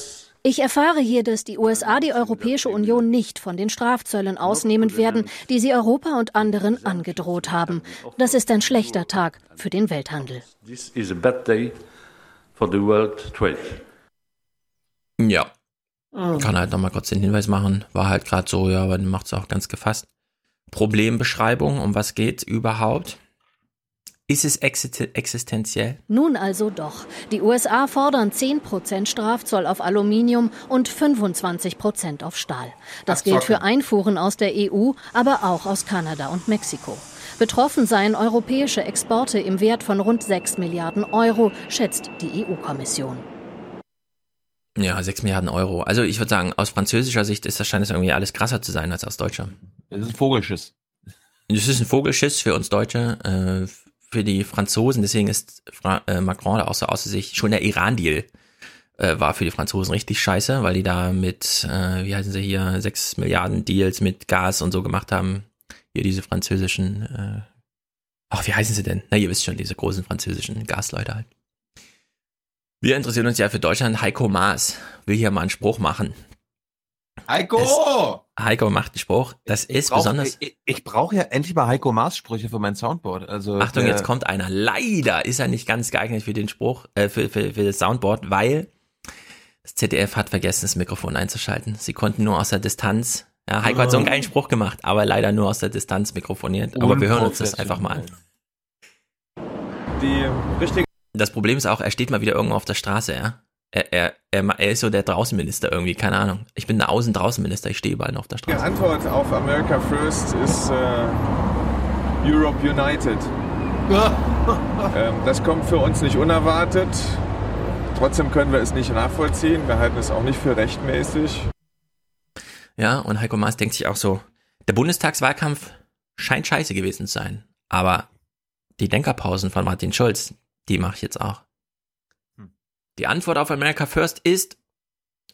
Speaker 55: ich erfahre hier, dass die USA die Europäische Union nicht von den Strafzöllen ausnehmen werden, die sie Europa und anderen angedroht haben. Das ist ein schlechter Tag für den Welthandel.
Speaker 7: Ja. Kann halt nochmal kurz den Hinweis machen. War halt gerade so, ja, aber macht es auch ganz gefasst. Problembeschreibung, um was geht's überhaupt? Ist es existenziell?
Speaker 55: Nun also doch. Die USA fordern 10% Strafzoll auf Aluminium und 25% auf Stahl. Das Ach, gilt für Einfuhren aus der EU, aber auch aus Kanada und Mexiko. Betroffen seien europäische Exporte im Wert von rund 6 Milliarden Euro, schätzt die EU-Kommission.
Speaker 7: Ja, 6 Milliarden Euro. Also ich würde sagen, aus französischer Sicht ist das scheint es irgendwie alles krasser zu sein als aus deutscher.
Speaker 1: Das ist ein Vogelschiss.
Speaker 7: Das ist ein Vogelschiss für uns Deutsche. Äh, für die Franzosen, deswegen ist Fra äh, Macron da auch so außer sich, schon der Iran-Deal äh, war für die Franzosen richtig scheiße, weil die da mit, äh, wie heißen sie hier, sechs Milliarden Deals mit Gas und so gemacht haben. Hier diese französischen, äh, ach, wie heißen sie denn? Na, ihr wisst schon, diese großen französischen Gasleute halt. Wir interessieren uns ja für Deutschland. Heiko Maas will hier mal einen Spruch machen.
Speaker 1: Heiko!
Speaker 7: Das, Heiko macht einen Spruch. Das ist
Speaker 1: brauch,
Speaker 7: besonders.
Speaker 1: Ich, ich brauche ja endlich mal Heiko Maas Sprüche für mein Soundboard. Also
Speaker 7: Achtung, jetzt kommt einer. Leider ist er nicht ganz geeignet für den Spruch, äh, für, für, für das Soundboard, weil das ZDF hat vergessen, das Mikrofon einzuschalten. Sie konnten nur aus der Distanz. Ja, Heiko oh. hat so einen geilen Spruch gemacht, aber leider nur aus der Distanz mikrofoniert. Aber wir hören uns das einfach mal an.
Speaker 56: Die richtige
Speaker 7: das Problem ist auch, er steht mal wieder irgendwo auf der Straße, ja er, er, er, er ist so der Draußenminister irgendwie, keine Ahnung. Ich bin der Außen-Draußenminister, ich stehe überall auf der Straße.
Speaker 56: Die Antwort auf America First ist äh, Europe United. ähm, das kommt für uns nicht unerwartet. Trotzdem können wir es nicht nachvollziehen. Wir halten es auch nicht für rechtmäßig.
Speaker 7: Ja, und Heiko Maas denkt sich auch so, der Bundestagswahlkampf scheint scheiße gewesen zu sein. Aber die Denkerpausen von Martin Schulz, die mache ich jetzt auch. Die Antwort auf America First ist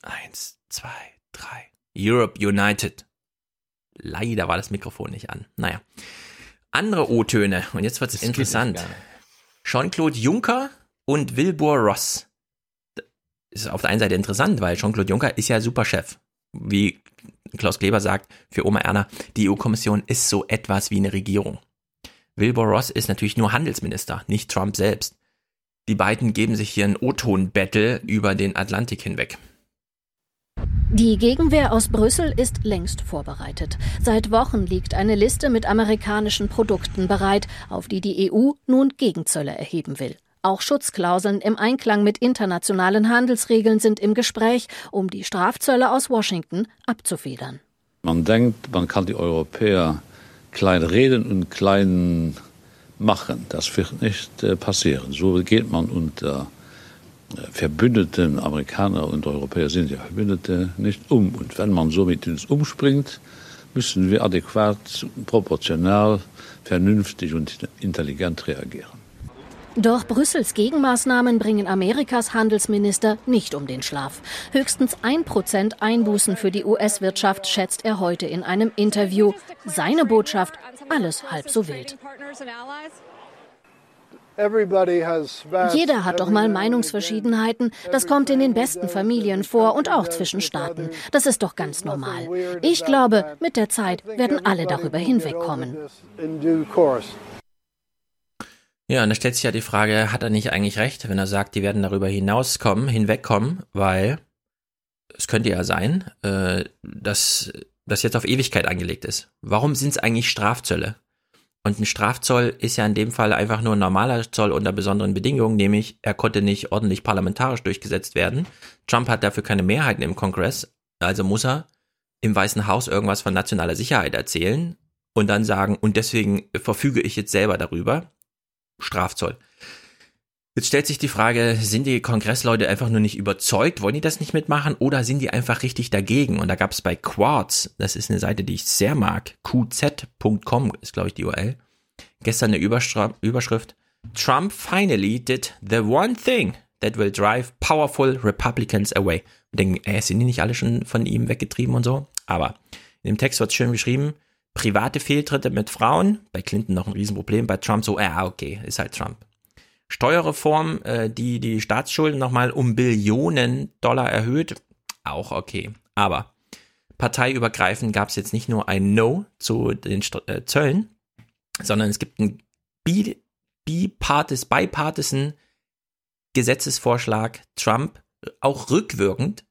Speaker 7: eins, zwei, drei. Europe United. Leider war das Mikrofon nicht an. Naja. Andere O-Töne. Und jetzt wird es interessant. Jean-Claude Juncker und Wilbur Ross. Das ist auf der einen Seite interessant, weil Jean-Claude Juncker ist ja Superchef. Wie Klaus Kleber sagt, für Oma Erna, die EU-Kommission ist so etwas wie eine Regierung. Wilbur Ross ist natürlich nur Handelsminister, nicht Trump selbst. Die beiden geben sich hier ein O-Ton-Battle über den Atlantik hinweg.
Speaker 55: Die Gegenwehr aus Brüssel ist längst vorbereitet. Seit Wochen liegt eine Liste mit amerikanischen Produkten bereit, auf die die EU nun Gegenzölle erheben will. Auch Schutzklauseln im Einklang mit internationalen Handelsregeln sind im Gespräch, um die Strafzölle aus Washington abzufedern.
Speaker 57: Man denkt, man kann die Europäer klein reden und klein machen. Das wird nicht äh, passieren. So geht man unter äh, Verbündeten, Amerikaner und Europäer sind ja Verbündete, nicht um. Und wenn man so mit uns umspringt, müssen wir adäquat, proportional, vernünftig und intelligent reagieren.
Speaker 55: Doch Brüssels Gegenmaßnahmen bringen Amerikas Handelsminister nicht um den Schlaf. Höchstens ein Prozent Einbußen für die US-Wirtschaft schätzt er heute in einem Interview. Seine Botschaft, alles halb so wild. Jeder hat doch mal Meinungsverschiedenheiten. Das kommt in den besten Familien vor und auch zwischen Staaten. Das ist doch ganz normal. Ich glaube, mit der Zeit werden alle darüber hinwegkommen.
Speaker 7: Ja, und da stellt sich ja die Frage, hat er nicht eigentlich recht, wenn er sagt, die werden darüber hinauskommen, hinwegkommen, weil es könnte ja sein, äh, dass das jetzt auf Ewigkeit angelegt ist. Warum sind es eigentlich Strafzölle? Und ein Strafzoll ist ja in dem Fall einfach nur ein normaler Zoll unter besonderen Bedingungen, nämlich er konnte nicht ordentlich parlamentarisch durchgesetzt werden. Trump hat dafür keine Mehrheiten im Kongress, also muss er im Weißen Haus irgendwas von nationaler Sicherheit erzählen und dann sagen, und deswegen verfüge ich jetzt selber darüber. Strafzoll. Jetzt stellt sich die Frage, sind die Kongressleute einfach nur nicht überzeugt, wollen die das nicht mitmachen oder sind die einfach richtig dagegen? Und da gab es bei Quartz, das ist eine Seite, die ich sehr mag, qz.com ist glaube ich die URL, gestern eine Überschrift, Trump finally did the one thing that will drive powerful Republicans away. Und denken, äh, sind die nicht alle schon von ihm weggetrieben und so? Aber in dem Text wird schön geschrieben, private Fehltritte mit Frauen, bei Clinton noch ein Riesenproblem, bei Trump so, ja, okay, ist halt Trump. Steuerreform, äh, die die Staatsschulden nochmal um Billionen Dollar erhöht, auch okay. Aber parteiübergreifend gab es jetzt nicht nur ein No zu den St äh, Zöllen, sondern es gibt einen bipartis, bipartisan Gesetzesvorschlag Trump auch rückwirkend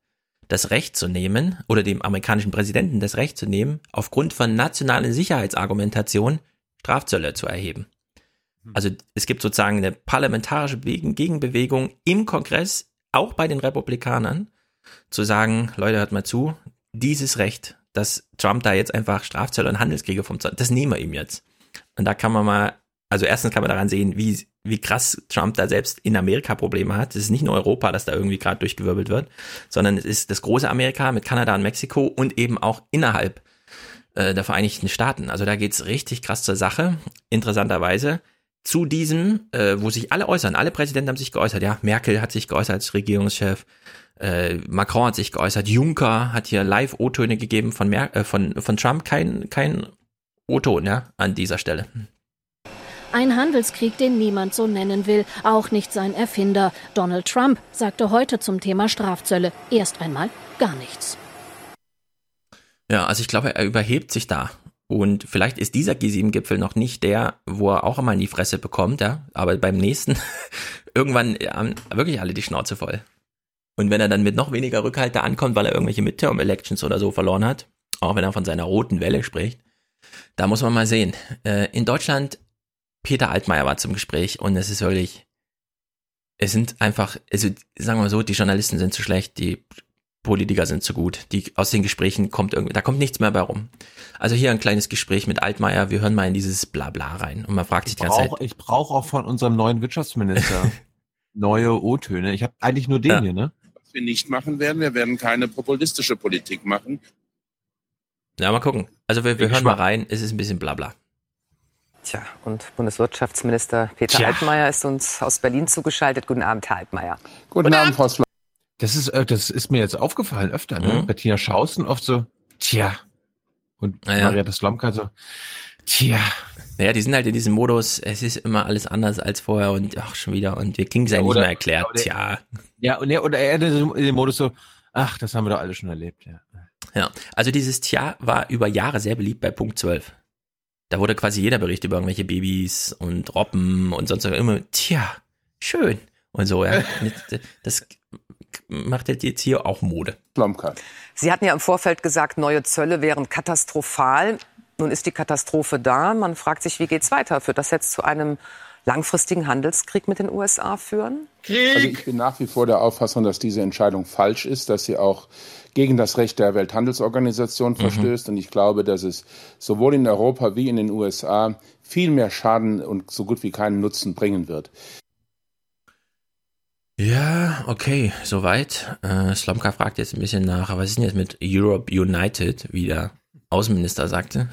Speaker 7: das Recht zu nehmen oder dem amerikanischen Präsidenten das Recht zu nehmen, aufgrund von nationalen Sicherheitsargumentationen Strafzölle zu erheben. Hm. Also es gibt sozusagen eine parlamentarische Gegenbewegung im Kongress, auch bei den Republikanern, zu sagen, Leute, hört mal zu, dieses Recht, dass Trump da jetzt einfach Strafzölle und Handelskriege vom Zoll, das nehmen wir ihm jetzt. Und da kann man mal, also erstens kann man daran sehen, wie wie krass Trump da selbst in Amerika Probleme hat. Es ist nicht nur Europa, das da irgendwie gerade durchgewirbelt wird, sondern es ist das große Amerika mit Kanada und Mexiko und eben auch innerhalb äh, der Vereinigten Staaten. Also da geht's richtig krass zur Sache. Interessanterweise zu diesem, äh, wo sich alle äußern, alle Präsidenten haben sich geäußert. Ja, Merkel hat sich geäußert als Regierungschef, äh, Macron hat sich geäußert, Juncker hat hier live O-Töne gegeben von, Mer äh, von, von Trump, kein, kein O-Ton, ja, an dieser Stelle.
Speaker 55: Ein Handelskrieg, den niemand so nennen will, auch nicht sein Erfinder. Donald Trump sagte heute zum Thema Strafzölle erst einmal gar nichts.
Speaker 7: Ja, also ich glaube, er überhebt sich da. Und vielleicht ist dieser G7-Gipfel noch nicht der, wo er auch einmal in die Fresse bekommt, ja. Aber beim nächsten irgendwann haben wirklich alle die Schnauze voll. Und wenn er dann mit noch weniger Rückhalt da ankommt, weil er irgendwelche Midterm-Elections oder so verloren hat, auch wenn er von seiner roten Welle spricht, da muss man mal sehen. Äh, in Deutschland Peter Altmaier war zum Gespräch und es ist wirklich, es sind einfach, also sagen wir mal so, die Journalisten sind zu schlecht, die Politiker sind zu gut. Die, aus den Gesprächen kommt irgendwie, da kommt nichts mehr bei rum. Also hier ein kleines Gespräch mit Altmaier, wir hören mal in dieses Blabla rein und man fragt sich die ganze Zeit.
Speaker 1: Ich brauche auch von unserem neuen Wirtschaftsminister neue O-Töne. Ich habe eigentlich nur den ja. hier, ne?
Speaker 58: Was wir nicht machen werden, wir werden keine populistische Politik machen.
Speaker 7: Ja, mal gucken. Also wir, wir hören mal rein, es ist ein bisschen Blabla.
Speaker 59: Tja, und Bundeswirtschaftsminister Peter Tja. Altmaier ist uns aus Berlin zugeschaltet. Guten Abend, Herr Altmaier.
Speaker 58: Guten, Guten Abend, Frau Schlo
Speaker 1: Das ist, äh, das ist mir jetzt aufgefallen öfter, ne?
Speaker 7: Mhm.
Speaker 1: Bettina Schausen oft so, tja. Und
Speaker 7: Ja, ja.
Speaker 1: Marietta Slomka so, tja.
Speaker 7: Naja, die sind halt in diesem Modus, es ist immer alles anders als vorher und ach, schon wieder und wir kriegen es ja, nicht mehr erklärt.
Speaker 1: oder-
Speaker 7: Tja.
Speaker 1: Ja, und er, oder er in dem- in dem Modus so, ach, das haben wir doch alle schon erlebt, ja.
Speaker 7: Ja, also dieses Tja war über Jahre sehr beliebt bei Punkt 12. Da wurde quasi jeder Bericht über irgendwelche Babys und Robben und sonst immer, tja, schön und so, ja. Das macht jetzt hier auch Mode.
Speaker 60: Sie hatten ja im Vorfeld gesagt, neue Zölle wären katastrophal. Nun ist die Katastrophe da. Man fragt sich, wie geht's weiter? Wird das jetzt zu einem langfristigen Handelskrieg mit den USA führen?
Speaker 58: Also ich bin nach wie vor der Auffassung, dass diese Entscheidung falsch ist, dass sie auch gegen das Recht der Welthandelsorganisation verstößt. Und ich glaube, dass es sowohl in Europa wie in den USA viel mehr Schaden und so gut wie keinen Nutzen bringen wird.
Speaker 7: Ja, okay, soweit. Äh, Slomka fragt jetzt ein bisschen nach, was ist denn jetzt mit Europe United, wie der Außenminister sagte?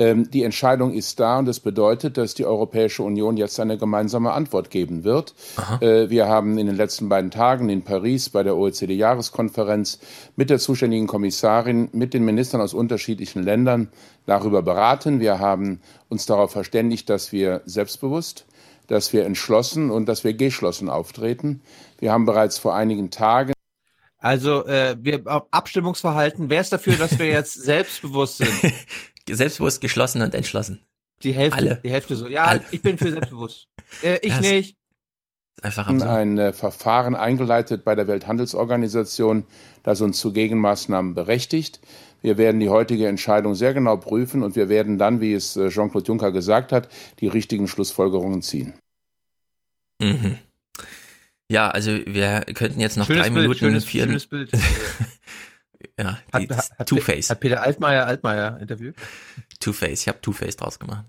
Speaker 58: Ähm, die Entscheidung ist da und das bedeutet, dass die Europäische Union jetzt eine gemeinsame Antwort geben wird. Äh, wir haben in den letzten beiden Tagen in Paris bei der OECD-Jahreskonferenz mit der zuständigen Kommissarin, mit den Ministern aus unterschiedlichen Ländern darüber beraten. Wir haben uns darauf verständigt, dass wir selbstbewusst, dass wir entschlossen und dass wir geschlossen auftreten. Wir haben bereits vor einigen Tagen
Speaker 1: Also, äh, wir Abstimmungsverhalten, wer ist dafür, dass wir jetzt selbstbewusst sind?
Speaker 7: Selbstbewusst, geschlossen und entschlossen.
Speaker 1: Die Hälfte,
Speaker 7: Alle.
Speaker 1: die Hälfte so. Ja,
Speaker 7: Alle.
Speaker 1: ich bin für selbstbewusst. Äh, ich
Speaker 7: Das-
Speaker 1: nicht.
Speaker 7: Einfach
Speaker 58: ein äh, Verfahren eingeleitet bei der Welthandelsorganisation, das uns zu Gegenmaßnahmen berechtigt. Wir werden die heutige Entscheidung sehr genau prüfen und wir werden dann, wie es äh, Jean-Claude Juncker gesagt hat, die richtigen Schlussfolgerungen ziehen.
Speaker 7: Mhm. Ja, also wir könnten jetzt noch
Speaker 1: Schönes
Speaker 7: drei
Speaker 1: Bild,
Speaker 7: Minuten
Speaker 1: schönes-
Speaker 7: vier.
Speaker 1: schönes Bild.
Speaker 7: ja,
Speaker 1: Hat,
Speaker 7: die
Speaker 1: hat,
Speaker 7: Two-Face.
Speaker 1: Hat Peter Altmaier, Altmaier interviewt?
Speaker 7: Two-Face, ich habe Two-Face draus gemacht.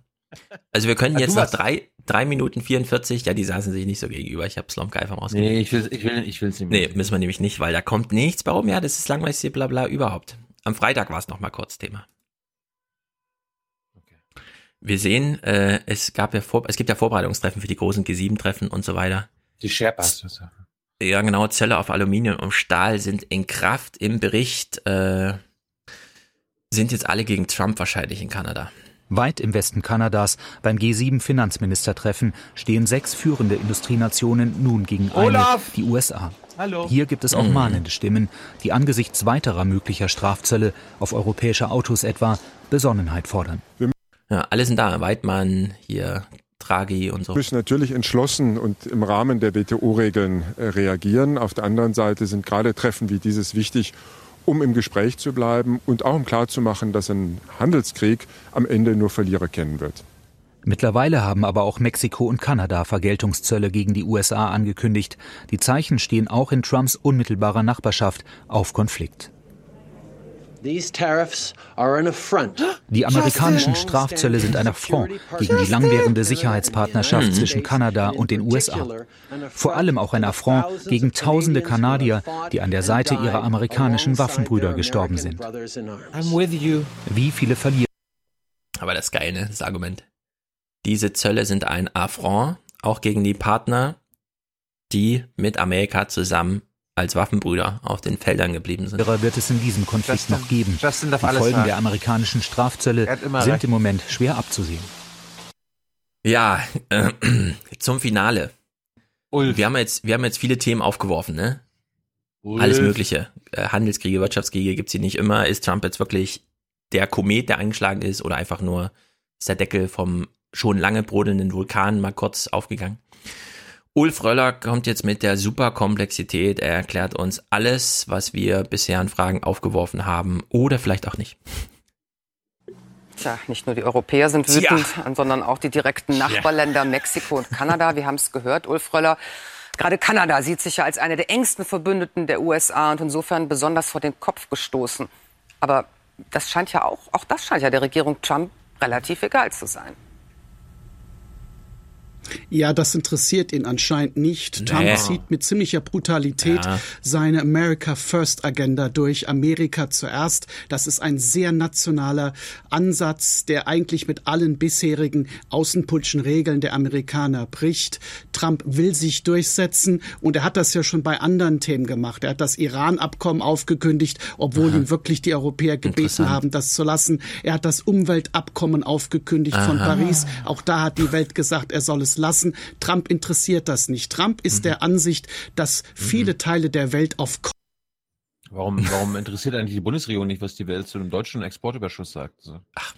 Speaker 7: Also wir können jetzt
Speaker 1: warst-
Speaker 7: drei, drei Minuten 44, ja, die saßen sich nicht so gegenüber. Ich habe Slomka einfach mal
Speaker 1: Nee, ich will, ich will, ich will's nicht mehr.
Speaker 7: Nee, müssen wir nämlich nicht, weil da kommt nichts. Warum? Ja, das ist langweiligste Blabla überhaupt. Am Freitag war es noch mal kurz Thema. Wir sehen, äh, es gab ja vor, es gibt ja Vorbereitungstreffen für die großen G7-Treffen und so weiter.
Speaker 1: Die Sherpas.
Speaker 7: Ja, genau, Zölle auf Aluminium und Stahl sind in Kraft. Im Bericht äh, sind jetzt alle gegen Trump wahrscheinlich in Kanada.
Speaker 51: Weit im Westen Kanadas beim G7-Finanzministertreffen stehen sechs führende Industrienationen nun gegen
Speaker 1: Olaf!
Speaker 51: eine, die USA.
Speaker 1: Hallo.
Speaker 51: Hier gibt es auch
Speaker 7: Mhm.
Speaker 51: mahnende Stimmen, die angesichts weiterer möglicher Strafzölle auf europäische Autos etwa Besonnenheit fordern.
Speaker 7: Ja, alle sind da. Weidmann, hier Draghi und so.
Speaker 61: Wir müssen natürlich entschlossen und im Rahmen der WTO-Regeln äh, reagieren. Auf der anderen Seite sind gerade Treffen wie dieses wichtig, um im Gespräch zu bleiben und auch um klarzumachen, dass ein Handelskrieg am Ende nur Verlierer kennen wird.
Speaker 51: Mittlerweile haben aber auch Mexiko und Kanada Vergeltungszölle gegen die USA angekündigt. Die Zeichen stehen auch in Trumps unmittelbarer Nachbarschaft auf Konflikt.
Speaker 62: These tariffs are an affront.
Speaker 51: Die amerikanischen Strafzölle sind ein Affront gegen die langwährende Sicherheitspartnerschaft
Speaker 62: Mhm.
Speaker 51: zwischen Kanada und den USA. Vor allem auch ein Affront gegen tausende Kanadier, die an der Seite ihrer amerikanischen Waffenbrüder gestorben sind.
Speaker 1: I'm with you.
Speaker 51: Wie viele verlieren?
Speaker 7: Aber das ist geil, ne? Das Argument. Diese Zölle sind ein Affront, auch gegen die Partner, die mit Amerika zusammen als Waffenbrüder auf den Feldern geblieben sind.
Speaker 51: wird es in diesem Konflikt
Speaker 7: Justin-
Speaker 51: noch geben.
Speaker 7: Justin
Speaker 51: Die
Speaker 7: darf alles
Speaker 51: Folgen
Speaker 7: sagen.
Speaker 51: der amerikanischen Strafzölle sind
Speaker 7: recht.
Speaker 51: im Moment schwer abzusehen.
Speaker 7: Ja, äh, zum Finale. Wir haben jetzt, wir haben jetzt viele Themen aufgeworfen, ne?
Speaker 1: Ulf.
Speaker 7: Alles Mögliche. Äh, Handelskriege, Wirtschaftskriege gibt's hier nicht immer. Ist Trump jetzt wirklich der Komet, der eingeschlagen ist, oder einfach nur ist der Deckel vom schon lange brodelnden Vulkan mal kurz aufgegangen? Ulf Röller kommt jetzt mit der Superkomplexität. Er erklärt uns alles, was wir bisher an Fragen aufgeworfen haben oder vielleicht auch nicht.
Speaker 60: Tja, nicht nur die Europäer sind wütend, sondern auch die direkten Nachbarländer Mexiko und Kanada. Wir haben es gehört, Ulf Röller. Gerade Kanada sieht sich ja als eine der engsten Verbündeten der USA und insofern besonders vor den Kopf gestoßen. Aber das scheint ja auch, auch das scheint ja der Regierung Trump relativ egal zu sein.
Speaker 63: Ja, das interessiert ihn anscheinend nicht. Nee. Trump zieht mit ziemlicher Brutalität ja. seine America First Agenda durch. Amerika zuerst. Das ist ein sehr nationaler Ansatz, der eigentlich mit allen bisherigen außenpolitischen Regeln der Amerikaner bricht. Trump will sich durchsetzen und er hat das ja schon bei anderen Themen gemacht. Er hat das Iran-Abkommen aufgekündigt, obwohl Aha. ihn wirklich die Europäer gebeten haben, das zu lassen. Er hat das Umweltabkommen aufgekündigt Aha. von Paris. Auch da hat die Welt gesagt, er soll es lassen. Trump interessiert das nicht. Trump ist mhm. der Ansicht, dass viele mhm. Teile der Welt auf
Speaker 1: Warum, warum interessiert eigentlich die Bundesregierung nicht, was die Welt zu einem deutschen Exportüberschuss sagt? So. Ach,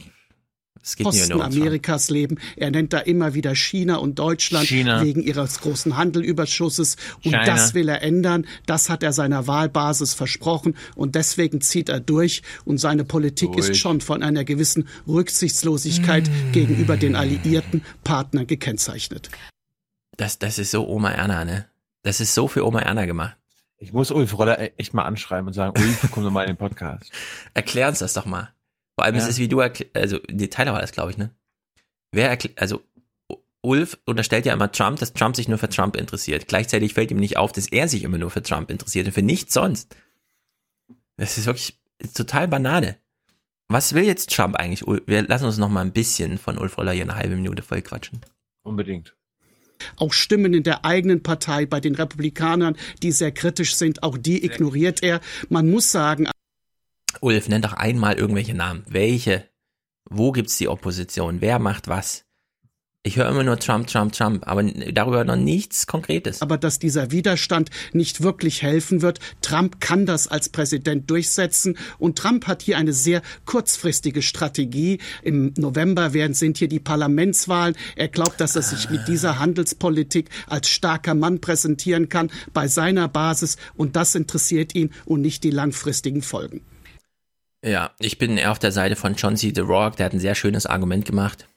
Speaker 63: es geht Posten Amerikas leben. Er nennt da immer wieder China und Deutschland China. wegen ihres großen Handelüberschusses. Und China. das will er ändern. Das hat er seiner Wahlbasis versprochen. Und deswegen zieht er durch. Und seine Politik durch. ist schon von einer gewissen Rücksichtslosigkeit mm. gegenüber den alliierten Partnern gekennzeichnet.
Speaker 7: Das, das ist so Oma Erna, ne? Das ist so für Oma Erna gemacht.
Speaker 1: Ich muss Ulf Roller echt mal anschreiben und sagen, Ulf, komm doch mal in den Podcast.
Speaker 7: Erklär uns das doch mal. Vor allem ja. ist es wie du also die Tyler war das, glaube ich, ne? Wer erklärt, also Ulf unterstellt ja immer Trump, dass Trump sich nur für Trump interessiert. Gleichzeitig fällt ihm nicht auf, dass er sich immer nur für Trump interessiert und für nichts sonst. Das ist wirklich total Banane. Was will jetzt Trump eigentlich? Wir lassen uns noch mal ein bisschen von Ulf Roller hier eine halbe Minute voll quatschen.
Speaker 1: Unbedingt.
Speaker 63: Auch Stimmen in der eigenen Partei bei den Republikanern, die sehr kritisch sind, auch die ignoriert er. Man muss sagen,
Speaker 7: Ulf, nenn doch einmal irgendwelche Namen. Welche? Wo gibt's die Opposition? Wer macht was? Ich höre immer nur Trump, Trump, Trump, aber darüber noch nichts Konkretes.
Speaker 63: Aber dass dieser Widerstand nicht wirklich helfen wird, Trump kann das als Präsident durchsetzen und Trump hat hier eine sehr kurzfristige Strategie. Im November werden, sind hier die Parlamentswahlen. Er glaubt, dass er sich mit dieser Handelspolitik als starker Mann präsentieren kann bei seiner Basis und das interessiert ihn und nicht die langfristigen Folgen.
Speaker 7: Ja, ich bin eher auf der Seite von John C. The Rock, der hat ein sehr schönes Argument gemacht.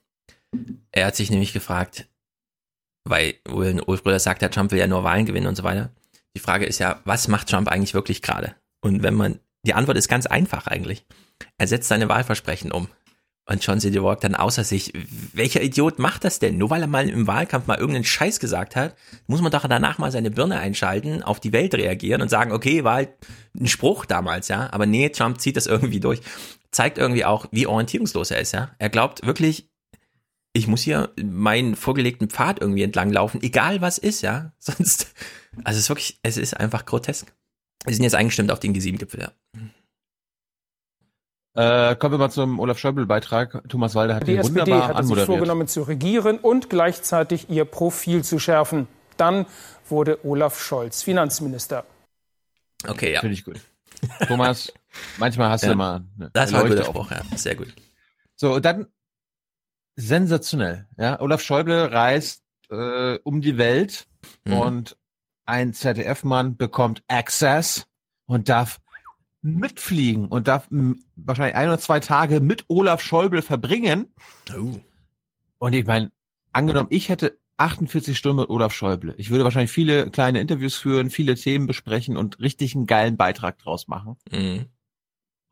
Speaker 7: Er hat sich nämlich gefragt, weil Ulf Brüder sagt, der Trump will ja nur Wahlen gewinnen und so weiter. Die Frage ist ja, was macht Trump eigentlich wirklich gerade? Und wenn man, die Antwort ist ganz einfach eigentlich. Er setzt seine Wahlversprechen um. Und John C. DeWalk dann außer sich, welcher Idiot macht das denn? Nur weil er mal im Wahlkampf mal irgendeinen Scheiß gesagt hat, muss man doch danach mal seine Birne einschalten, auf die Welt reagieren und sagen, okay, war halt ein Spruch damals, ja. Aber nee, Trump zieht das irgendwie durch. Zeigt irgendwie auch, wie orientierungslos er ist, ja. Er glaubt wirklich, ich muss hier meinen vorgelegten Pfad irgendwie entlang laufen, egal was ist, ja. Sonst, also es ist wirklich, es ist einfach grotesk. Wir sind jetzt eingestimmt auf den G7-Gipfel, ja.
Speaker 1: Äh, kommen wir mal zum Olaf Schäuble-Beitrag. Thomas Walder hat
Speaker 54: die
Speaker 1: den
Speaker 54: SPD
Speaker 1: wunderbar
Speaker 54: hat sich vorgenommen zu regieren und gleichzeitig ihr Profil zu schärfen. Dann wurde Olaf Scholz Finanzminister.
Speaker 7: Okay, ja.
Speaker 1: Finde ich gut. Thomas, manchmal hast ja. du mal
Speaker 7: eine Das war ein guter Spruch, ja. Sehr gut.
Speaker 1: So, und dann sensationell. Ja, Olaf Schäuble reist äh, um die Welt mhm. und ein ZDF-Mann bekommt Access und darf mitfliegen und darf wahrscheinlich ein oder zwei Tage mit Olaf Schäuble verbringen. Oh. Und ich meine, angenommen, ich hätte 48 Stunden mit Olaf Schäuble. Ich würde wahrscheinlich viele kleine Interviews führen, viele Themen besprechen und richtig einen geilen Beitrag draus machen. Mhm.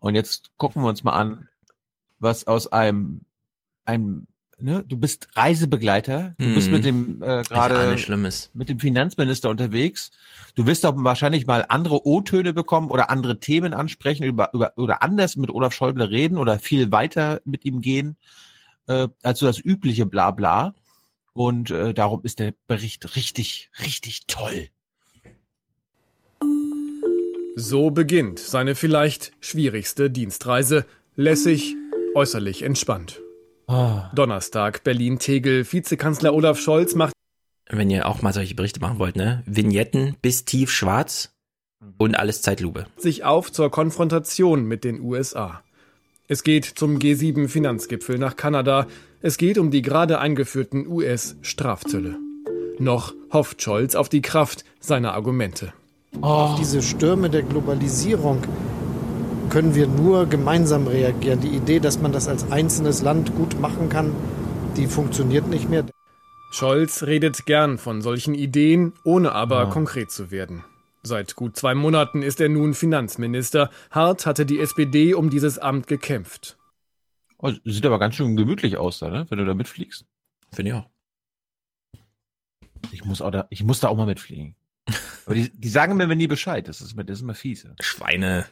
Speaker 1: Und jetzt gucken wir uns mal an, was aus einem, einem ne, du bist Reisebegleiter, du mhm. bist mit dem äh, gerade mit dem Finanzminister unterwegs. Du wirst auch wahrscheinlich mal andere O-Töne bekommen oder andere Themen ansprechen über, über oder anders mit Olaf Schäuble reden oder viel weiter mit ihm gehen äh, als so das übliche Blabla. Und äh, darum ist der Bericht richtig, richtig toll.
Speaker 42: So beginnt seine vielleicht schwierigste Dienstreise. Lässig, äußerlich entspannt. Oh. Donnerstag, Berlin-Tegel. Vizekanzler Olaf Scholz macht.
Speaker 7: Wenn ihr auch mal solche Berichte machen wollt, ne? Vignetten bis tief schwarz und alles Zeitlupe.
Speaker 42: Sich auf zur Konfrontation mit den USA. Es geht zum G7-Finanzgipfel nach Kanada. Es geht um die gerade eingeführten US-Strafzölle. Noch hofft Scholz auf die Kraft seiner Argumente.
Speaker 64: Oh. Diese Stürme der Globalisierung können wir nur gemeinsam reagieren. Die Idee, dass man das als einzelnes Land gut machen kann, die funktioniert nicht mehr.
Speaker 42: Scholz redet gern von solchen Ideen, ohne aber ja. konkret zu werden. Seit gut zwei Monaten ist er nun Finanzminister. Hart hatte die SPD um dieses Amt gekämpft.
Speaker 1: Oh, sieht aber ganz schön gemütlich aus da, ne? wenn du da mitfliegst.
Speaker 7: Finde ich auch.
Speaker 1: Ich muss, auch da, ich muss da auch mal mitfliegen. Aber die, die sagen mir nie Bescheid. Das ist, das ist immer fies.
Speaker 7: Schweine.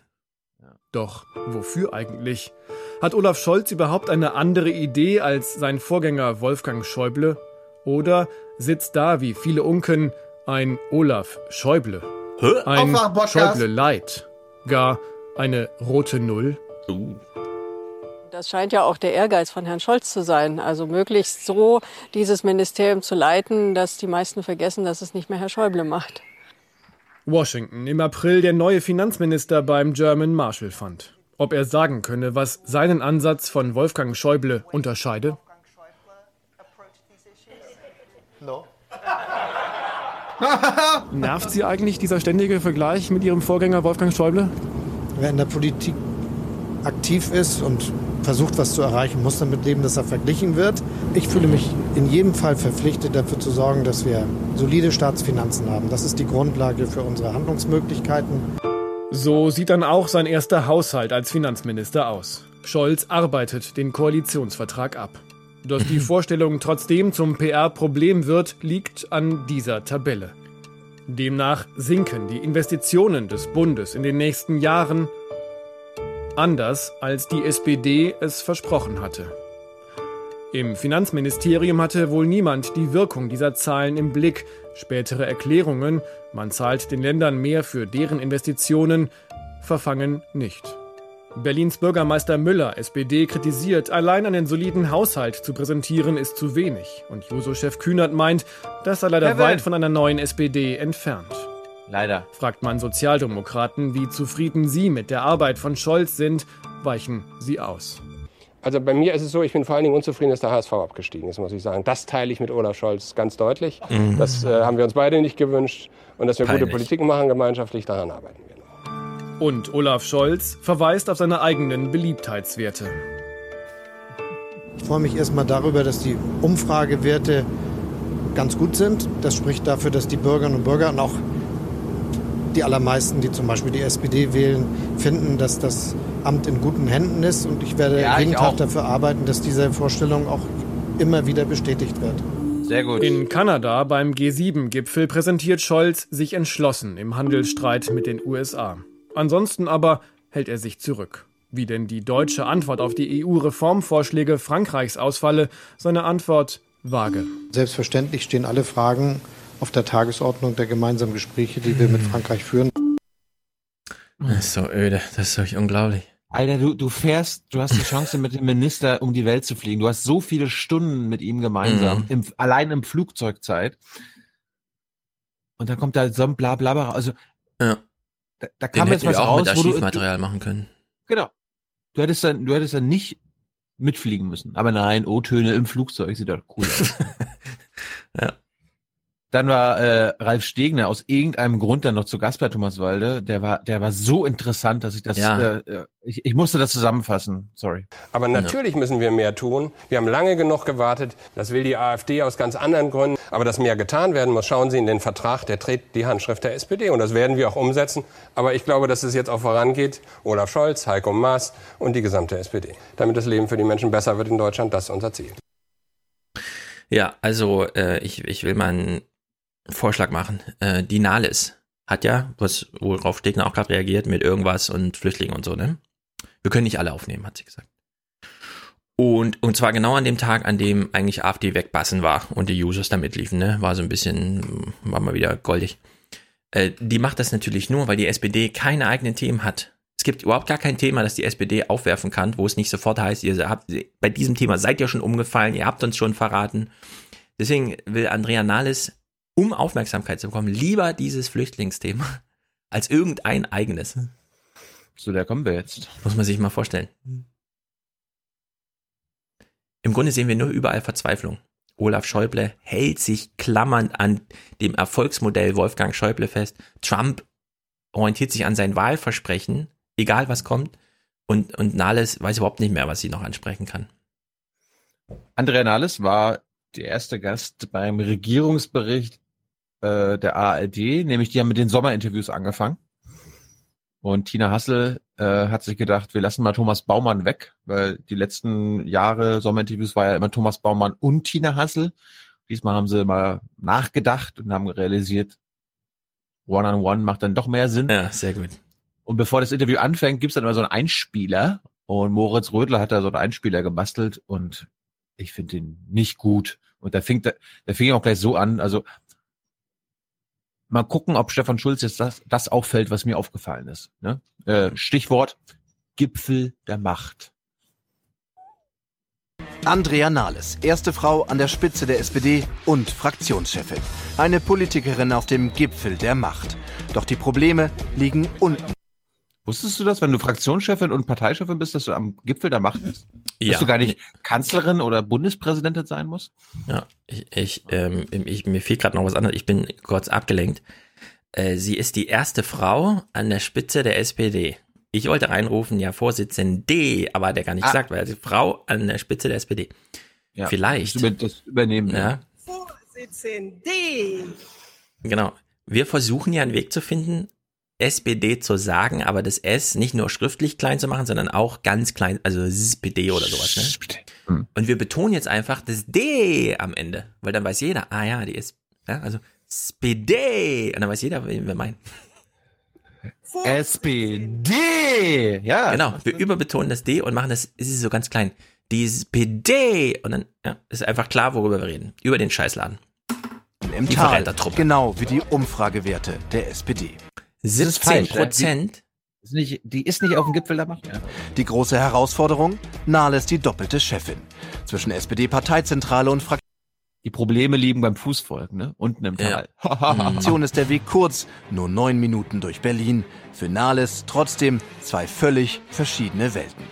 Speaker 42: Doch wofür eigentlich? Hat Olaf Scholz überhaupt eine andere Idee als sein Vorgänger Wolfgang Schäuble? Oder sitzt da, wie viele unken, ein Olaf Schäuble? Ein Schäuble Light? Gar eine rote Null?
Speaker 7: Uh.
Speaker 65: Das scheint ja auch der Ehrgeiz von Herrn Scholz zu sein. Also möglichst so dieses Ministerium zu leiten, dass die meisten vergessen, dass es nicht mehr Herr Schäuble macht.
Speaker 42: Washington, im April der neue Finanzminister beim German Marshall Fund. Ob er sagen könne, was seinen Ansatz von Wolfgang Schäuble unterscheide?
Speaker 64: No.
Speaker 42: Nervt Sie eigentlich dieser ständige Vergleich mit Ihrem Vorgänger Wolfgang Schäuble?
Speaker 64: Wer in der Politik aktiv ist und versucht, was zu erreichen, muss damit leben, dass er verglichen wird. Ich fühle mich in jedem Fall verpflichtet, dafür zu sorgen, dass wir solide Staatsfinanzen haben. Das ist die Grundlage für unsere Handlungsmöglichkeiten.
Speaker 42: So sieht dann auch sein erster Haushalt als Finanzminister aus. Scholz arbeitet den Koalitionsvertrag ab. Dass die Vorstellung trotzdem zum PR-Problem wird, liegt an dieser Tabelle. Demnach sinken die Investitionen des Bundes in den nächsten Jahren anders als die SPD es versprochen hatte. Im Finanzministerium hatte wohl niemand die Wirkung dieser Zahlen im Blick. Spätere Erklärungen, man zahlt den Ländern mehr für deren Investitionen, verfangen nicht. Berlins Bürgermeister Müller, SPD, kritisiert, allein einen soliden Haushalt zu präsentieren ist zu wenig. Und Juso-Chef Kühnert meint, das sei leider
Speaker 1: Kevin.
Speaker 42: weit von einer neuen SPD entfernt.
Speaker 1: Leider.
Speaker 42: Fragt man Sozialdemokraten, wie zufrieden sie mit der Arbeit von Scholz sind, weichen sie aus.
Speaker 40: Also bei mir ist es so, ich bin vor allen Dingen unzufrieden, dass der HSV abgestiegen ist, muss ich sagen. Das teile ich mit Olaf Scholz ganz deutlich.
Speaker 7: Mhm.
Speaker 40: Das äh, haben wir uns beide nicht gewünscht. Und dass wir
Speaker 42: Peinlich.
Speaker 40: gute Politik machen gemeinschaftlich, daran arbeiten wir.
Speaker 42: Und Olaf Scholz verweist auf seine eigenen Beliebtheitswerte.
Speaker 64: Ich freue mich erstmal darüber, dass die Umfragewerte ganz gut sind. Das spricht dafür, dass die Bürgerinnen und Bürger und auch die allermeisten, die zum Beispiel die SPD wählen, finden, dass das Amt in guten Händen ist. Und ich werde
Speaker 1: Ja,
Speaker 64: jeden
Speaker 1: ich
Speaker 64: Tag
Speaker 1: auch.
Speaker 64: dafür arbeiten, dass diese Vorstellung auch immer wieder bestätigt wird.
Speaker 1: Sehr gut.
Speaker 42: In Kanada beim G7-Gipfel präsentiert Scholz sich entschlossen im Handelsstreit mit den USA. Ansonsten aber hält er sich zurück. Wie denn die deutsche Antwort auf die EU-Reformvorschläge Frankreichs ausfalle, seine Antwort vage.
Speaker 64: Selbstverständlich stehen alle Fragen auf der Tagesordnung der gemeinsamen Gespräche, die wir mit Frankreich führen.
Speaker 7: Das ist so öde, das ist wirklich unglaublich.
Speaker 1: Alter, du, du fährst, du hast die Chance, mit dem Minister um die Welt zu fliegen. Du hast so viele Stunden mit ihm gemeinsam,
Speaker 7: Mhm.
Speaker 1: im, allein im Flugzeugzeit. Und dann kommt da so ein Blablabla. Also,
Speaker 7: Ja.
Speaker 1: da, da
Speaker 7: Den
Speaker 1: kam jetzt was raus,
Speaker 7: mit
Speaker 1: wo du,
Speaker 7: Archivmaterial machen können.
Speaker 1: genau. Du hättest dann, du hättest dann nicht mitfliegen müssen. Aber nein, O-Töne im Flugzeug sieht doch cool aus.
Speaker 7: ja.
Speaker 1: Dann war äh, Ralf Stegner aus irgendeinem Grund dann noch zu Gast bei Thomas Walde. Der war, der war so interessant, dass ich das,
Speaker 40: Ja.
Speaker 1: äh, ich, ich musste das zusammenfassen. Sorry.
Speaker 40: Aber natürlich müssen wir mehr tun. Wir haben lange genug gewartet. Das will die AfD aus ganz anderen Gründen. Aber dass mehr getan werden muss, schauen Sie in den Vertrag, der trägt die Handschrift der SPD. Und das werden wir auch umsetzen. Aber ich glaube, dass es jetzt auch vorangeht. Olaf Scholz, Heiko Maas und die gesamte SPD. Damit das Leben für die Menschen besser wird in Deutschland, das ist unser Ziel.
Speaker 7: Ja, also äh, ich, ich will mal einen Vorschlag machen. Äh, die Nahles hat ja, was worauf Stegner auch gerade reagiert, mit irgendwas und Flüchtlingen und so, ne? Wir können nicht alle aufnehmen, hat sie gesagt. Und, und zwar genau an dem Tag, an dem eigentlich AfD wegbassen war und die Users da mitliefen, ne? War so ein bisschen, war mal wieder goldig. Äh, die macht das natürlich nur, weil die SPD keine eigenen Themen hat. Es gibt überhaupt gar kein Thema, das die SPD aufwerfen kann, wo es nicht sofort heißt, ihr habt, bei diesem Thema seid ihr schon umgefallen, ihr habt uns schon verraten. Deswegen will Andrea Nahles, um Aufmerksamkeit zu bekommen, lieber dieses Flüchtlingsthema als irgendein eigenes.
Speaker 1: So, der kommen wir jetzt.
Speaker 7: Muss man sich mal vorstellen. Im Grunde sehen wir nur überall Verzweiflung. Olaf Schäuble hält sich klammernd an dem Erfolgsmodell Wolfgang Schäuble fest. Trump orientiert sich an sein Wahlversprechen, egal was kommt. Und, und Nahles weiß überhaupt nicht mehr, was sie noch ansprechen kann.
Speaker 1: Andrea Nahles war der erste Gast beim Regierungsbericht äh, der ARD, nämlich die haben mit den Sommerinterviews angefangen. Und Tina Hassel äh, hat sich gedacht, wir lassen mal Thomas Baumann weg, weil die letzten Jahre Sommerinterviews war ja immer Thomas Baumann und Tina Hassel. Diesmal haben sie mal nachgedacht und haben realisiert, One-on-One -on -one macht dann doch mehr Sinn.
Speaker 7: Ja, sehr gut.
Speaker 1: Und bevor das Interview anfängt, gibt's dann immer so einen Einspieler. Und Moritz Rödler hat da so einen Einspieler gebastelt und ich finde ihn nicht gut. Und der fing, der, der fing auch gleich so an. Also mal gucken, ob Stefan Schulz jetzt das, das auffällt, was mir aufgefallen ist. Ne? Äh, Stichwort Gipfel der Macht.
Speaker 66: Andrea Nahles, erste Frau an der Spitze der SPD und Fraktionschefin. Eine Politikerin auf dem Gipfel der Macht. Doch die Probleme liegen unten.
Speaker 1: Wusstest du das, wenn du Fraktionschefin und Parteichefin bist, dass du am Gipfel der Macht bist?
Speaker 7: Ja.
Speaker 1: Dass du gar nicht Kanzlerin oder Bundespräsidentin sein musst?
Speaker 7: Ja, ich, ich, ähm, ich mir fehlt gerade noch was anderes. Ich bin kurz abgelenkt. Äh, sie ist die erste Frau an der Spitze der SPD. Ich wollte reinrufen, ja, Vorsitzende, aber hat er gar nicht
Speaker 1: Ah.
Speaker 7: gesagt, weil die Frau an der Spitze der SPD.
Speaker 1: Ja,
Speaker 7: Vielleicht.
Speaker 1: Das, über, das übernehmen.
Speaker 7: Ja,
Speaker 67: Vorsitzende.
Speaker 7: genau. Wir versuchen ja einen Weg zu finden, SPD zu sagen, aber das S nicht nur schriftlich klein zu machen, sondern auch ganz klein, also SPD oder sowas. Ne? Und wir betonen jetzt einfach das D am Ende, weil dann weiß jeder, ah ja, die ist, ja, also SPD. Und dann weiß jeder, wen wir meinen.
Speaker 1: SPD. Ja.
Speaker 7: Genau. Wir überbetonen das D und machen das, ist es so ganz klein. Die SPD. Und dann ja, ist einfach klar, worüber wir reden. Über den Scheißladen.
Speaker 66: Im
Speaker 7: Die
Speaker 66: Tal, genau wie die Umfragewerte der SPD.
Speaker 7: 17 Prozent.
Speaker 1: Ist nicht, die ist nicht auf dem Gipfel der Macht. Ja.
Speaker 66: Die große Herausforderung? Nahles die doppelte Chefin. Zwischen SPD-Parteizentrale und Fraktion
Speaker 1: Die Probleme liegen beim Fußvolk, ne? Unten im Tal.
Speaker 66: Fraktion ist der Weg kurz, nur neun Minuten durch Berlin. Für Nahles trotzdem zwei völlig verschiedene Welten.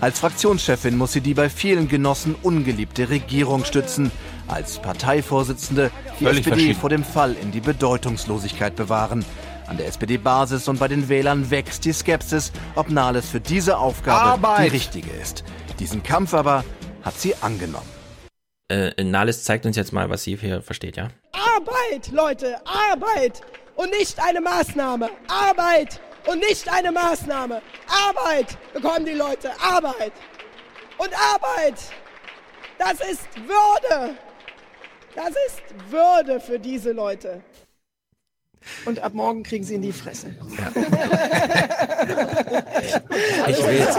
Speaker 66: Als Fraktionschefin muss sie die bei vielen Genossen ungeliebte Regierung stützen. Als Parteivorsitzende die
Speaker 1: Völlig
Speaker 66: SPD vor dem Fall in die Bedeutungslosigkeit bewahren. An der SPD-Basis und bei den Wählern wächst die Skepsis, ob Nahles für diese Aufgabe
Speaker 1: Arbeit.
Speaker 66: die richtige ist. Diesen Kampf aber hat sie angenommen.
Speaker 7: Äh, Nahles zeigt uns jetzt mal, was sie hier versteht, ja?
Speaker 67: Arbeit, Leute, Arbeit und nicht eine Maßnahme. Arbeit und nicht eine Maßnahme. Arbeit bekommen die Leute, Arbeit. Und Arbeit, das ist Würde. Das ist Würde für diese Leute. Und ab morgen kriegen sie in die Fresse.
Speaker 7: Ich will jetzt.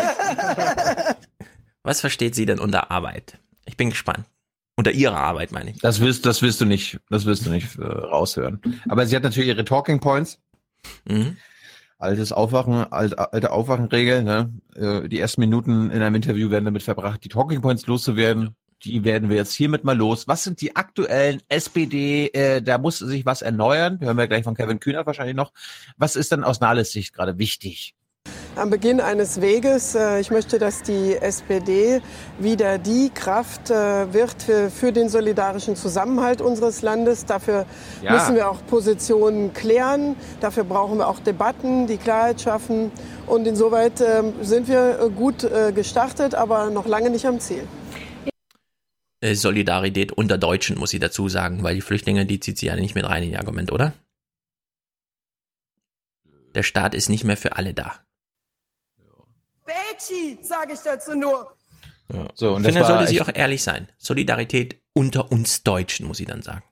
Speaker 7: Was versteht sie denn unter Arbeit? Ich bin gespannt. Unter ihrer Arbeit, meine ich.
Speaker 1: Das wirst, das wirst du nicht, das wirst du nicht äh, raushören. Aber sie hat natürlich ihre Talking Points.
Speaker 7: Mhm.
Speaker 1: Altes Aufwachen, alte, alte Aufwachenregel. Ne? Äh, die ersten Minuten in einem Interview werden damit verbracht, die Talking Points loszuwerden. Die werden wir jetzt hiermit mal los. Was sind die aktuellen SPD? Äh, da muss sich was erneuern. Wir hören wir gleich von Kevin Kühnert wahrscheinlich noch. Was ist denn aus Nahles Sicht gerade wichtig?
Speaker 67: Am Beginn eines Weges. Äh, Ich möchte, dass die SPD wieder die Kraft äh, wird für, für den solidarischen Zusammenhalt unseres Landes. Dafür
Speaker 1: Ja.
Speaker 67: müssen wir auch Positionen klären. Dafür brauchen wir auch Debatten, die Klarheit schaffen. Und insoweit ähm, sind wir äh, gut gestartet, aber noch lange nicht am Ziel.
Speaker 7: Äh, Solidarität unter Deutschen, muss sie dazu sagen, weil die Flüchtlinge, die zieht sie ja nicht mit rein in ihr Argument, oder? Der Staat ist nicht mehr für alle da.
Speaker 67: Betschi, sage ich dazu nur.
Speaker 7: Ja.
Speaker 1: So, und
Speaker 7: ich finde, sollte sie auch ehrlich sein. Solidarität unter uns Deutschen, muss sie dann sagen.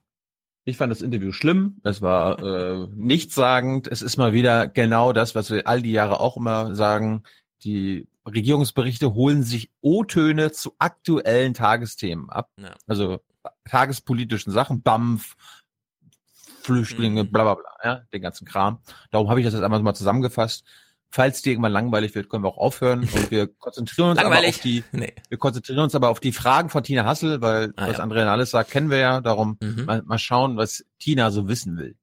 Speaker 1: Ich fand das Interview schlimm. Es war äh, nichtssagend. Es ist mal wieder genau das, was wir all die Jahre auch immer sagen. Die Regierungsberichte holen sich O-Töne zu aktuellen Tagesthemen ab.
Speaker 7: Ja.
Speaker 1: Also tagespolitischen Sachen, BAMF, Flüchtlinge, bla bla bla, ja, den ganzen Kram. Darum habe ich das jetzt einmal mal zusammengefasst. Falls dir irgendwann langweilig wird, können wir auch aufhören und wir konzentrieren uns aber auf die,
Speaker 7: Nee.
Speaker 1: wir konzentrieren uns aber auf die Fragen von Tina Hassel, weil
Speaker 7: Ah,
Speaker 1: was
Speaker 7: ja.
Speaker 1: Andrea alles sagt, kennen wir ja. Darum
Speaker 7: Mhm.
Speaker 1: mal, mal schauen, was Tina so wissen will.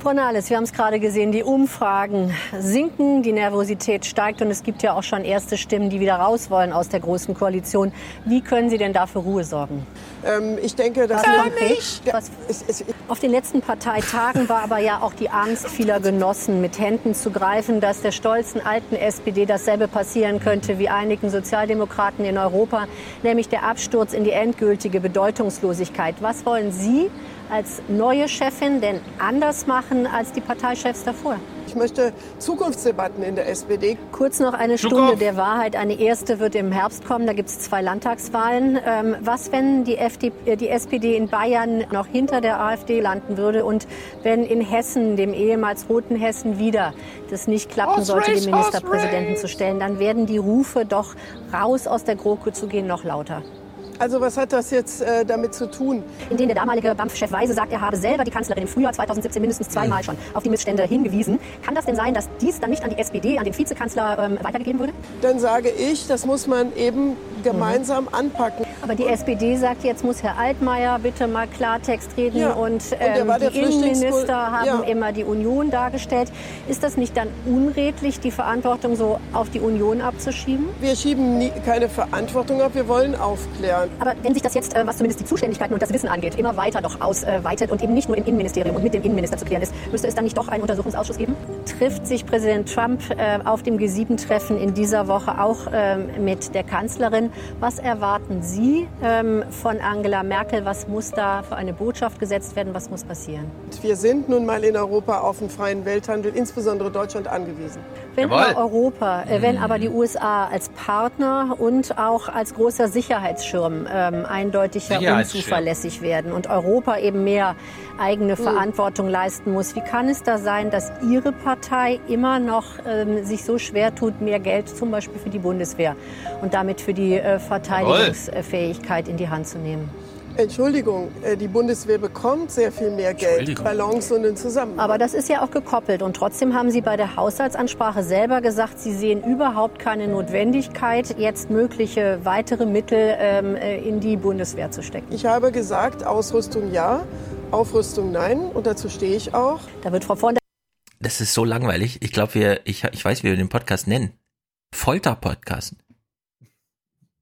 Speaker 68: Frau Nahles, wir haben es gerade gesehen, die Umfragen sinken, die Nervosität steigt und es gibt ja auch schon erste Stimmen, die wieder raus wollen aus der Großen Koalition. Wie können Sie denn da für Ruhe sorgen?
Speaker 67: Ähm, ich denke, dass
Speaker 68: Was? Was, auf den letzten Parteitagen war aber ja auch die Angst vieler Genossen, mit Händen zu greifen, dass der stolzen alten SPD dasselbe passieren könnte wie einigen Sozialdemokraten in Europa, nämlich der Absturz in die endgültige Bedeutungslosigkeit. Was wollen Sie als neue Chefin denn anders machen als die Parteichefs davor?
Speaker 67: Ich möchte Zukunftsdebatten in der SPD.
Speaker 68: Kurz noch eine Stunde der Wahrheit. Eine erste wird im Herbst kommen. Da gibt es zwei Landtagswahlen. Ähm, was, wenn die, FDP, äh, die SPD in Bayern noch hinter der AfD landen würde und wenn in Hessen, dem ehemals roten Hessen, wieder das nicht klappen sollte, den Ministerpräsidenten zu stellen, dann werden die Rufe doch raus aus der GroKo zu gehen noch lauter.
Speaker 67: Also was hat das jetzt äh, damit zu tun?
Speaker 68: In denen der damalige BAMF-Chef Weise sagt, er habe selber die Kanzlerin im Frühjahr 2017 mindestens zweimal schon auf die Missstände hingewiesen. Kann das denn sein, dass dies dann nicht an die SPD, an den Vizekanzler ähm, weitergegeben wurde?
Speaker 67: Dann sage ich, das muss man eben gemeinsam mhm. anpacken.
Speaker 68: Aber die SPD sagt, jetzt muss Herr Altmaier bitte mal Klartext reden ja. und, ähm, und die Innenminister haben ja. immer die Union dargestellt. Ist das nicht dann unredlich, die Verantwortung so auf die Union abzuschieben?
Speaker 67: Wir schieben nie, keine Verantwortung ab, wir wollen aufklären.
Speaker 68: Aber wenn sich das jetzt, äh, was zumindest die Zuständigkeiten und das Wissen angeht, immer weiter doch ausweitet und eben nicht nur im Innenministerium und mit dem Innenminister zu klären ist, müsste es dann nicht doch einen Untersuchungsausschuss geben? Trifft sich Präsident Trump äh, auf dem G7-Treffen in dieser Woche auch ähm, mit der Kanzlerin? Was erwarten Sie ähm, von Angela Merkel? Was muss da für eine Botschaft gesetzt werden? Was muss passieren?
Speaker 67: Wir sind nun mal in Europa auf einen freien Welthandel, insbesondere Deutschland, angewiesen.
Speaker 68: Wenn aber Europa, äh, wenn aber die USA als Partner und auch als großer Sicherheitsschirm ähm, eindeutiger unzuverlässig werden und Europa eben mehr eigene mhm. Verantwortung leisten muss, wie kann es da sein, dass Ihre Partei immer noch ähm, sich so schwer tut, mehr Geld zum Beispiel für die Bundeswehr und damit für die äh, Verteidigungsfähigkeit in die Hand zu nehmen?
Speaker 67: Entschuldigung, äh, die Bundeswehr bekommt sehr viel mehr Geld, Balance und einen Zusammenhang.
Speaker 68: Aber das ist ja auch gekoppelt. Und trotzdem haben Sie bei der Haushaltsansprache selber gesagt, Sie sehen überhaupt keine Notwendigkeit, jetzt mögliche weitere Mittel ähm, äh, in die Bundeswehr zu stecken.
Speaker 67: Ich habe gesagt, Ausrüstung ja, Aufrüstung nein. Und dazu stehe ich auch.
Speaker 68: Da wird Frau von der
Speaker 7: Das ist so langweilig. Ich glaube, ich, ich weiß, wie wir den Podcast nennen. Folter-Podcast.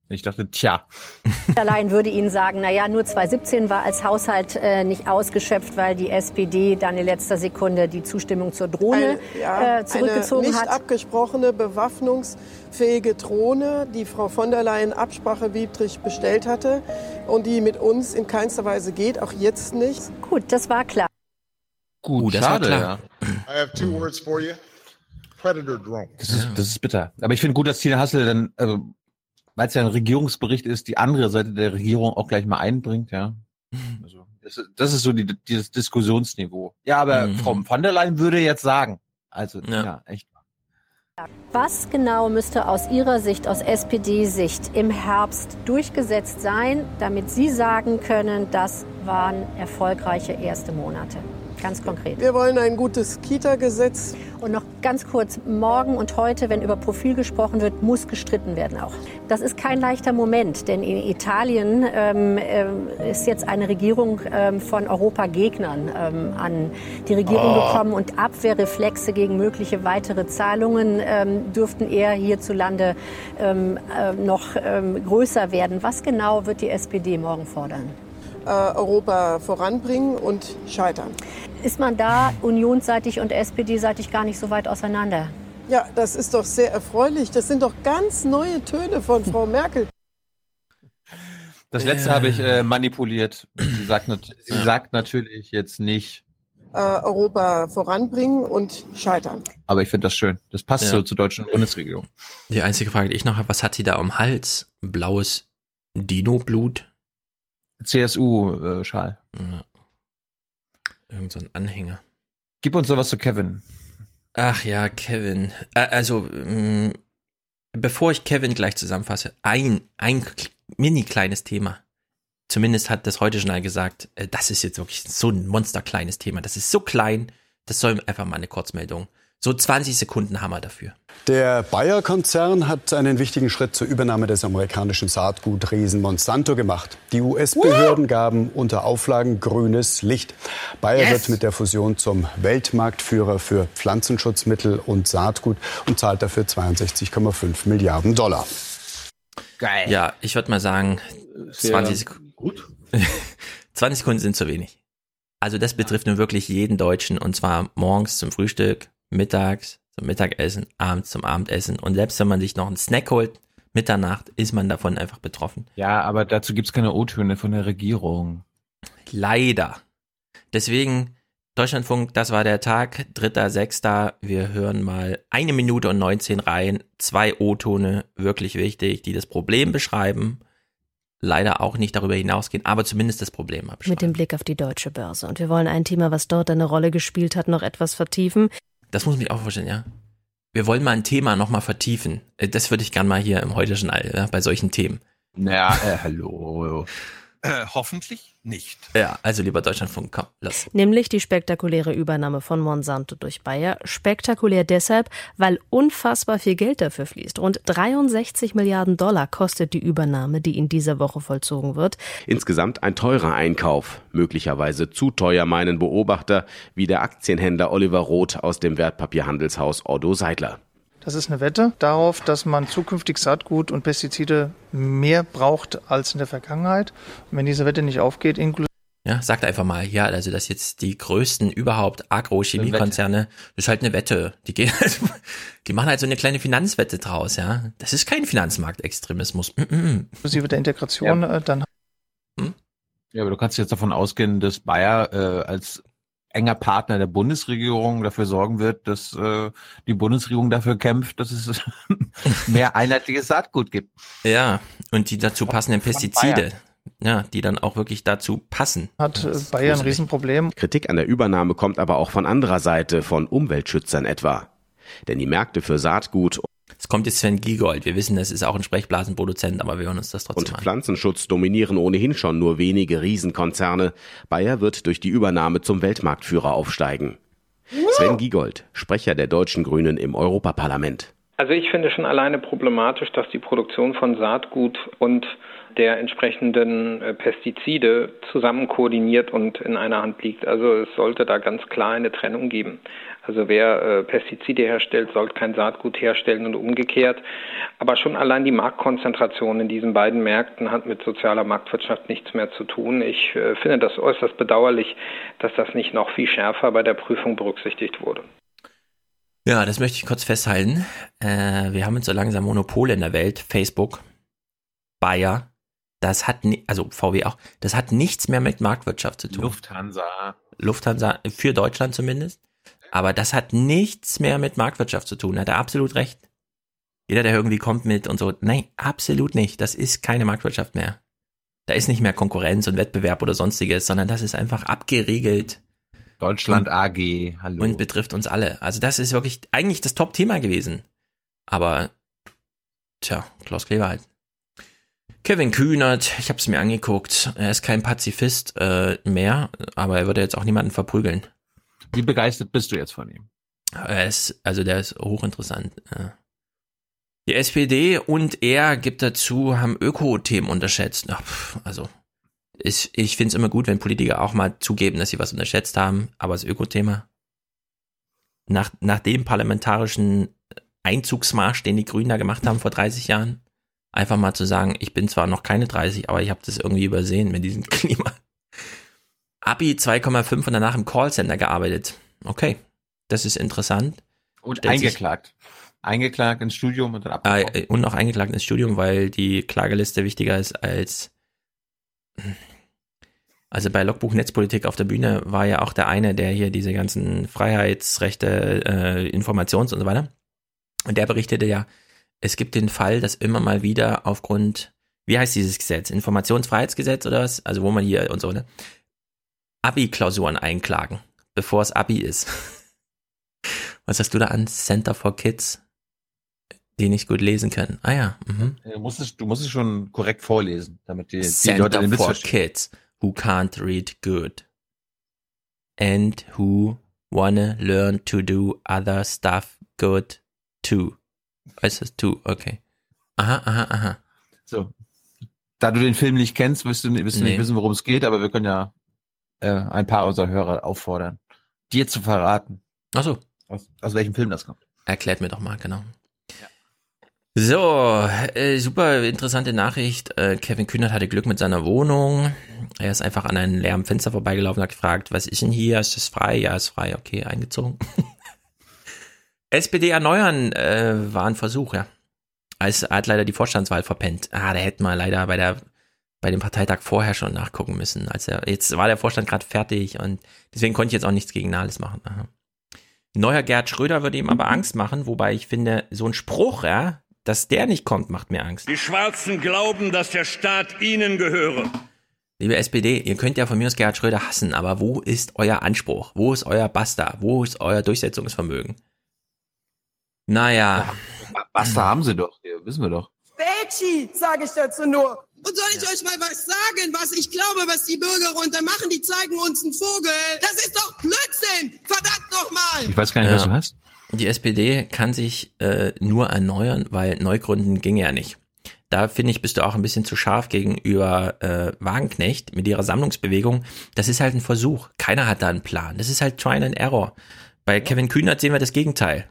Speaker 1: Ich dachte, tja.
Speaker 68: Allein würde Ihnen sagen, naja, nur 2017 war als Haushalt äh, nicht ausgeschöpft, weil die SPD dann in letzter Sekunde die Zustimmung zur Drohne eine, ja, äh, zurückgezogen
Speaker 67: eine
Speaker 68: nicht
Speaker 67: hat. Nicht abgesprochene, bewaffnungsfähige Drohne, die Frau von der Leyen absprachewidrig bestellt hatte und die mit uns in keinster Weise geht, auch jetzt nicht.
Speaker 68: Gut, das war klar.
Speaker 1: Gut, uh, das schade, war klar. ja. I have two words for you. Predator Drone. Das ist, das ist bitter. Aber ich finde gut, dass Tina Hassel dann, also weil es ja ein Regierungsbericht ist, die andere Seite der Regierung auch gleich mal einbringt, ja. Mhm. Also, das, ist, das ist so die, dieses Diskussionsniveau. Ja, aber mhm. Frau van der Leyen würde jetzt sagen, also ja, ja echt.
Speaker 68: Was genau müsste aus Ihrer Sicht, aus SPD-Sicht im Herbst durchgesetzt sein, damit Sie sagen können, das waren erfolgreiche erste Monate? Ganz konkret.
Speaker 67: Wir wollen ein gutes Kita-Gesetz.
Speaker 68: Und noch ganz kurz, morgen und heute, wenn über Profil gesprochen wird, muss gestritten werden auch. Das ist kein leichter Moment, denn in Italien ähm, äh, ist jetzt eine Regierung ähm, von Europagegnern ähm, an die Regierung oh. gekommen und Abwehrreflexe gegen mögliche weitere Zahlungen ähm, dürften eher hierzulande ähm, äh, noch ähm, größer werden. Was genau wird die SPD morgen fordern?
Speaker 67: Äh, Europa voranbringen und scheitern.
Speaker 68: Ist man da unionsseitig und SPD-seitig gar nicht so weit auseinander?
Speaker 67: Ja, das ist doch sehr erfreulich. Das sind doch ganz neue Töne von Frau Merkel.
Speaker 1: Das letzte äh. habe ich äh, manipuliert. Sie sagt, sie sagt natürlich jetzt nicht.
Speaker 67: Äh, Europa voranbringen und scheitern.
Speaker 1: Aber ich finde das schön. Das passt ja. so zur deutschen Bundesregierung.
Speaker 7: Die einzige Frage, die ich noch habe, was hat sie da am Hals? Blaues Dino-Blut?
Speaker 1: CSU-Schal. Ja.
Speaker 7: Irgend so ein Anhänger.
Speaker 1: Gib uns sowas zu Kevin.
Speaker 7: Ach ja, Kevin. Also, mm, bevor ich Kevin gleich zusammenfasse, ein, ein mini kleines Thema. Zumindest hat das heute Journal gesagt, äh, das ist jetzt wirklich so ein monsterkleines Thema. Das ist so klein, das soll einfach mal eine Kurzmeldung so 20 Sekunden haben wir dafür.
Speaker 69: Der Bayer-Konzern hat einen wichtigen Schritt zur Übernahme des amerikanischen Saatgutriesen Monsanto gemacht. Die US-Behörden gaben unter Auflagen grünes Licht. Bayer yes. wird mit der Fusion zum Weltmarktführer für Pflanzenschutzmittel und Saatgut und zahlt dafür 62,5 Milliarden Dollar.
Speaker 7: Geil. Ja, ich würde mal sagen, 20 Sekunden. Gut. 20 Sekunden sind zu wenig. Also das betrifft nun wirklich jeden Deutschen und zwar morgens zum Frühstück, mittags zum Mittagessen, abends zum Abendessen. Und selbst wenn man sich noch einen Snack holt, Mitternacht, ist man davon einfach betroffen.
Speaker 1: Ja, aber dazu gibt's keine O-Töne von der Regierung.
Speaker 7: Leider. Deswegen, Deutschlandfunk, das war der Tag, 3.6. Wir hören mal eine Minute und 19 rein. Zwei O-Tone, wirklich wichtig, die das Problem beschreiben. Leider auch nicht darüber hinausgehen, aber zumindest das Problem abschreiben.
Speaker 39: Mit dem Blick auf die deutsche Börse. Und wir wollen ein Thema, was dort eine Rolle gespielt hat, noch etwas vertiefen.
Speaker 7: Das muss mich auch vorstellen, ja. Wir wollen mal ein Thema nochmal vertiefen. Äh, Das würde ich gern mal hier im heutigen All, ja, bei solchen Themen.
Speaker 1: Naja, äh, hallo.
Speaker 70: Äh, hoffentlich nicht.
Speaker 7: Ja, also lieber Deutschlandfunk, komm, lass.
Speaker 39: Nämlich die spektakuläre Übernahme von Monsanto durch Bayer. Spektakulär deshalb, weil unfassbar viel Geld dafür fließt. Rund 63 Milliarden Dollar kostet die Übernahme, die in dieser Woche vollzogen wird.
Speaker 71: Insgesamt ein teurer Einkauf, möglicherweise zu teuer, meinen Beobachter, wie der Aktienhändler Oliver Roth aus dem Wertpapierhandelshaus Ordo Seidler.
Speaker 72: Das ist eine Wette darauf, dass man zukünftig Saatgut und Pestizide mehr braucht als in der Vergangenheit. Und wenn diese Wette nicht aufgeht, inklusive
Speaker 7: Ja, sagt einfach mal, ja, also dass jetzt die größten überhaupt Agrochemiekonzerne, das ist halt eine Wette. Die gehen halt, die machen halt so eine kleine Finanzwette draus, ja. Das ist kein Finanzmarktextremismus. Mm -mm.
Speaker 72: inklusive der Integration, äh, dann
Speaker 1: Ja, aber du kannst jetzt davon ausgehen, dass Bayer äh, als enger Partner der Bundesregierung dafür sorgen wird, dass äh, die Bundesregierung dafür kämpft, dass es mehr einheitliches Saatgut gibt.
Speaker 7: Ja, und die dazu passenden Pestizide, ja, die dann auch wirklich dazu passen.
Speaker 72: hat äh, Bayern ein Riesenproblem.
Speaker 71: Kritik an der Übernahme kommt aber auch von anderer Seite, von Umweltschützern etwa. Denn die Märkte für Saatgut
Speaker 7: Es kommt jetzt Sven Giegold. Wir wissen, das ist auch ein Sprechblasenproduzent, aber wir hören uns das trotzdem
Speaker 71: und
Speaker 7: an.
Speaker 71: Pflanzenschutz dominieren ohnehin schon nur wenige Riesenkonzerne. Bayer wird durch die Übernahme zum Weltmarktführer aufsteigen. Sven Giegold, Sprecher der deutschen Grünen im Europaparlament.
Speaker 73: Also ich finde schon alleine problematisch, dass die Produktion von Saatgut und der entsprechenden äh, Pestizide zusammen koordiniert und in einer Hand liegt. Also es sollte da ganz klar eine Trennung geben. Also wer äh, Pestizide herstellt, sollte kein Saatgut herstellen und umgekehrt. Aber schon allein die Marktkonzentration in diesen beiden Märkten hat mit sozialer Marktwirtschaft nichts mehr zu tun. Ich äh, finde das äußerst bedauerlich, dass das nicht noch viel schärfer bei der Prüfung berücksichtigt wurde.
Speaker 7: Ja, das möchte ich kurz festhalten. Wir haben jetzt so langsam Monopole in der Welt. Facebook, Bayer, das hat, also VW auch, das hat nichts mehr mit Marktwirtschaft zu tun.
Speaker 1: Lufthansa.
Speaker 7: Lufthansa, für Deutschland zumindest. Aber das hat nichts mehr mit Marktwirtschaft zu tun. Hat er absolut recht. Jeder, der irgendwie kommt mit und so, nein, absolut nicht. Das ist keine Marktwirtschaft mehr. Da ist nicht mehr Konkurrenz und Wettbewerb oder sonstiges, sondern das ist einfach abgeriegelt.
Speaker 1: Deutschland
Speaker 7: und,
Speaker 1: AG, hallo.
Speaker 7: Und betrifft uns alle. Also das ist wirklich eigentlich das Top-Thema gewesen. Aber, tja, Klaus Kleber halt. Kevin Kühnert, ich habe es mir angeguckt. Er ist kein Pazifist äh, mehr, aber er würde jetzt auch niemanden verprügeln.
Speaker 1: Wie begeistert bist du jetzt von ihm?
Speaker 7: Er ist, also der ist hochinteressant. Die SPD und er gibt dazu, haben Öko-Themen unterschätzt. Ach, also, ich, ich finde es immer gut, wenn Politiker auch mal zugeben, dass sie was unterschätzt haben, aber das Öko-Thema, nach, nach dem parlamentarischen Einzugsmarsch, den die Grünen da gemacht haben vor 30 Jahren, einfach mal zu sagen, ich bin zwar noch keine 30, aber ich habe das irgendwie übersehen mit diesem Klima. Abi 2,5 und danach im Callcenter gearbeitet. Okay, das ist interessant.
Speaker 1: Und
Speaker 7: Stellt
Speaker 1: eingeklagt. Eingeklagt ins Studium und dann
Speaker 7: Ah,
Speaker 1: abgebrochen.
Speaker 7: äh, und auch eingeklagt ins Studium, weil die Klageliste wichtiger ist als. Also bei Logbuch Netzpolitik auf der Bühne war ja auch der eine, der hier diese ganzen Freiheitsrechte, äh, Informations und so weiter. Und der berichtete ja, es gibt den Fall, dass immer mal wieder aufgrund, wie heißt dieses Gesetz? Informationsfreiheitsgesetz oder was? Also wo man hier und so, ne? Abi-Klausuren einklagen, bevor es Abi ist. Was hast du da an? Center for Kids? die nicht gut lesen können. Ah ja. Mhm.
Speaker 1: Du musst es, du musst es schon korrekt vorlesen, damit die, die
Speaker 7: Center
Speaker 1: Leute den Witz
Speaker 7: for
Speaker 1: verstehen.
Speaker 7: Kids who can't read good and who wanna learn to do other stuff good too. Weißt du, okay. Aha, aha, aha.
Speaker 1: So. Da du den Film nicht kennst, wirst du, wirst du
Speaker 7: Nee.
Speaker 1: nicht wissen, worum es geht, aber wir können ja äh, ein paar unserer Hörer auffordern, dir zu verraten.
Speaker 7: Ach so.
Speaker 1: Aus, aus welchem Film das kommt.
Speaker 7: Erklärt mir doch mal, genau. So, äh, super interessante Nachricht. Äh, Kevin Kühnert hatte Glück mit seiner Wohnung. Er ist einfach an einem leeren Fenster vorbeigelaufen und hat gefragt, was ist denn hier? Ist das frei? Ja, ist frei. Okay, eingezogen. SPD erneuern äh, war ein Versuch, ja. Es hat leider die Vorstandswahl verpennt. Ah, da hätten wir leider bei der bei dem Parteitag vorher schon nachgucken müssen. Als er, jetzt war der Vorstand gerade fertig und deswegen konnte ich jetzt auch nichts gegen Nahles machen. Aha. Neuer Gerd Schröder würde ihm aber Angst machen, wobei ich finde, so ein Spruch, ja, dass der nicht kommt, macht mir Angst.
Speaker 74: Die Schwarzen glauben, dass der Staat ihnen gehöre.
Speaker 7: Liebe SPD, ihr könnt ja von mir aus Gerhard Schröder hassen, aber wo ist euer Anspruch? Wo ist euer Basta? Wo ist euer Durchsetzungsvermögen? Naja.
Speaker 1: Ja, Basta haben sie doch, hier, wissen wir doch.
Speaker 67: Betschi, sage ich dazu nur. Und soll ich euch mal was sagen, was ich glaube, was die Bürger runter machen? Die zeigen uns einen Vogel. Das ist doch Blödsinn! Verdammt nochmal!
Speaker 1: Ich weiß gar nicht, was du hast.
Speaker 7: Die SPD kann sich äh, nur erneuern, weil Neugründen ginge ja nicht. Da finde ich, bist du auch ein bisschen zu scharf gegenüber äh, Wagenknecht mit ihrer Sammlungsbewegung. Das ist halt ein Versuch. Keiner hat da einen Plan. Das ist halt Try and Error. Bei Kevin Kühnert sehen wir das Gegenteil.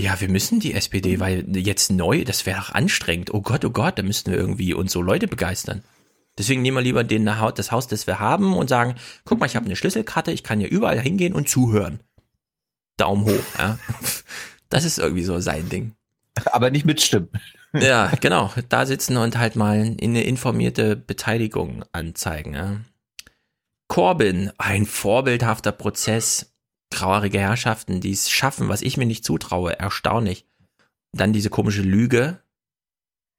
Speaker 7: Ja, wir müssen die SPD, weil jetzt neu, das wäre doch anstrengend. Oh Gott, oh Gott, da müssten wir irgendwie uns so Leute begeistern. Deswegen nehmen wir lieber den, das Haus, das wir haben und sagen, guck mal, ich habe eine Schlüsselkarte, ich kann hier überall hingehen und zuhören. Daumen hoch, ja. Das ist irgendwie so sein Ding.
Speaker 1: Aber nicht mitstimmen.
Speaker 7: Ja, genau. Da sitzen und halt mal eine informierte Beteiligung anzeigen. Ja. Corbyn, ein vorbildhafter Prozess. Traurige Herrschaften, die es schaffen, was ich mir nicht zutraue. Erstaunlich. Dann diese komische Lüge.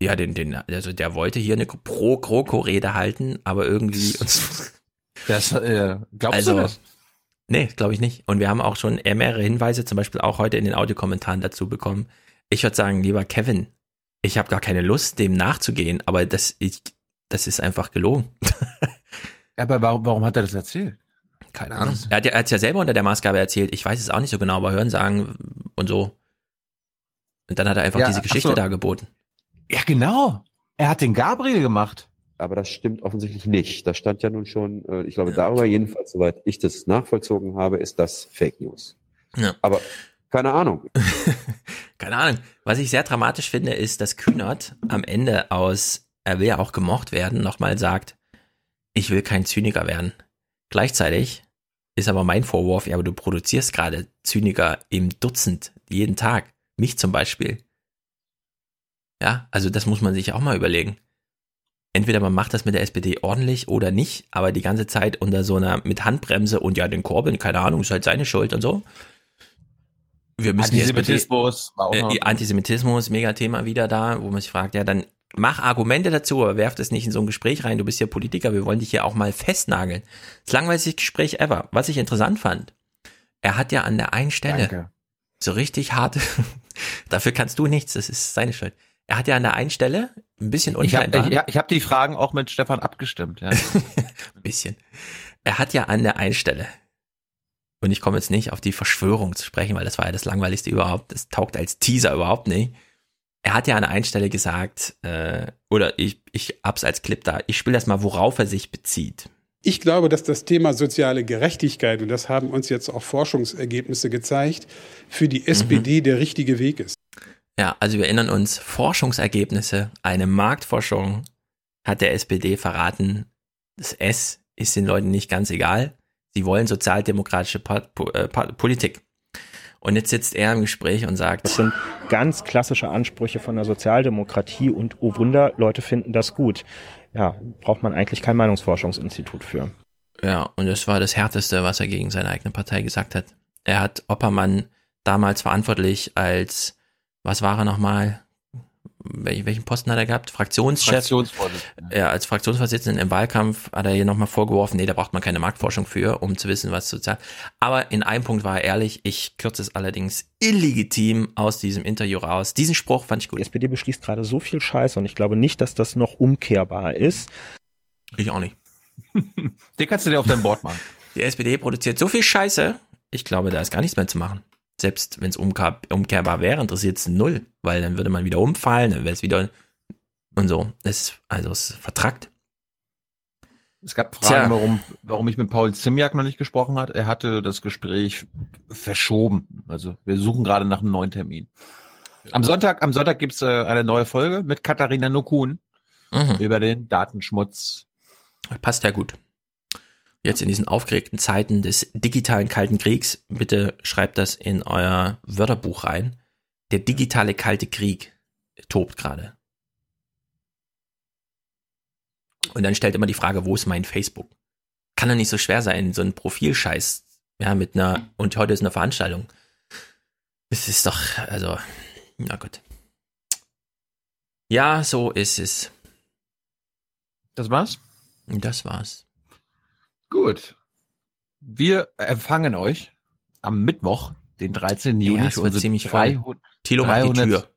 Speaker 7: Ja, den, den, also der wollte hier eine Pro-Kroko-Rede halten, aber irgendwie.
Speaker 1: Das, äh, glaubst
Speaker 7: also,
Speaker 1: du das?
Speaker 7: Nee, glaube ich nicht. Und wir haben auch schon mehrere Hinweise, zum Beispiel auch heute in den Audiokommentaren dazu bekommen. Ich würde sagen, lieber Kevin, ich habe gar keine Lust, dem nachzugehen, aber das, ich, das ist einfach gelogen.
Speaker 1: aber warum, warum hat er das erzählt?
Speaker 7: Keine Ahnung. Er hat ja, er ja selber unter der Maßgabe erzählt. Ich weiß es auch nicht so genau, aber hören sagen und so. Und dann hat er einfach ja, diese Geschichte so. da geboten.
Speaker 1: Ja, genau. Er hat den Gabriel gemacht.
Speaker 75: Aber das stimmt offensichtlich nicht. Das stand ja nun schon, äh, ich glaube, darüber jedenfalls, soweit ich das nachvollzogen habe, ist das Fake News. Ja. Aber keine Ahnung.
Speaker 7: Keine Ahnung. Was ich sehr dramatisch finde, ist, dass Kühnert am Ende aus, er will ja auch gemocht werden, nochmal sagt, ich will kein Zyniker werden. Gleichzeitig ist aber mein Vorwurf, ja, aber du produzierst gerade Zyniker im Dutzend, jeden Tag. Mich zum Beispiel. Ja, also das muss man sich auch mal überlegen. Entweder man macht das mit der SPD ordentlich oder nicht, aber die ganze Zeit unter so einer mit Handbremse und ja, den Corbyn, keine Ahnung, ist halt seine Schuld und so wir müssen
Speaker 1: Antisemitismus,
Speaker 7: SPD, äh, Antisemitismus, Megathema wieder da, wo man sich fragt, ja, dann mach Argumente dazu, aber werf das nicht in so ein Gespräch rein. Du bist ja Politiker, wir wollen dich hier auch mal festnageln. Das langweiligste Gespräch ever. Was ich interessant fand, er hat ja an der einen Stelle Danke. so richtig hart, dafür kannst du nichts, das ist seine Schuld. Er hat ja an der einen Stelle ein bisschen
Speaker 1: unscheinbar. Ich habe hab die Fragen auch mit Stefan abgestimmt. Ja.
Speaker 7: ein bisschen. Er hat ja an der einen Stelle und ich komme jetzt nicht auf die Verschwörung zu sprechen, weil das war ja das Langweiligste überhaupt. Das taugt als Teaser überhaupt nicht. Er hat ja an einer Stelle gesagt, äh, oder ich, ich hab's als Clip da, ich spiele das mal, worauf er sich bezieht.
Speaker 76: Ich glaube, dass das Thema soziale Gerechtigkeit, und das haben uns jetzt auch Forschungsergebnisse gezeigt, für die SPD mhm. der richtige Weg ist.
Speaker 7: Ja, also wir erinnern uns, Forschungsergebnisse, eine Marktforschung hat der SPD verraten, das S ist den Leuten nicht ganz egal. Sie wollen sozialdemokratische äh, Politik. Und jetzt sitzt er im Gespräch und sagt,
Speaker 77: das sind ganz klassische Ansprüche von der Sozialdemokratie und oh Wunder, Leute finden das gut. Ja, braucht man eigentlich kein Meinungsforschungsinstitut für.
Speaker 7: Ja, und das war das Härteste, was er gegen seine eigene Partei gesagt hat. Er hat Oppermann damals verantwortlich als, was war er nochmal? Welchen Posten hat er gehabt? Fraktionschef. Fraktionsvorsitzender. Ja, als Fraktionsvorsitzender im Wahlkampf hat er hier nochmal vorgeworfen, nee, da braucht man keine Marktforschung für, um zu wissen, was sozial. Aber in einem Punkt war er ehrlich, ich kürze es allerdings illegitim aus diesem Interview raus. Diesen Spruch fand ich gut.
Speaker 77: Die SPD beschließt gerade so viel Scheiße und ich glaube nicht, dass das noch umkehrbar ist.
Speaker 7: Ich auch nicht.
Speaker 1: Den kannst du dir auf dein Board machen.
Speaker 7: Die SPD produziert so viel Scheiße, ich glaube, da ist gar nichts mehr zu machen selbst wenn es umkehrbar wäre, interessiert es null, weil dann würde man wieder umfallen, dann wäre es wieder und so. Es, also es vertrackt.
Speaker 1: Es gab Fragen, warum, warum ich mit Paul Zimjak noch nicht gesprochen hat. Er hatte das Gespräch verschoben. Also wir suchen gerade nach einem neuen Termin. Am Sonntag, am Sonntag gibt's äh, eine neue Folge mit Katharina Nokun mhm. über den Datenschmutz.
Speaker 7: Passt ja gut jetzt in diesen aufgeregten Zeiten des digitalen Kalten Kriegs, bitte schreibt das in euer Wörterbuch rein. Der digitale Kalte Krieg tobt gerade. Und dann stellt immer die Frage, wo ist mein Facebook? Kann doch nicht so schwer sein, so ein Profilscheiß, ja, mit einer, und heute ist eine Veranstaltung. Es ist doch, also, na gut. Ja, so ist es.
Speaker 1: Das war's?
Speaker 7: Das war's.
Speaker 1: Gut. Wir empfangen euch am Mittwoch, den 13. Juni.
Speaker 7: Ja, es wird ziemlich voll.
Speaker 1: 300,
Speaker 7: Thilo macht die Tür.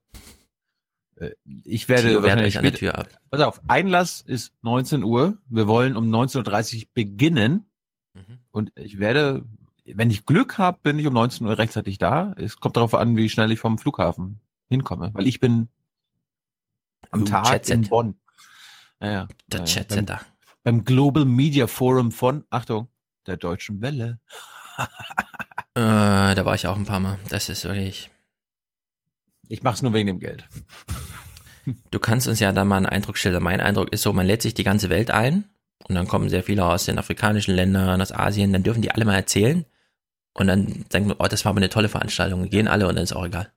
Speaker 1: Äh, Ich werde
Speaker 7: wehrt
Speaker 1: wahrscheinlich
Speaker 7: an der Tür ab.
Speaker 1: Pass auf, Einlass ist 19 Uhr. Wir wollen um 19.30 Uhr beginnen.
Speaker 7: Mhm.
Speaker 1: Und ich werde, wenn ich Glück habe, bin ich um 19 Uhr rechtzeitig da. Es kommt darauf an, wie schnell ich vom Flughafen hinkomme. Weil ich bin am Tag in Bonn. Ja, ja.
Speaker 7: Der
Speaker 1: Ja, ja.
Speaker 7: Chatsetter.
Speaker 1: Beim, Global Media Forum von, Achtung, der Deutschen Welle.
Speaker 7: Äh, da war ich auch ein paar Mal. Das ist wirklich.
Speaker 1: Ich mach's nur wegen dem Geld.
Speaker 7: Du kannst uns ja da mal einen Eindruck schildern. Mein Eindruck ist so, man lädt sich die ganze Welt ein und dann kommen sehr viele aus den afrikanischen Ländern, aus Asien, dann dürfen die alle mal erzählen und dann denken wir, oh, das war aber eine tolle Veranstaltung. Gehen alle und dann ist auch egal.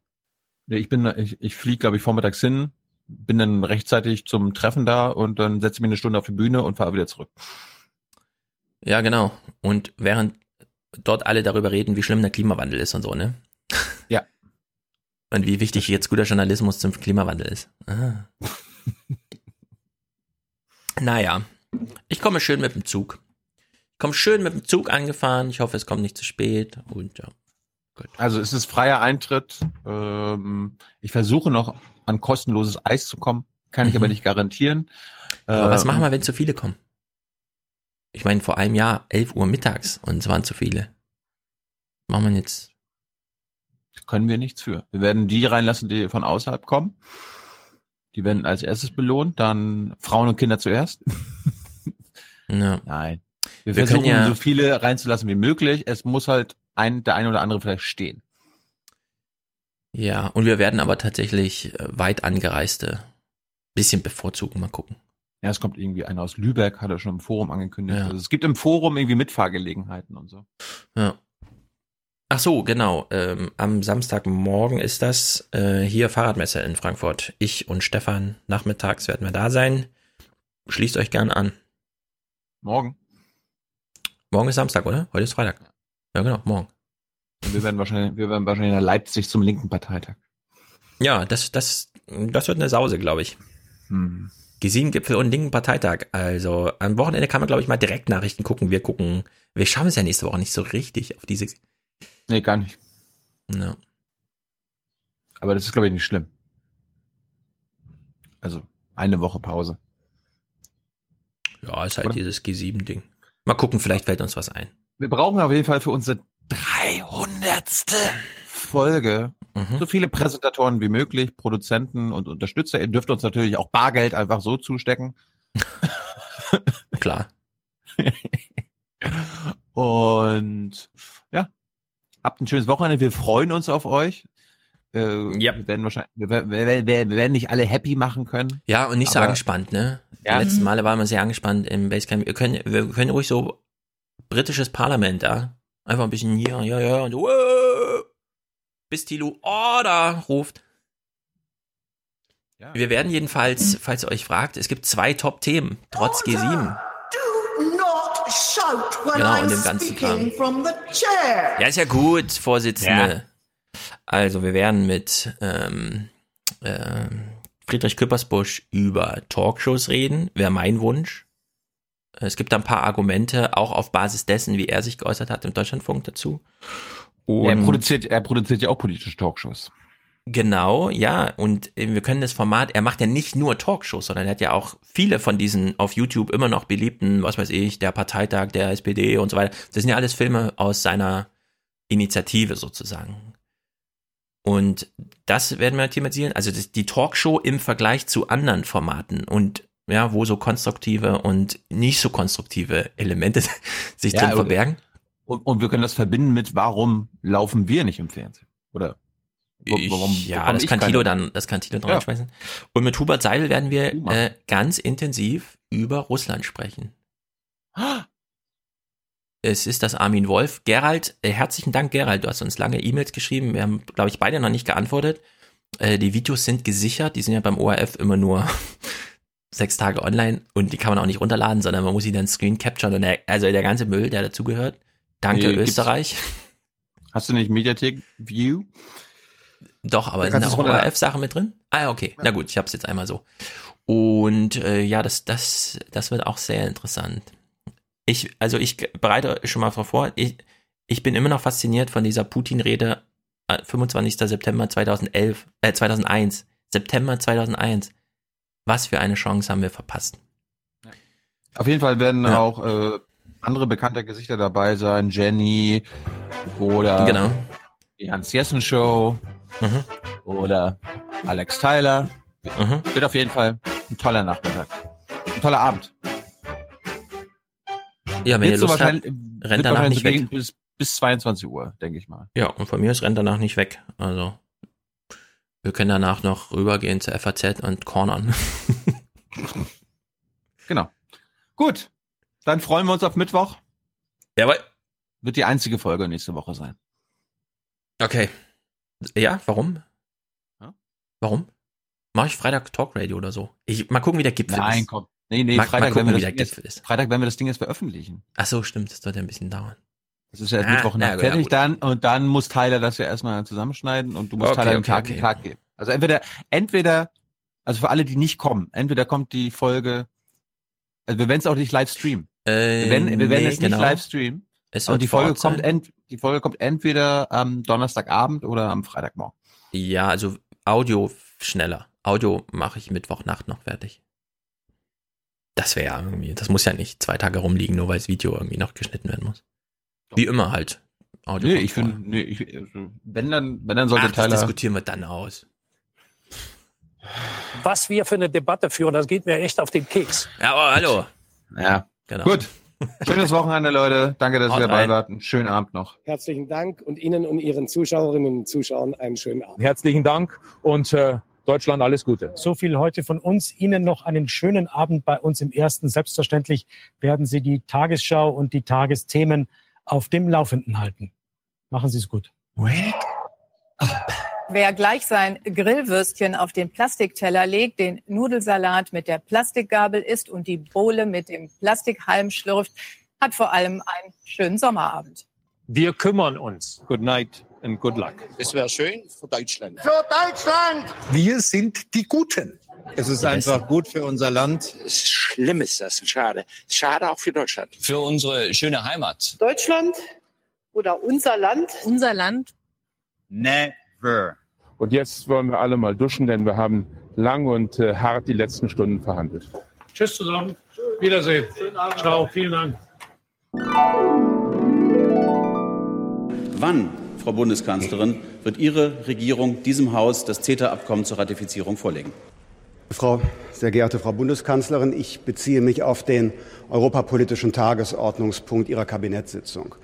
Speaker 1: Ich bin, ich, ich fliege, glaube ich, vormittags hin, bin dann rechtzeitig zum Treffen da und dann setze ich mich eine Stunde auf die Bühne und fahre wieder zurück.
Speaker 7: Ja, genau. Und während dort alle darüber reden, wie schlimm der Klimawandel ist und so, ne?
Speaker 1: Ja.
Speaker 7: Und wie wichtig jetzt guter Journalismus zum Klimawandel ist. Ah. naja, ich komme schön mit dem Zug. Ich komme schön mit dem Zug angefahren. Ich hoffe, es kommt nicht zu spät. Und ja.
Speaker 1: Also es ist freier Eintritt. Ähm, ich versuche noch an kostenloses Eis zu kommen, kann ich aber nicht garantieren.
Speaker 7: Aber was
Speaker 1: Ähm,
Speaker 7: machen wir, wenn zu viele kommen? Ich meine, vor einem Jahr 11 Uhr mittags und es waren zu viele. Machen wir jetzt.
Speaker 1: Können wir nichts für. Wir werden die reinlassen, die von außerhalb kommen. Die werden als erstes belohnt, dann Frauen und Kinder zuerst.
Speaker 7: Ja.
Speaker 1: Nein. Wir,
Speaker 7: Wir
Speaker 1: versuchen
Speaker 7: ja-
Speaker 1: so viele reinzulassen wie möglich. Es muss halt ein, der eine oder andere vielleicht stehen.
Speaker 7: Ja, und wir werden aber tatsächlich äh, weit angereiste bisschen bevorzugen. Mal gucken.
Speaker 1: Ja, es kommt irgendwie einer aus Lübeck, hat er schon im Forum angekündigt.
Speaker 7: Ja.
Speaker 1: Also es gibt im Forum irgendwie Mitfahrgelegenheiten und so.
Speaker 7: Ja. Ach so, genau. Ähm, am Samstagmorgen ist das äh, hier Fahrradmesse in Frankfurt. Ich und Stefan nachmittags werden wir da sein. Schließt euch gern an.
Speaker 1: Morgen.
Speaker 7: Morgen ist Samstag, oder? Heute ist Freitag. Ja, genau, morgen.
Speaker 1: Und wir werden wahrscheinlich, wir werden wahrscheinlich nach Leipzig zum linken Parteitag.
Speaker 7: Ja, das, das, das wird eine Sause, glaube ich.
Speaker 1: Hm.
Speaker 7: G7-Gipfel und linken Parteitag. Also am Wochenende kann man, glaube ich, mal direkt Nachrichten gucken. Wir gucken, wir schaffen es ja nächste Woche nicht so richtig auf diese.
Speaker 1: Nee, gar nicht.
Speaker 7: Ja.
Speaker 1: Aber das ist, glaube ich, nicht schlimm. Also eine Woche Pause.
Speaker 7: Ja, ist halt
Speaker 1: Oder?
Speaker 7: dieses G7-Ding. Mal gucken, vielleicht fällt uns was ein.
Speaker 1: Wir brauchen auf jeden Fall für unsere 300. Folge
Speaker 7: Mhm.
Speaker 1: so viele Präsentatoren wie möglich, Produzenten und Unterstützer. Ihr dürft uns natürlich auch Bargeld einfach so zustecken.
Speaker 7: Klar.
Speaker 1: Und ja, habt ein schönes Wochenende. Wir freuen uns auf euch. Äh,
Speaker 7: Ja.
Speaker 1: Wir werden wahrscheinlich, wir, werden- wir, wir werden nicht alle happy machen können.
Speaker 7: Ja, und nicht so angespannt, ne?
Speaker 1: Ja.
Speaker 7: Die letzten Male waren wir sehr angespannt im Basecamp. Wir können, wir können ruhig so britisches Parlament, ja? Einfach ein bisschen hier, ja, ja, und so, bis Tilo Order ruft. Wir werden jedenfalls, falls ihr euch fragt, es gibt zwei Top-Themen, trotz G7.
Speaker 78: Not shout when
Speaker 7: Genau,
Speaker 78: I'm
Speaker 7: und dem ganzen
Speaker 78: speaking from the chair.
Speaker 7: Ja, ist ja gut, Vorsitzende. Also, wir werden mit ähm, ähm, Friedrich Küppersbusch über Talkshows reden, wäre mein Wunsch. Es gibt da ein paar Argumente, auch auf Basis dessen, wie er sich geäußert hat im Deutschlandfunk dazu.
Speaker 1: Ja, er
Speaker 7: Und
Speaker 1: produziert, er produziert ja auch politische Talkshows.
Speaker 7: Genau, ja. Und wir können das Format, er macht ja nicht nur Talkshows, sondern er hat ja auch viele von diesen auf YouTube immer noch beliebten, was weiß ich, der Parteitag der SPD und so weiter. Das sind ja alles Filme aus seiner Initiative sozusagen. Und das werden wir thematisieren. Also das, die Talkshow im Vergleich zu anderen Formaten und ja, wo so konstruktive und nicht so konstruktive Elemente sich
Speaker 1: Ja,
Speaker 7: drin verbergen.
Speaker 1: Und, und wir können das verbinden mit, warum laufen wir nicht im Fernsehen? Oder warum
Speaker 7: ja, das kann Tilo dann, das kann Tilo dran
Speaker 1: Ja.
Speaker 7: schmeißen. Und mit Hubert Seidel werden wir äh, ganz intensiv über Russland sprechen. Es ist das Armin Wolf. Gerald, äh, herzlichen Dank, Gerald. Du hast uns lange E-Mails geschrieben. Wir haben, glaube ich, beide noch nicht geantwortet. Äh, die Videos sind gesichert. Die sind ja beim ORF immer nur sechs Tage online und die kann man auch nicht runterladen, sondern man muss sie dann screen capturen und der, also der ganze Müll, der dazugehört. Danke, nee, Österreich.
Speaker 1: Hast du nicht Mediathek View?
Speaker 7: Doch, aber sind da auch ORF-Sachen mit drin? Ah, okay. Ja. Na gut, ich hab's jetzt einmal so. Und äh, ja, das, das, das wird auch sehr interessant. Ich, also ich bereite schon mal vor, ich, ich bin immer noch fasziniert von dieser Putin-Rede 25. Äh, September 2011, äh, 2001. September 2001. Was für eine Chance haben wir verpasst?
Speaker 1: Auf jeden Fall werden ja. auch äh, andere bekannte Gesichter dabei sein. Jenny oder
Speaker 7: genau.
Speaker 1: die Hans-Jessen Show mhm. oder Alex Tyler. Mhm. Wird auf jeden Fall ein toller Nachmittag. Ein toller Abend.
Speaker 7: Ja, wenn ihr Lust habt, rennt danach nicht weg.
Speaker 1: Bis, bis 22 Uhr, denke ich mal.
Speaker 7: Ja, und von mir ist rennt danach nicht weg. Also, wir können danach noch rübergehen zur FAZ und cornern.
Speaker 1: genau. Gut. Dann freuen wir uns auf Mittwoch.
Speaker 7: Jawohl.
Speaker 1: Wird die einzige Folge nächste Woche sein.
Speaker 7: Okay. Ja, warum? Ja? Warum? Mache ich Freitag Talkradio oder so? Ich, mal gucken, wie der Gipfel
Speaker 1: Nein, ist.
Speaker 7: Nein,
Speaker 1: komm. Nee, nee,
Speaker 7: mal,
Speaker 1: Freitag,
Speaker 7: mal gucken,
Speaker 1: wenn
Speaker 7: wie der Gipfel ist.
Speaker 1: Freitag, wenn wir das Ding jetzt veröffentlichen.
Speaker 7: Ach so, stimmt. Das sollte ein bisschen dauern.
Speaker 1: Das ist ja
Speaker 7: Ah,
Speaker 1: Mittwoch
Speaker 7: na, ja,
Speaker 1: fertig
Speaker 7: gut.
Speaker 1: dann und dann muss Tyler das ja erstmal zusammenschneiden und du musst
Speaker 7: Okay,
Speaker 1: Tyler den
Speaker 7: okay,
Speaker 1: Tag,
Speaker 7: okay.
Speaker 1: den Tag geben. Also entweder, entweder, also für alle, die nicht kommen, entweder kommt die Folge, also wir werden es auch nicht live streamen.
Speaker 7: Äh,
Speaker 1: Wir werden, wir werden
Speaker 7: nee,
Speaker 1: es
Speaker 7: genau.
Speaker 1: nicht live streamen.
Speaker 7: Es wird
Speaker 1: die Folge kommt ent, die Folge kommt entweder am Donnerstagabend oder am Freitagmorgen.
Speaker 7: Ja, also Audio schneller. Audio mache ich Mittwochnacht noch fertig. Das wäre ja irgendwie, das muss ja nicht zwei Tage rumliegen, nur weil das Video irgendwie noch geschnitten werden muss. Wie immer halt. Audio
Speaker 1: Nee, ich finde, nee, ich, also, wenn dann, wenn dann sollte
Speaker 7: Ach, das
Speaker 1: Tyler.
Speaker 7: diskutieren wir dann aus.
Speaker 79: Was wir für eine Debatte führen, das geht mir echt auf den Keks.
Speaker 7: Ja, aber hallo.
Speaker 1: Ja,
Speaker 7: genau.
Speaker 1: Gut. Schönes Wochenende, Leute. Danke, dass
Speaker 7: Haut
Speaker 1: ihr dabei wart. Schönen Abend noch.
Speaker 80: Herzlichen Dank und Ihnen und Ihren Zuschauerinnen und Zuschauern einen schönen Abend.
Speaker 81: Herzlichen Dank und äh, Deutschland alles Gute.
Speaker 79: So viel heute von uns. Ihnen noch einen schönen Abend bei uns im Ersten. Selbstverständlich werden Sie die Tagesschau und die Tagesthemen auf dem Laufenden halten. Machen Sie es gut.
Speaker 82: Wer gleich sein Grillwürstchen auf den Plastikteller legt, den Nudelsalat mit der Plastikgabel isst und die Bohle mit dem Plastikhalm schlürft, hat vor allem einen schönen Sommerabend.
Speaker 79: Wir kümmern uns.
Speaker 81: Good night and good luck.
Speaker 83: Es wäre schön für Deutschland.
Speaker 78: Für Deutschland!
Speaker 83: Wir sind die Guten.
Speaker 84: Es ist einfach gut für unser Land.
Speaker 83: Schlimm ist das, schade. Schade auch für Deutschland.
Speaker 85: Für unsere schöne Heimat.
Speaker 67: Deutschland oder unser Land?
Speaker 82: Unser Land.
Speaker 81: Never. Und jetzt wollen wir alle mal duschen, denn wir haben lang und äh, hart die letzten Stunden verhandelt.
Speaker 79: Tschüss zusammen. Wiedersehen. Ciao. Vielen Dank.
Speaker 86: Wann, Frau Bundeskanzlerin, wird Ihre Regierung diesem Haus das CETA-Abkommen zur Ratifizierung vorlegen?
Speaker 87: Frau, sehr geehrte Frau Bundeskanzlerin, ich beziehe mich auf den europapolitischen Tagesordnungspunkt Ihrer Kabinettssitzung.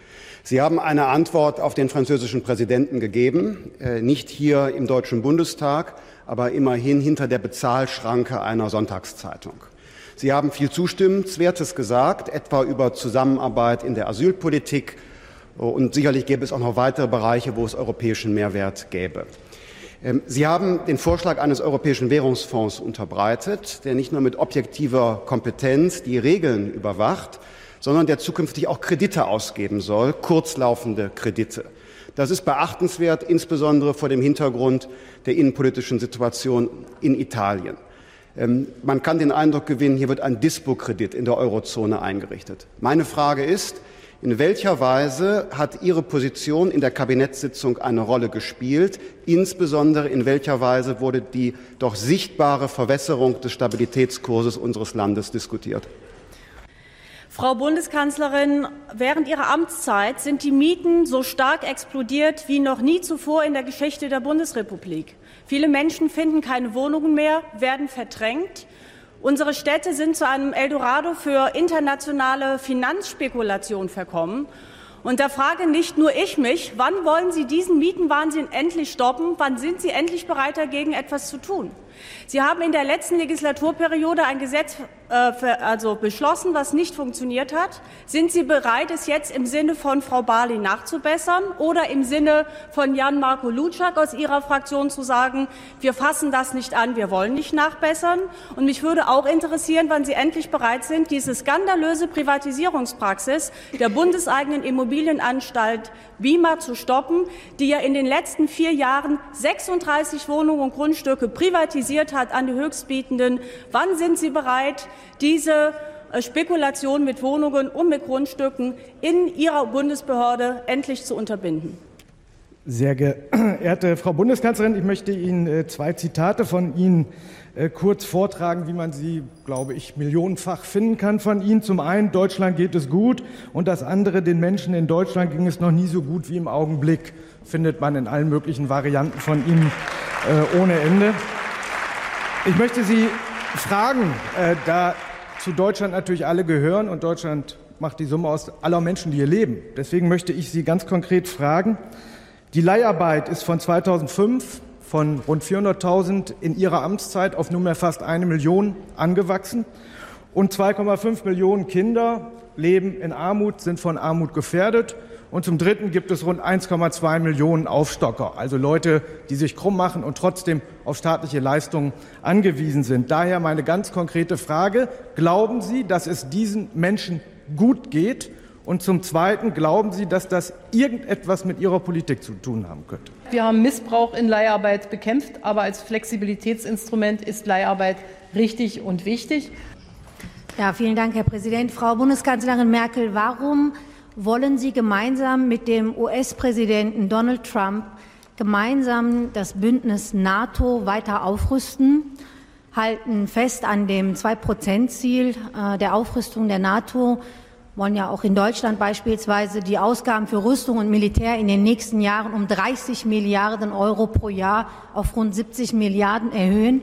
Speaker 87: Sie haben eine Antwort auf den französischen Präsidenten gegeben, äh, nicht hier im Deutschen Bundestag, aber immerhin hinter der Bezahlschranke einer Sonntagszeitung. Sie haben viel Zustimmenswertes gesagt, etwa über Zusammenarbeit in der Asylpolitik. Und sicherlich gäbe es auch noch weitere Bereiche, wo es europäischen Mehrwert gäbe. Ähm, Sie haben den Vorschlag eines europäischen Währungsfonds unterbreitet, der nicht nur mit objektiver Kompetenz die Regeln überwacht, sondern der zukünftig auch Kredite ausgeben soll, kurzlaufende Kredite. Das ist beachtenswert, insbesondere vor dem Hintergrund der innenpolitischen Situation in Italien. Ähm, Man kann den Eindruck gewinnen, hier wird ein Dispo-Kredit in der Eurozone eingerichtet. Meine Frage ist, in welcher Weise hat Ihre Position in der Kabinettssitzung eine Rolle gespielt? Insbesondere in welcher Weise wurde die doch sichtbare Verwässerung des Stabilitätskurses unseres Landes diskutiert?
Speaker 88: Frau Bundeskanzlerin, während Ihrer Amtszeit sind die Mieten so stark explodiert wie noch nie zuvor in der Geschichte der Bundesrepublik. Viele Menschen finden keine Wohnungen mehr, werden verdrängt. Unsere Städte sind zu einem Eldorado für internationale Finanzspekulation verkommen. Und da frage nicht nur ich mich, wann wollen Sie diesen Mietenwahnsinn endlich stoppen? Wann sind Sie endlich bereit, dagegen etwas zu tun? Sie haben in der letzten Legislaturperiode ein Gesetz also beschlossen, was nicht funktioniert hat. Sind Sie bereit, es jetzt im Sinne von Frau Barley nachzubessern oder im Sinne von Jan-Marco Lutschak aus Ihrer Fraktion zu sagen, wir fassen das nicht an, wir wollen nicht nachbessern? Und mich würde auch interessieren, wann Sie endlich bereit sind, diese skandalöse Privatisierungspraxis der bundeseigenen Immobilienanstalt BIMA zu stoppen, die ja in den letzten vier Jahren 36 Wohnungen und Grundstücke privatisiert hat an die Höchstbietenden. Wann sind Sie bereit, diese äh, Spekulation mit Wohnungen und mit Grundstücken in Ihrer Bundesbehörde endlich zu unterbinden?
Speaker 89: Sehr geehrte Frau Bundeskanzlerin, ich möchte Ihnen äh, zwei Zitate von Ihnen äh, kurz vortragen, wie man sie, glaube ich, millionenfach finden kann von Ihnen. Zum einen, Deutschland geht es gut und das andere, den Menschen in Deutschland ging es noch nie so gut wie im Augenblick, findet man in allen möglichen Varianten von Ihnen ohne Ende. Ich möchte Sie fragen, äh, da zu Deutschland natürlich alle gehören und Deutschland macht die Summe aus aller Menschen, die hier leben. Deswegen möchte ich Sie ganz konkret fragen, die Leiharbeit ist von 2005 von rund 400.000 in ihrer Amtszeit auf nunmehr fast eine Million angewachsen. Und 2,5 Millionen Kinder leben in Armut, sind von Armut gefährdet. Und zum Dritten gibt es rund 1,2 Millionen Aufstocker, also Leute, die sich krumm machen und trotzdem auf staatliche Leistungen angewiesen sind. Daher meine ganz konkrete Frage, glauben Sie, dass es diesen Menschen gut geht? Und zum Zweiten, glauben Sie, dass das irgendetwas mit Ihrer Politik zu tun haben könnte?
Speaker 90: Wir haben Missbrauch in Leiharbeit bekämpft, aber als Flexibilitätsinstrument ist Leiharbeit richtig und wichtig.
Speaker 91: Ja, vielen Dank, Herr Präsident. Frau Bundeskanzlerin Merkel, warum wollen Sie gemeinsam mit dem US-Präsidenten Donald Trump gemeinsam das Bündnis NATO weiter aufrüsten, halten fest an dem Zwei-Prozent-Ziel äh, der Aufrüstung der NATO, wollen ja auch in Deutschland beispielsweise die Ausgaben für Rüstung und Militär in den nächsten Jahren um 30 Milliarden Euro pro Jahr auf rund 70 Milliarden erhöhen,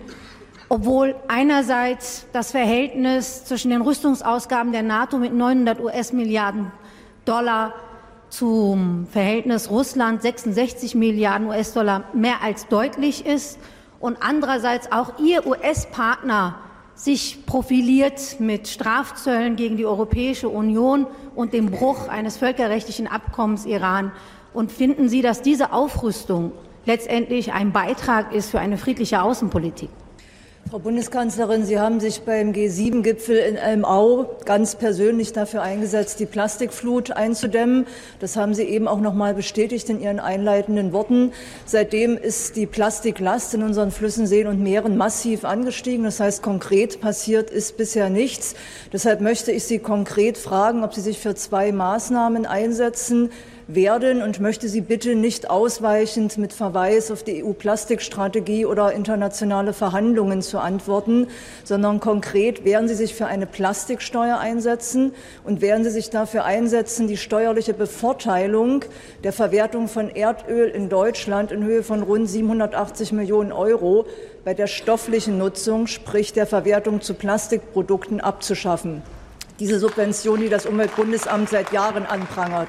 Speaker 91: obwohl einerseits das Verhältnis zwischen den Rüstungsausgaben der NATO mit 900 US-Milliarden Dollar zum Verhältnis Russland 66 Milliarden US-Dollar mehr als deutlich ist und andererseits auch Ihr US-Partner sich profiliert mit Strafzöllen gegen die Europäische Union und dem Bruch eines völkerrechtlichen Abkommens Iran? Und finden Sie, dass diese Aufrüstung letztendlich ein Beitrag ist für eine friedliche Außenpolitik?
Speaker 92: Frau Bundeskanzlerin, Sie haben sich beim G7-Gipfel in Elmau ganz persönlich dafür eingesetzt, die Plastikflut einzudämmen. Das haben Sie eben auch noch mal bestätigt in Ihren einleitenden Worten. Seitdem ist die Plastiklast in unseren Flüssen, Seen und Meeren massiv angestiegen. Das heißt, konkret passiert ist bisher nichts. Deshalb möchte ich Sie konkret fragen, ob Sie sich für zwei Maßnahmen einsetzen werden und möchte Sie bitte nicht ausweichend mit Verweis auf die EU-Plastikstrategie oder internationale Verhandlungen zu antworten, sondern konkret werden Sie sich für eine Plastiksteuer einsetzen und werden Sie sich dafür einsetzen, die steuerliche Bevorteilung der Verwertung von Erdöl in Deutschland in Höhe von rund 780 Millionen Euro bei der stofflichen Nutzung, sprich der Verwertung zu Plastikprodukten, abzuschaffen. Diese Subvention, die das Umweltbundesamt seit Jahren anprangert.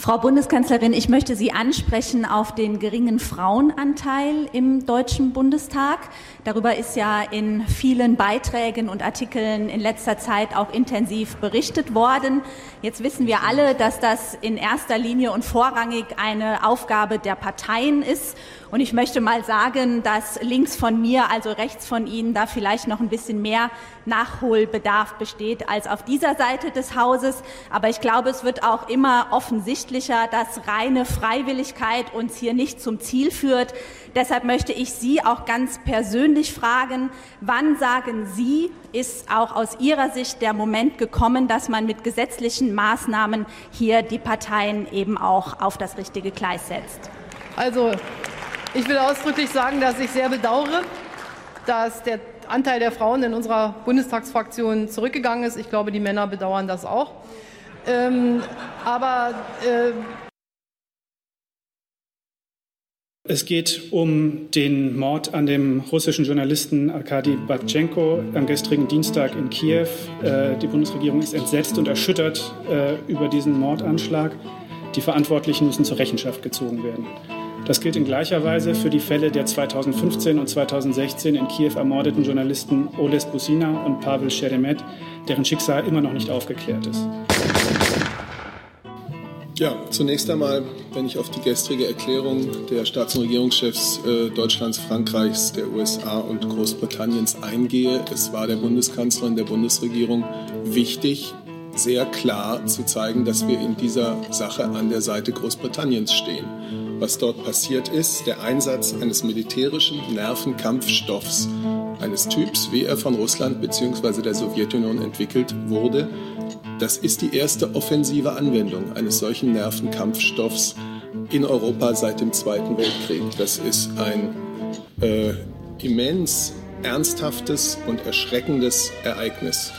Speaker 91: Frau Bundeskanzlerin, ich möchte Sie ansprechen auf den geringen Frauenanteil im Deutschen Bundestag. Darüber ist ja in vielen Beiträgen und Artikeln in letzter Zeit auch intensiv berichtet worden. Jetzt wissen wir alle, dass das in erster Linie und vorrangig eine Aufgabe der Parteien ist. Und ich möchte mal sagen, dass links von mir, also rechts von Ihnen, da vielleicht noch ein bisschen mehr Nachholbedarf besteht als auf dieser Seite des Hauses. Aber ich glaube, es wird auch immer offensichtlicher, dass reine Freiwilligkeit uns hier nicht zum Ziel führt. Deshalb möchte ich Sie auch ganz persönlich fragen, wann sagen Sie, ist auch aus Ihrer Sicht der Moment gekommen, dass man mit gesetzlichen Maßnahmen hier die Parteien eben auch auf das richtige Gleis setzt?
Speaker 90: Also, ich will ausdrücklich sagen, dass ich sehr bedauere, dass der Anteil der Frauen in unserer Bundestagsfraktion zurückgegangen ist. Ich glaube, die Männer bedauern das auch. Ähm, aber äh,
Speaker 76: Es geht um den Mord an dem russischen Journalisten Arkadi Babchenko am gestrigen Dienstag in Kiew. Äh, die Bundesregierung ist entsetzt und erschüttert äh, über diesen Mordanschlag. Die Verantwortlichen müssen zur Rechenschaft gezogen werden.
Speaker 92: Das gilt in gleicher Weise für die Fälle der 2015 und 2016 in Kiew ermordeten Journalisten Oles Busina und Pavel Sheremet, deren Schicksal immer noch nicht aufgeklärt ist.
Speaker 2: Ja, zunächst einmal, wenn ich auf die gestrige Erklärung der Staats- und Regierungschefs äh, Deutschlands, Frankreichs, der USA und Großbritanniens eingehe, es war der Bundeskanzlerin der Bundesregierung wichtig, sehr klar zu zeigen, dass wir in dieser Sache an der Seite Großbritanniens stehen. Was dort passiert ist, der Einsatz eines militärischen Nervenkampfstoffs eines Typs, wie er von Russland bzw. der Sowjetunion entwickelt wurde, das ist die erste offensive Anwendung eines solchen Nervenkampfstoffs in Europa seit dem Zweiten Weltkrieg. Das ist ein äh, immens ernsthaftes und erschreckendes Ereignis.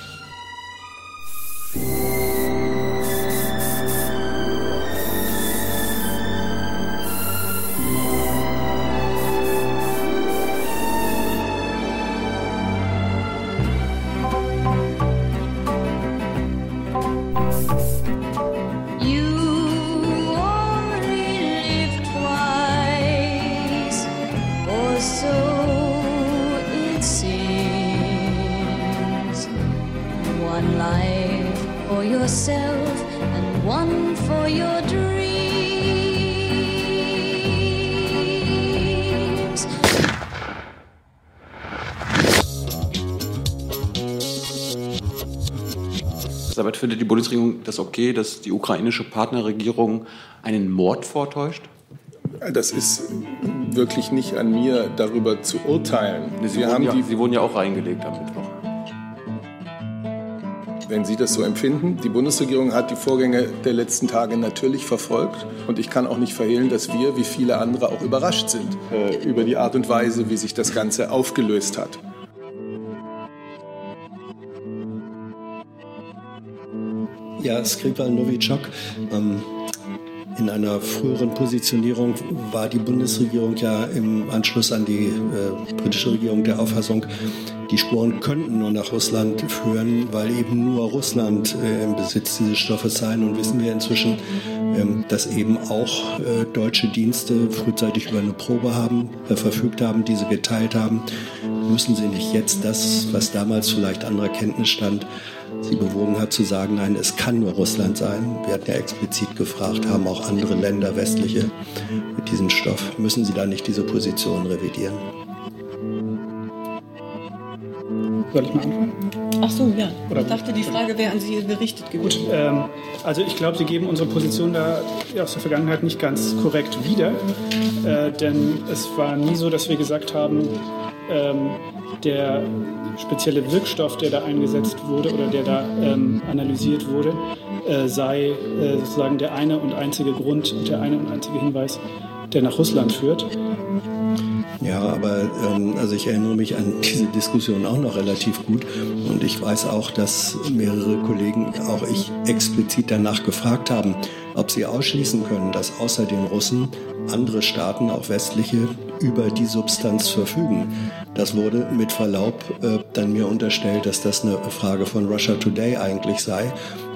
Speaker 1: Das okay, dass die ukrainische Partnerregierung einen Mord vortäuscht?
Speaker 2: Das ist wirklich nicht an mir, darüber zu urteilen.
Speaker 1: Sie,
Speaker 2: Wir
Speaker 1: wurden ja,
Speaker 2: die
Speaker 1: Sie wurden ja auch reingelegt am Mittwoch.
Speaker 2: wenn Sie das so empfinden. Die Bundesregierung hat die Vorgänge der letzten Tage natürlich verfolgt und ich kann auch nicht verhehlen, dass wir, wie viele andere, auch überrascht sind äh, über die Art und Weise, wie sich das Ganze aufgelöst hat.
Speaker 93: Ja, Skripal Novichok. Ähm, in einer früheren Positionierung war die Bundesregierung ja im Anschluss an die äh, britische Regierung der Auffassung, die Spuren könnten nur nach Russland führen, weil eben nur Russland äh, im Besitz dieses Stoffes sei. Nun wissen wir inzwischen, ähm, dass eben auch äh, deutsche Dienste frühzeitig über eine Probe haben, äh, verfügt haben, diese geteilt haben. Müssen sie nicht jetzt das, was damals vielleicht anderer Kenntnis stand, sie bewogen hat zu sagen, nein, es kann nur Russland sein. Wir hatten ja explizit gefragt, haben auch andere Länder, westliche, mit diesem Stoff. Müssen sie da nicht diese Position revidieren?
Speaker 92: Soll ich mal anfangen?
Speaker 91: Ach so, ja.
Speaker 92: Oder
Speaker 91: ich dachte, die Frage wäre an Sie gerichtet gewesen.
Speaker 92: Gut, ähm, also ich glaube, Sie geben unsere Position da aus der Vergangenheit nicht ganz korrekt wieder, äh, denn es war nie so, dass wir gesagt haben, ähm, der spezielle Wirkstoff, der da eingesetzt wurde oder der da ähm, analysiert wurde, äh, sei äh, sozusagen der eine und einzige Grund und der eine und einzige Hinweis, der nach Russland führt.
Speaker 93: Ja, aber ähm, also ich erinnere mich an diese Diskussion auch noch relativ gut und ich weiß auch, dass mehrere Kollegen, auch ich explizit danach gefragt haben, ob sie ausschließen können, dass außer den Russen andere Staaten, auch westliche, über die Substanz verfügen. Das wurde mit Verlaub äh, dann mir unterstellt, dass das eine Frage von Russia Today eigentlich sei.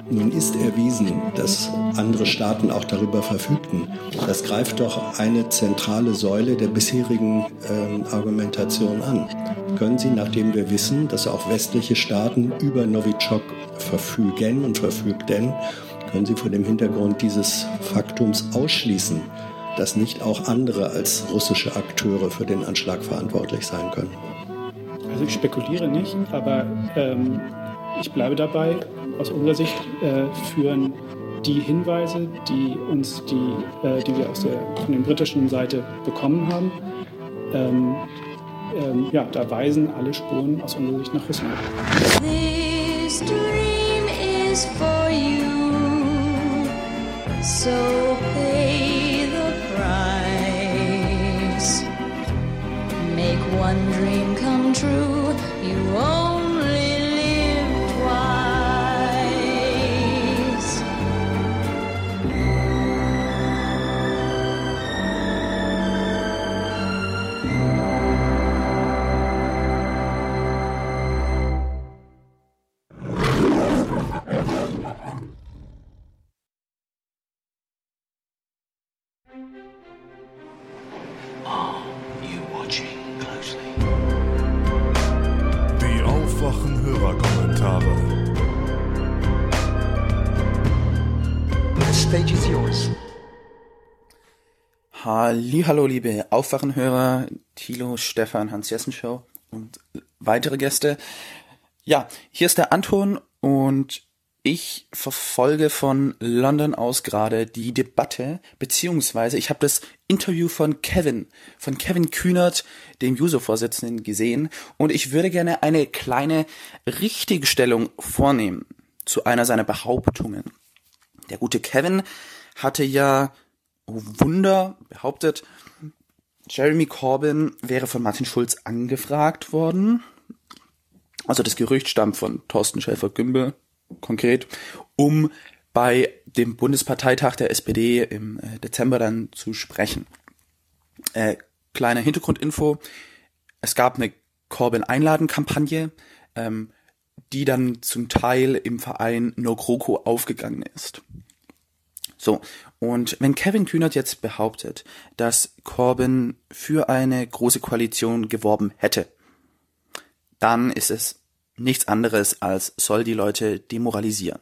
Speaker 93: Nun ist erwiesen, dass andere Staaten auch darüber verfügten. Das greift doch eine zentrale Säule der bisherigen ähm, Argumentation an. Können Sie, nachdem wir wissen, dass auch westliche Staaten über Novichok verfügen und verfügten, können Sie vor dem Hintergrund dieses Faktums ausschließen, dass nicht auch andere als russische Akteure für den Anschlag verantwortlich sein können?
Speaker 92: Also ich spekuliere nicht, aber ähm, ich bleibe dabei. Aus unserer Sicht äh, führen die Hinweise, die uns die, äh, die wir aus der, von der britischen Seite bekommen haben, ähm, ähm, ja, da weisen alle Spuren aus unserer Sicht nach Russland.
Speaker 94: This dream is for you, so pay the price. Make one dream come true.
Speaker 95: Hallo, liebe Aufwachenhörer, Thilo, Stefan, Hans-Jessen Show und weitere Gäste. Ja, hier ist der Anton und ich verfolge von London aus gerade die Debatte, beziehungsweise ich habe das Interview von Kevin, von Kevin Kühnert, dem Juso-Vorsitzenden, gesehen und ich würde gerne eine kleine Richtigstellung vornehmen zu einer seiner Behauptungen. Der gute Kevin hatte ja, Wunder, behauptet, Jeremy Corbyn wäre von Martin Schulz angefragt worden. Also das Gerücht stammt von Thorsten Schäfer-Gümbel, konkret, um bei dem Bundesparteitag der SPD im äh, Dezember dann zu sprechen. Äh, kleine Hintergrundinfo. Es gab eine Corbyn-Einladen-Kampagne, ähm, die dann zum Teil im Verein No GroKo aufgegangen ist. So, und wenn Kevin Kühnert jetzt behauptet, dass Corbyn für eine große Koalition geworben hätte, dann ist es nichts anderes als soll die Leute demoralisieren.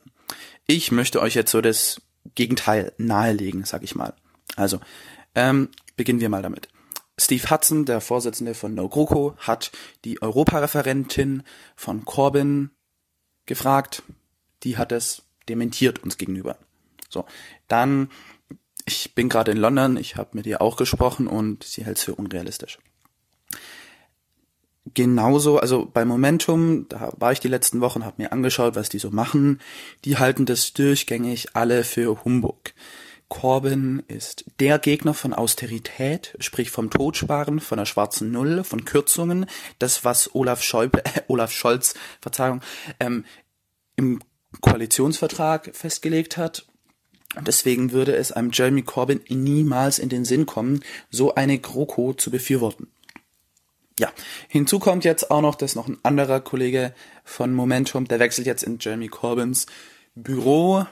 Speaker 95: Ich möchte euch jetzt so das Gegenteil nahelegen, sag ich mal. Also, ähm, beginnen wir mal damit. Steve Hudson, der Vorsitzende von No GroKo, hat die Europareferentin von Corbyn gefragt. Die hat es dementiert uns gegenüber. So, dann, ich bin gerade in London, ich habe mit ihr auch gesprochen und sie hält es für unrealistisch genauso, also bei Momentum, da war ich die letzten Wochen, habe mir angeschaut, was die so machen. Die halten das durchgängig alle für Humbug. Corbyn ist der Gegner von Austerität, sprich vom Totsparen, von der schwarzen Null, von Kürzungen, das was Olaf, Schäuble, äh, Olaf Scholz, Verzeihung, ähm, im Koalitionsvertrag festgelegt hat. Und deswegen würde es einem Jeremy Corbyn niemals in den Sinn kommen, so eine GroKo zu befürworten. Ja, hinzu kommt jetzt auch noch, dass noch ein anderer Kollege von Momentum, der wechselt jetzt in Jeremy Corbyns Büro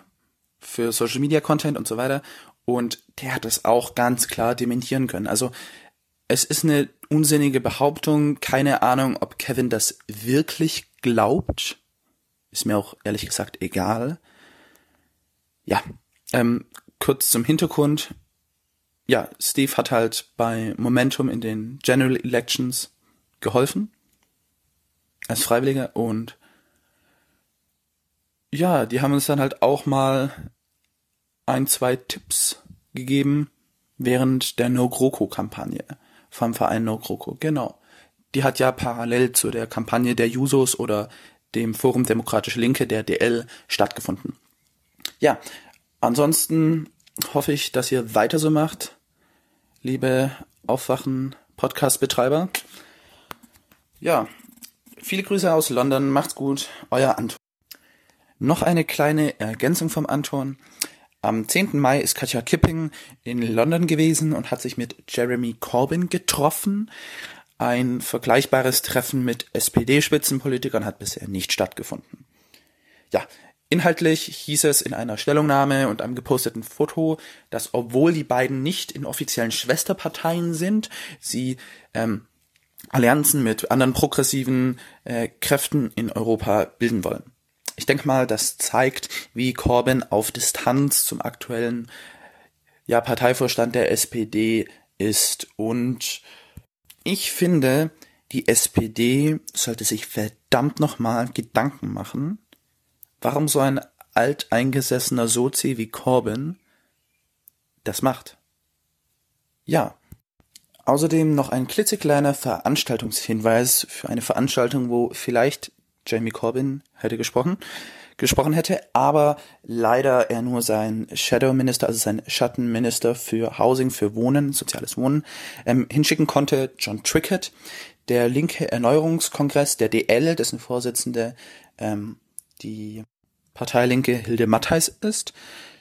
Speaker 95: für Social Media Content und so weiter und der hat das auch ganz klar dementieren können. Also es ist eine unsinnige Behauptung, keine Ahnung, ob Kevin das wirklich glaubt. Ist mir auch ehrlich gesagt egal. Ja, ähm, kurz zum Hintergrund. Ja, Steve hat halt bei Momentum in den General Elections geholfen als Freiwilliger und ja, die haben uns dann halt auch mal ein, zwei Tipps gegeben während der No GroKo Kampagne vom Verein No GroKo. Genau. Die hat ja parallel zu der Kampagne der Jusos oder dem Forum Demokratische Linke der DL stattgefunden. Ja, ansonsten hoffe ich, dass ihr weiter so macht, liebe Aufwachen Podcast Betreiber. Ja, viele Grüße aus London, macht's gut, euer Anton. Noch eine kleine Ergänzung vom Anton. Am 10. Mai ist Katja Kipping in London gewesen und hat sich mit Jeremy Corbyn getroffen. Ein vergleichbares Treffen mit SPD-Spitzenpolitikern hat bisher nicht stattgefunden. Ja, inhaltlich hieß es in einer Stellungnahme und einem geposteten Foto, dass obwohl die beiden nicht in offiziellen Schwesterparteien sind, sie ähm, Allianzen mit anderen progressiven äh, Kräften in Europa bilden wollen. Ich denke mal, das zeigt, wie Corbyn auf Distanz zum aktuellen ja, Parteivorstand der SPD ist. Und ich finde, die SPD sollte sich verdammt nochmal Gedanken machen, warum so ein alteingesessener Sozi wie Corbyn das macht. Ja, Außerdem noch ein klitzekleiner Veranstaltungshinweis für eine Veranstaltung, wo vielleicht Jamie Corbyn hätte gesprochen, gesprochen hätte, aber leider er nur sein Shadow Minister, also sein Schattenminister für Housing, für Wohnen, soziales Wohnen, ähm, hinschicken konnte, John Trickett, der linke Erneuerungskongress der DL, dessen Vorsitzende ähm, die Parteilinke Hilde Mattheis ist.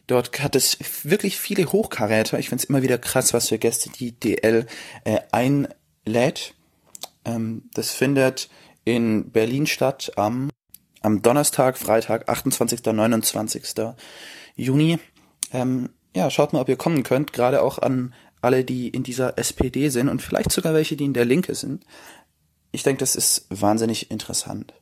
Speaker 95: Dort hat es wirklich viele Hochkaräter. Ich finde es immer wieder krass, was für Gäste die DL äh, einlädt. Ähm, das findet in Berlin statt am, am Donnerstag, Freitag, 28. 29. Juni. Ähm, ja, schaut mal, ob ihr kommen könnt. Gerade auch an alle, die in dieser SPD sind und vielleicht sogar welche, die in der Linke sind. Ich denke, das ist wahnsinnig interessant.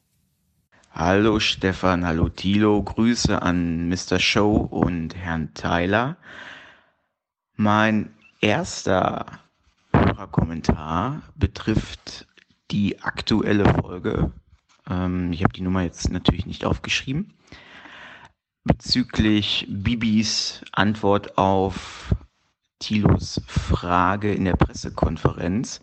Speaker 43: Hallo Stefan, hallo Thilo, Grüße an Mr. Show und Herrn Tyler. Mein erster Hörerkommentar betrifft die aktuelle Folge. Ähm, ich habe die Nummer jetzt natürlich nicht aufgeschrieben. Bezüglich Bibis Antwort auf Thilos Frage in der Pressekonferenz.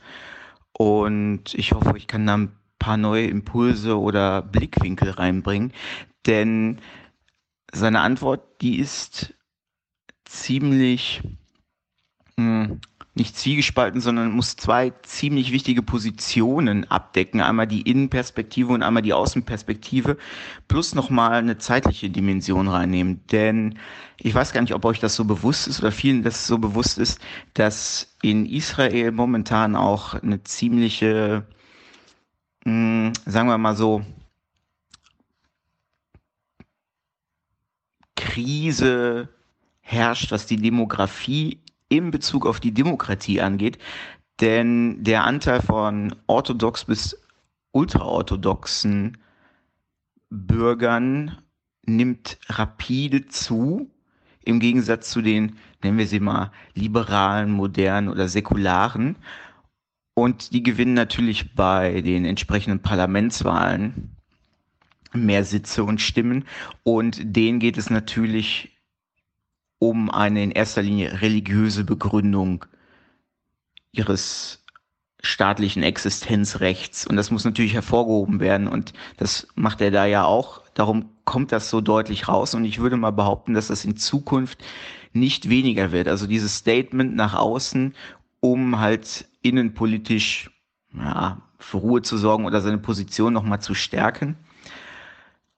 Speaker 43: Und ich hoffe, ich kann da ein paar neue Impulse oder Blickwinkel reinbringen. Denn seine Antwort, die ist ziemlich mh, hm, nicht zwiegespalten, sondern muss zwei ziemlich wichtige Positionen abdecken. Einmal die Innenperspektive und einmal die Außenperspektive, plus nochmal eine zeitliche Dimension reinnehmen. Denn ich weiß gar nicht, ob euch das so bewusst ist oder vielen das so bewusst ist, dass in Israel momentan auch eine ziemliche, mh, hm, sagen wir mal so, Krise herrscht, was die Demografie in Bezug auf die Demokratie angeht. Denn der Anteil von orthodox bis ultraorthodoxen Bürgern nimmt rapide zu, im Gegensatz zu den, nennen wir sie mal, liberalen, modernen oder säkularen. Und die gewinnen natürlich bei den entsprechenden Parlamentswahlen mehr Sitze und Stimmen. Und denen geht es natürlich um eine in erster Linie religiöse Begründung ihres staatlichen Existenzrechts. Und das muss natürlich hervorgehoben werden. Und das macht er da ja auch. Darum kommt das so deutlich raus. Und ich würde mal behaupten, dass das in Zukunft nicht weniger wird. Also dieses Statement nach außen, um halt innenpolitisch ja, für Ruhe zu sorgen oder seine Position nochmal zu stärken.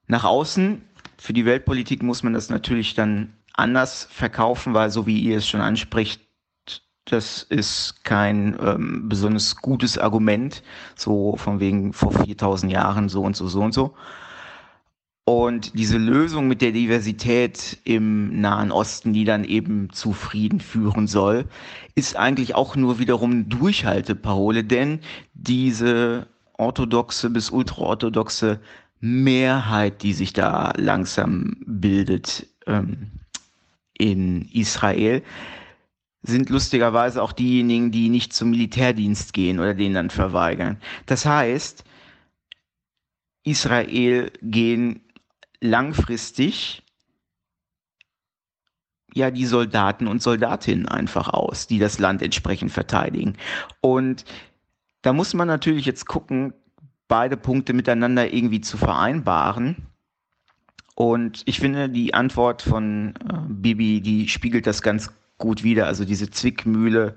Speaker 43: Nach außen, für die Weltpolitik muss man das natürlich dann anders verkaufen, weil so wie ihr es schon anspricht, das ist kein ähm, besonders gutes Argument, so von wegen vor 4000 Jahren so und so, so und so. Und diese Lösung mit der Diversität im Nahen Osten, die dann eben zu Frieden führen soll, ist eigentlich auch nur wiederum Durchhalteparole, denn diese orthodoxe bis ultraorthodoxe Mehrheit, die sich da langsam bildet, ähm, in Israel sind lustigerweise auch diejenigen, die nicht zum Militärdienst gehen oder den dann verweigern. Das heißt, Israel gehen langfristig ja die Soldaten und Soldatinnen einfach aus, die das Land entsprechend verteidigen. Und da muss man natürlich jetzt gucken, beide Punkte miteinander irgendwie zu vereinbaren. Und ich finde, die Antwort von äh, Bibi, die spiegelt das ganz gut wider. Also diese Zwickmühle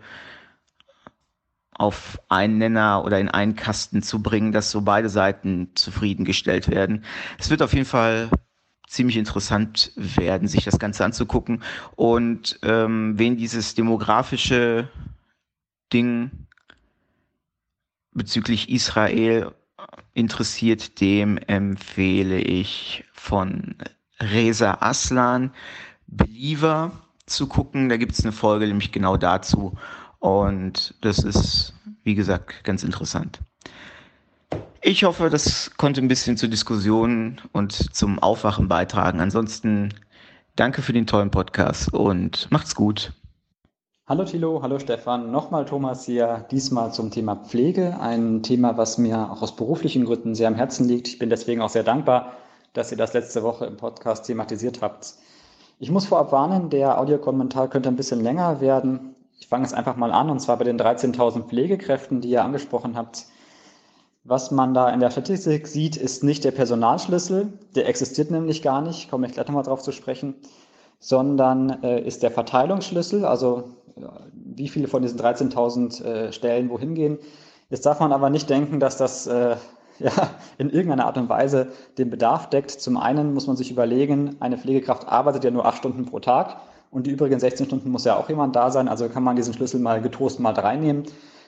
Speaker 43: auf einen Nenner oder in einen Kasten zu bringen, dass so beide Seiten zufriedengestellt werden. Es wird auf jeden Fall ziemlich interessant werden, sich das Ganze anzugucken. Und ähm, wen dieses demografische Ding bezüglich Israel interessiert, dem empfehle ich von Reza Aslan Believer zu gucken. Da gibt es eine Folge nämlich genau dazu. Und das ist, wie gesagt, ganz interessant. Ich hoffe, das konnte ein bisschen zur Diskussion und zum Aufwachen beitragen. Ansonsten danke für den tollen Podcast und macht's gut.
Speaker 96: Hallo Thilo, hallo Stefan, nochmal Thomas hier, diesmal zum Thema Pflege, ein Thema, was mir auch aus beruflichen Gründen sehr am Herzen liegt. Ich bin deswegen auch sehr dankbar, dass ihr das letzte Woche im Podcast thematisiert habt. Ich muss vorab warnen, der Audiokommentar könnte ein bisschen länger werden. Ich fange es einfach mal an, und zwar bei den 13.000 Pflegekräften, die ihr angesprochen habt. Was man da in der Statistik sieht, ist nicht der Personalschlüssel, der existiert nämlich gar nicht, komme ich gleich nochmal drauf zu sprechen, sondern äh, ist der Verteilungsschlüssel, also wie viele von diesen 13.000 äh, Stellen wohin gehen. Jetzt darf man aber nicht denken, dass das äh, ja, in irgendeiner Art und Weise den Bedarf deckt. Zum einen muss man sich überlegen, eine Pflegekraft arbeitet ja nur acht Stunden pro Tag und die übrigen 16 Stunden muss ja auch jemand da sein, also kann man diesen Schlüssel mal getrost mal reinnehmen.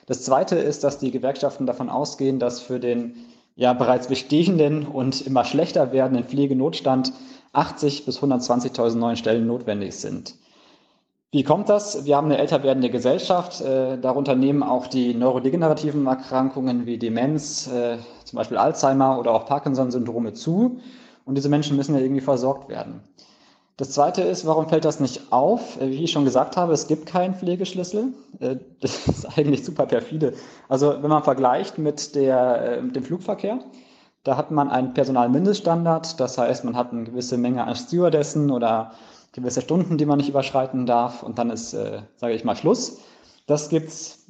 Speaker 96: Das zweite ist, dass die Gewerkschaften davon ausgehen, dass für den ja bereits bestehenden und immer schlechter werdenden Pflegenotstand 80 bis 120.000 neue Stellen notwendig sind. Wie kommt das? Wir haben eine älter werdende Gesellschaft. Äh, darunter nehmen auch die neurodegenerativen Erkrankungen wie Demenz, äh, zum Beispiel Alzheimer oder auch Parkinson-Syndrome zu. Und diese Menschen müssen ja irgendwie versorgt werden. Das Zweite ist, warum fällt das nicht auf? Äh, wie ich schon gesagt habe, es gibt keinen Pflegeschlüssel. Äh, das ist eigentlich super perfide. Also wenn man vergleicht mit, der, äh, mit dem Flugverkehr, da hat man einen Personalmindeststandard. Das heißt, man hat eine gewisse Menge an Stewardessen oder gewisse Stunden, die man nicht überschreiten darf und dann ist, äh, sage ich mal, Schluss. Das gibt's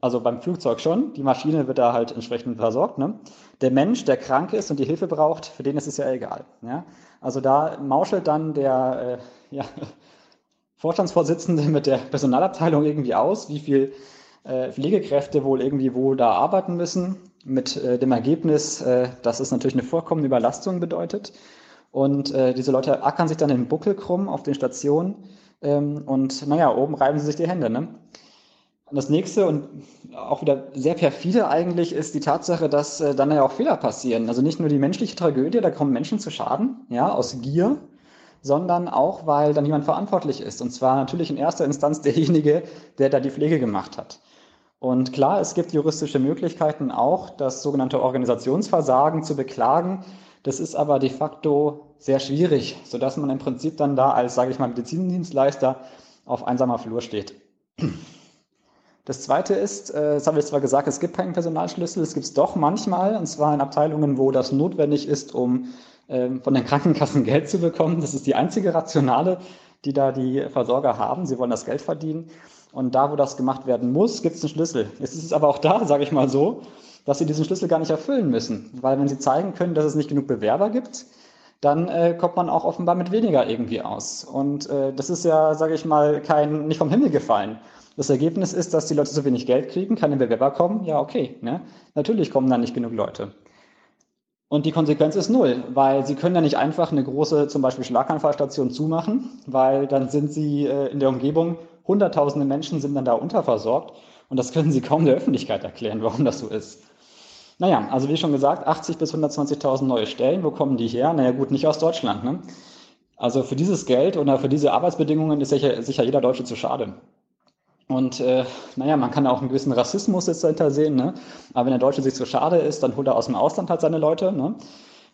Speaker 96: also beim Flugzeug schon. Die Maschine wird da halt entsprechend versorgt. Ne? Der Mensch, der krank ist und die Hilfe braucht, für den ist es ja egal. Ja? Also da mauschelt dann der äh, ja, Vorstandsvorsitzende mit der Personalabteilung irgendwie aus, wie viel äh, Pflegekräfte wohl irgendwie wo da arbeiten müssen, mit äh, dem Ergebnis, äh, dass es natürlich eine vorkommende Überlastung bedeutet. Und äh, diese Leute ackern sich dann den Buckel krumm auf den Stationen ähm, und naja, oben reiben sie sich die Hände. Ne? Das nächste und auch wieder sehr perfide eigentlich ist die Tatsache, dass äh, dann ja auch Fehler passieren. Also nicht nur die menschliche Tragödie, da kommen Menschen zu Schaden, ja, aus Gier, sondern auch, weil dann jemand verantwortlich ist. Und zwar natürlich in erster Instanz derjenige, der da die Pflege gemacht hat. Und klar, es gibt juristische Möglichkeiten auch, das sogenannte Organisationsversagen zu beklagen. Das ist aber de facto sehr schwierig, sodass man im Prinzip dann da als, sage ich mal, Medizindienstleister auf einsamer Flur steht. Das Zweite ist, äh, das habe ich zwar gesagt, es gibt keinen Personalschlüssel, es gibt es doch manchmal, und zwar in Abteilungen, wo das notwendig ist, um ähm, von den Krankenkassen Geld zu bekommen. Das ist die einzige Rationale, die da die Versorger haben. Sie wollen das Geld verdienen. Und da, wo das gemacht werden muss, gibt es einen Schlüssel. Jetzt ist es aber auch da, sage ich mal so, dass sie diesen Schlüssel gar nicht erfüllen müssen. Weil wenn sie zeigen können, dass es nicht genug Bewerber gibt, dann äh, kommt man auch offenbar mit weniger irgendwie aus. Und äh, das ist ja, sage ich mal, kein, nicht vom Himmel gefallen. Das Ergebnis ist, dass die Leute so wenig Geld kriegen, keine Bewerber kommen. Ja, okay. Ne? Natürlich kommen dann nicht genug Leute. Und die Konsequenz ist null, weil sie können ja nicht einfach eine große, zum Beispiel Schlaganfallstation zumachen, weil dann sind sie äh, in der Umgebung, hunderttausende Menschen sind dann da unterversorgt und das können sie kaum der Öffentlichkeit erklären, warum das so ist. Naja, also wie schon gesagt, 80 bis 120.000 neue Stellen. Wo kommen die her? Naja gut, nicht aus Deutschland. Ne? Also für dieses Geld oder für diese Arbeitsbedingungen ist sicher, sicher jeder Deutsche zu schade. Und äh, naja, man kann auch einen gewissen Rassismus jetzt dahinter sehen. Ne? Aber wenn der Deutsche sich zu schade ist, dann holt er aus dem Ausland halt seine Leute. Ne?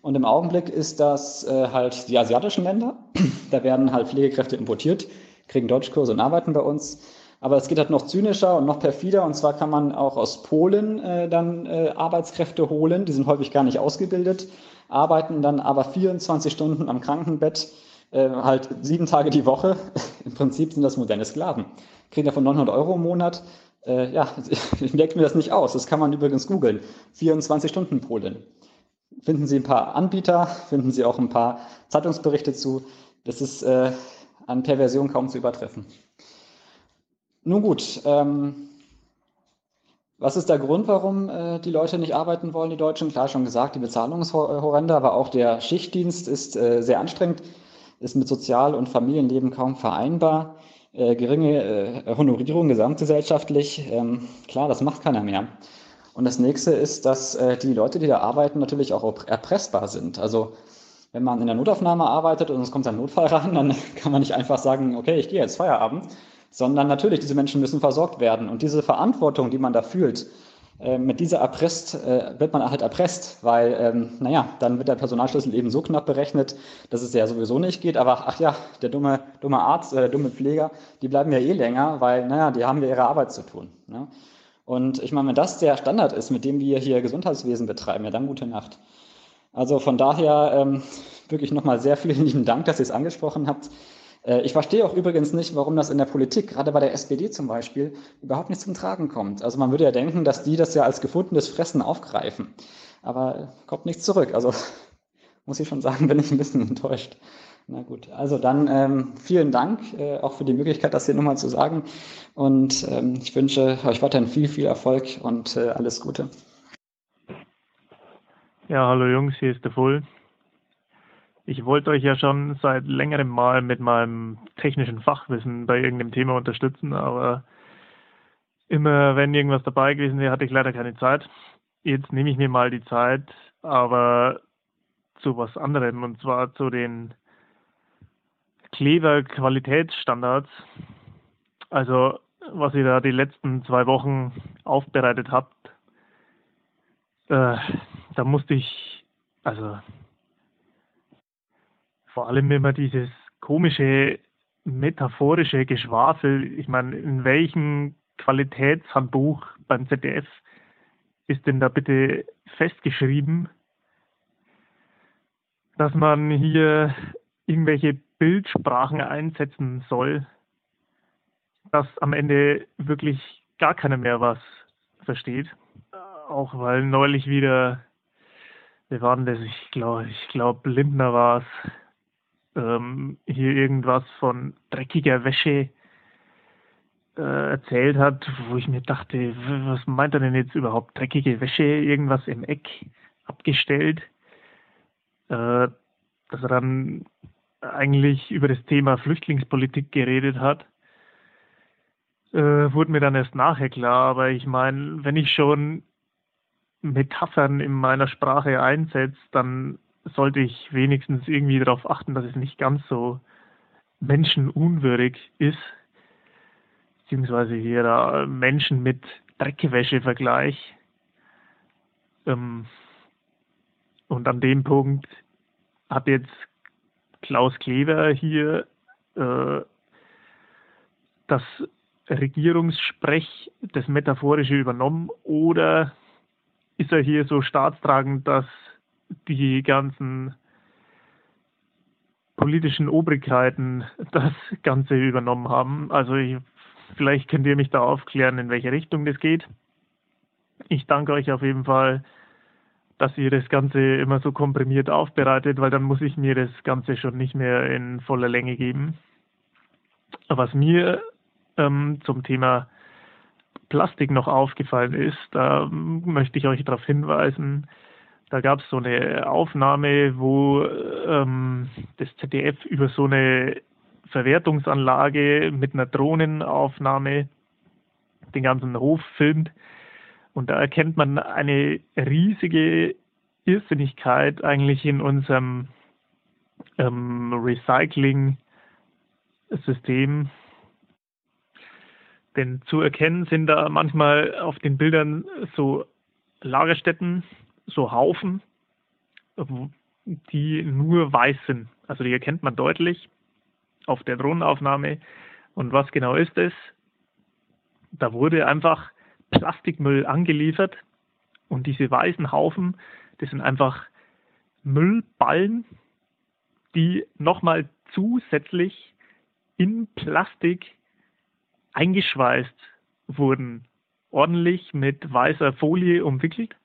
Speaker 96: Und im Augenblick ist das äh, halt die asiatischen Länder. da werden halt Pflegekräfte importiert, kriegen Deutschkurse und arbeiten bei uns. Aber es geht halt noch zynischer und noch perfider. Und zwar kann man auch aus Polen äh, dann äh, Arbeitskräfte holen. Die sind häufig gar nicht ausgebildet, arbeiten dann aber 24 Stunden am Krankenbett, äh, halt sieben Tage die Woche. Im Prinzip sind das moderne Sklaven. Kriegen davon 900 Euro im Monat. Äh, ja, ich merke mir das nicht aus. Das kann man übrigens googeln. 24 Stunden Polen. Finden Sie ein paar Anbieter, finden Sie auch ein paar Zeitungsberichte zu. Das ist äh, an Perversion kaum zu übertreffen. Nun gut, ähm, was ist der Grund, warum äh, die Leute nicht arbeiten wollen, die Deutschen? Klar, schon gesagt, die Bezahlung ist horrende, aber auch der Schichtdienst ist äh, sehr anstrengend, ist mit Sozial- und Familienleben kaum vereinbar. Äh, geringe äh, Honorierung gesamtgesellschaftlich, ähm, klar, das macht keiner mehr. Und das nächste ist, dass äh, die Leute, die da arbeiten, natürlich auch erpressbar sind. Also wenn man in der Notaufnahme arbeitet und es kommt ein Notfall rein, dann kann man nicht einfach sagen, okay, ich gehe jetzt Feierabend, sondern natürlich, diese Menschen müssen versorgt werden. Und diese Verantwortung, die man da fühlt, äh, mit dieser erpresst, äh, wird man halt erpresst, weil, ähm, naja, dann wird der Personalschlüssel eben so knapp berechnet, dass es ja sowieso nicht geht. Aber ach ja, der dumme, dumme Arzt oder der dumme Pfleger, die bleiben ja eh länger, weil, naja, die haben ja ihre Arbeit zu tun. Ne? Und ich meine, wenn das der Standard ist, mit dem wir hier Gesundheitswesen betreiben, ja, dann gute Nacht. Also von daher ähm, wirklich nochmal sehr vielen lieben Dank, dass ihr es angesprochen habt. Äh, ich verstehe auch übrigens nicht, warum das in der Politik, gerade bei der SPD zum Beispiel, überhaupt nicht zum Tragen kommt. Also man würde ja denken, dass die das ja als gefundenes Fressen aufgreifen. Aber kommt nichts zurück. Also muss ich schon sagen, bin ich ein bisschen enttäuscht. Na gut, also dann ähm, vielen Dank äh, auch für die Möglichkeit, das hier nochmal zu sagen. Und ähm, ich wünsche euch weiterhin viel, viel Erfolg und äh, alles Gute.
Speaker 97: Ja, hallo Jungs, hier ist der Full. Ich wollte euch ja schon seit längerem Mal mit meinem technischen Fachwissen bei irgendeinem Thema unterstützen, aber immer wenn irgendwas dabei gewesen wäre, hatte ich leider keine Zeit. Jetzt nehme ich mir mal die Zeit, aber zu was anderem, und zwar zu den Kleber Qualitätsstandards. Also, was ihr da die letzten zwei Wochen aufbereitet habt, äh, da musste ich, also vor allem immer dieses komische metaphorische Geschwafel. Ich meine, in welchem Qualitätshandbuch beim ZDF ist denn da bitte festgeschrieben, dass man hier irgendwelche Bildsprachen einsetzen soll, dass am Ende wirklich gar keiner mehr was versteht. Auch weil neulich wieder, wir waren das, ich glaube, ich glaube, Lindner war es, ähm, hier irgendwas von dreckiger Wäsche äh, erzählt hat, wo ich mir dachte, was meint er denn jetzt überhaupt? Dreckige Wäsche, irgendwas im Eck abgestellt. Äh, dass er dann eigentlich über das Thema Flüchtlingspolitik geredet hat, äh, wurde mir dann erst nachher klar. Aber ich meine, wenn ich schon Metaphern in meiner Sprache einsetze, dann sollte ich wenigstens irgendwie darauf achten, dass es nicht ganz so menschenunwürdig ist, beziehungsweise hier Menschen mit Dreckwäsche-Vergleich. Ähm, und an dem Punkt hat jetzt Klaus Kleber hier äh, das Regierungssprech, das Metaphorische übernommen oder ist er hier so staatstragend, dass die ganzen politischen Obrigkeiten das Ganze übernommen haben. Also ich, vielleicht könnt ihr mich da aufklären, in welche Richtung das geht. Ich danke euch auf jeden Fall, dass ihr das Ganze immer so komprimiert aufbereitet, weil dann muss ich mir das Ganze schon nicht mehr in voller Länge geben. Was mir ähm, zum Thema Plastik noch aufgefallen ist, da möchte ich euch darauf hinweisen, da gab es so eine Aufnahme, wo ähm, das ZDF über so eine Verwertungsanlage mit einer Drohnenaufnahme den ganzen Hof filmt. Und da erkennt man eine riesige Irrsinnigkeit eigentlich in unserem ähm, Recycling-System. Denn zu erkennen sind da manchmal auf den Bildern so Lagerstätten, so Haufen, die nur weiß sind. Also die erkennt man deutlich auf der Drohnenaufnahme. Und was genau ist es? Da wurde einfach Plastikmüll angeliefert und diese weißen Haufen, das sind einfach Müllballen, die nochmal zusätzlich in Plastik eingeschweißt wurden, ordentlich mit weißer Folie umwickelt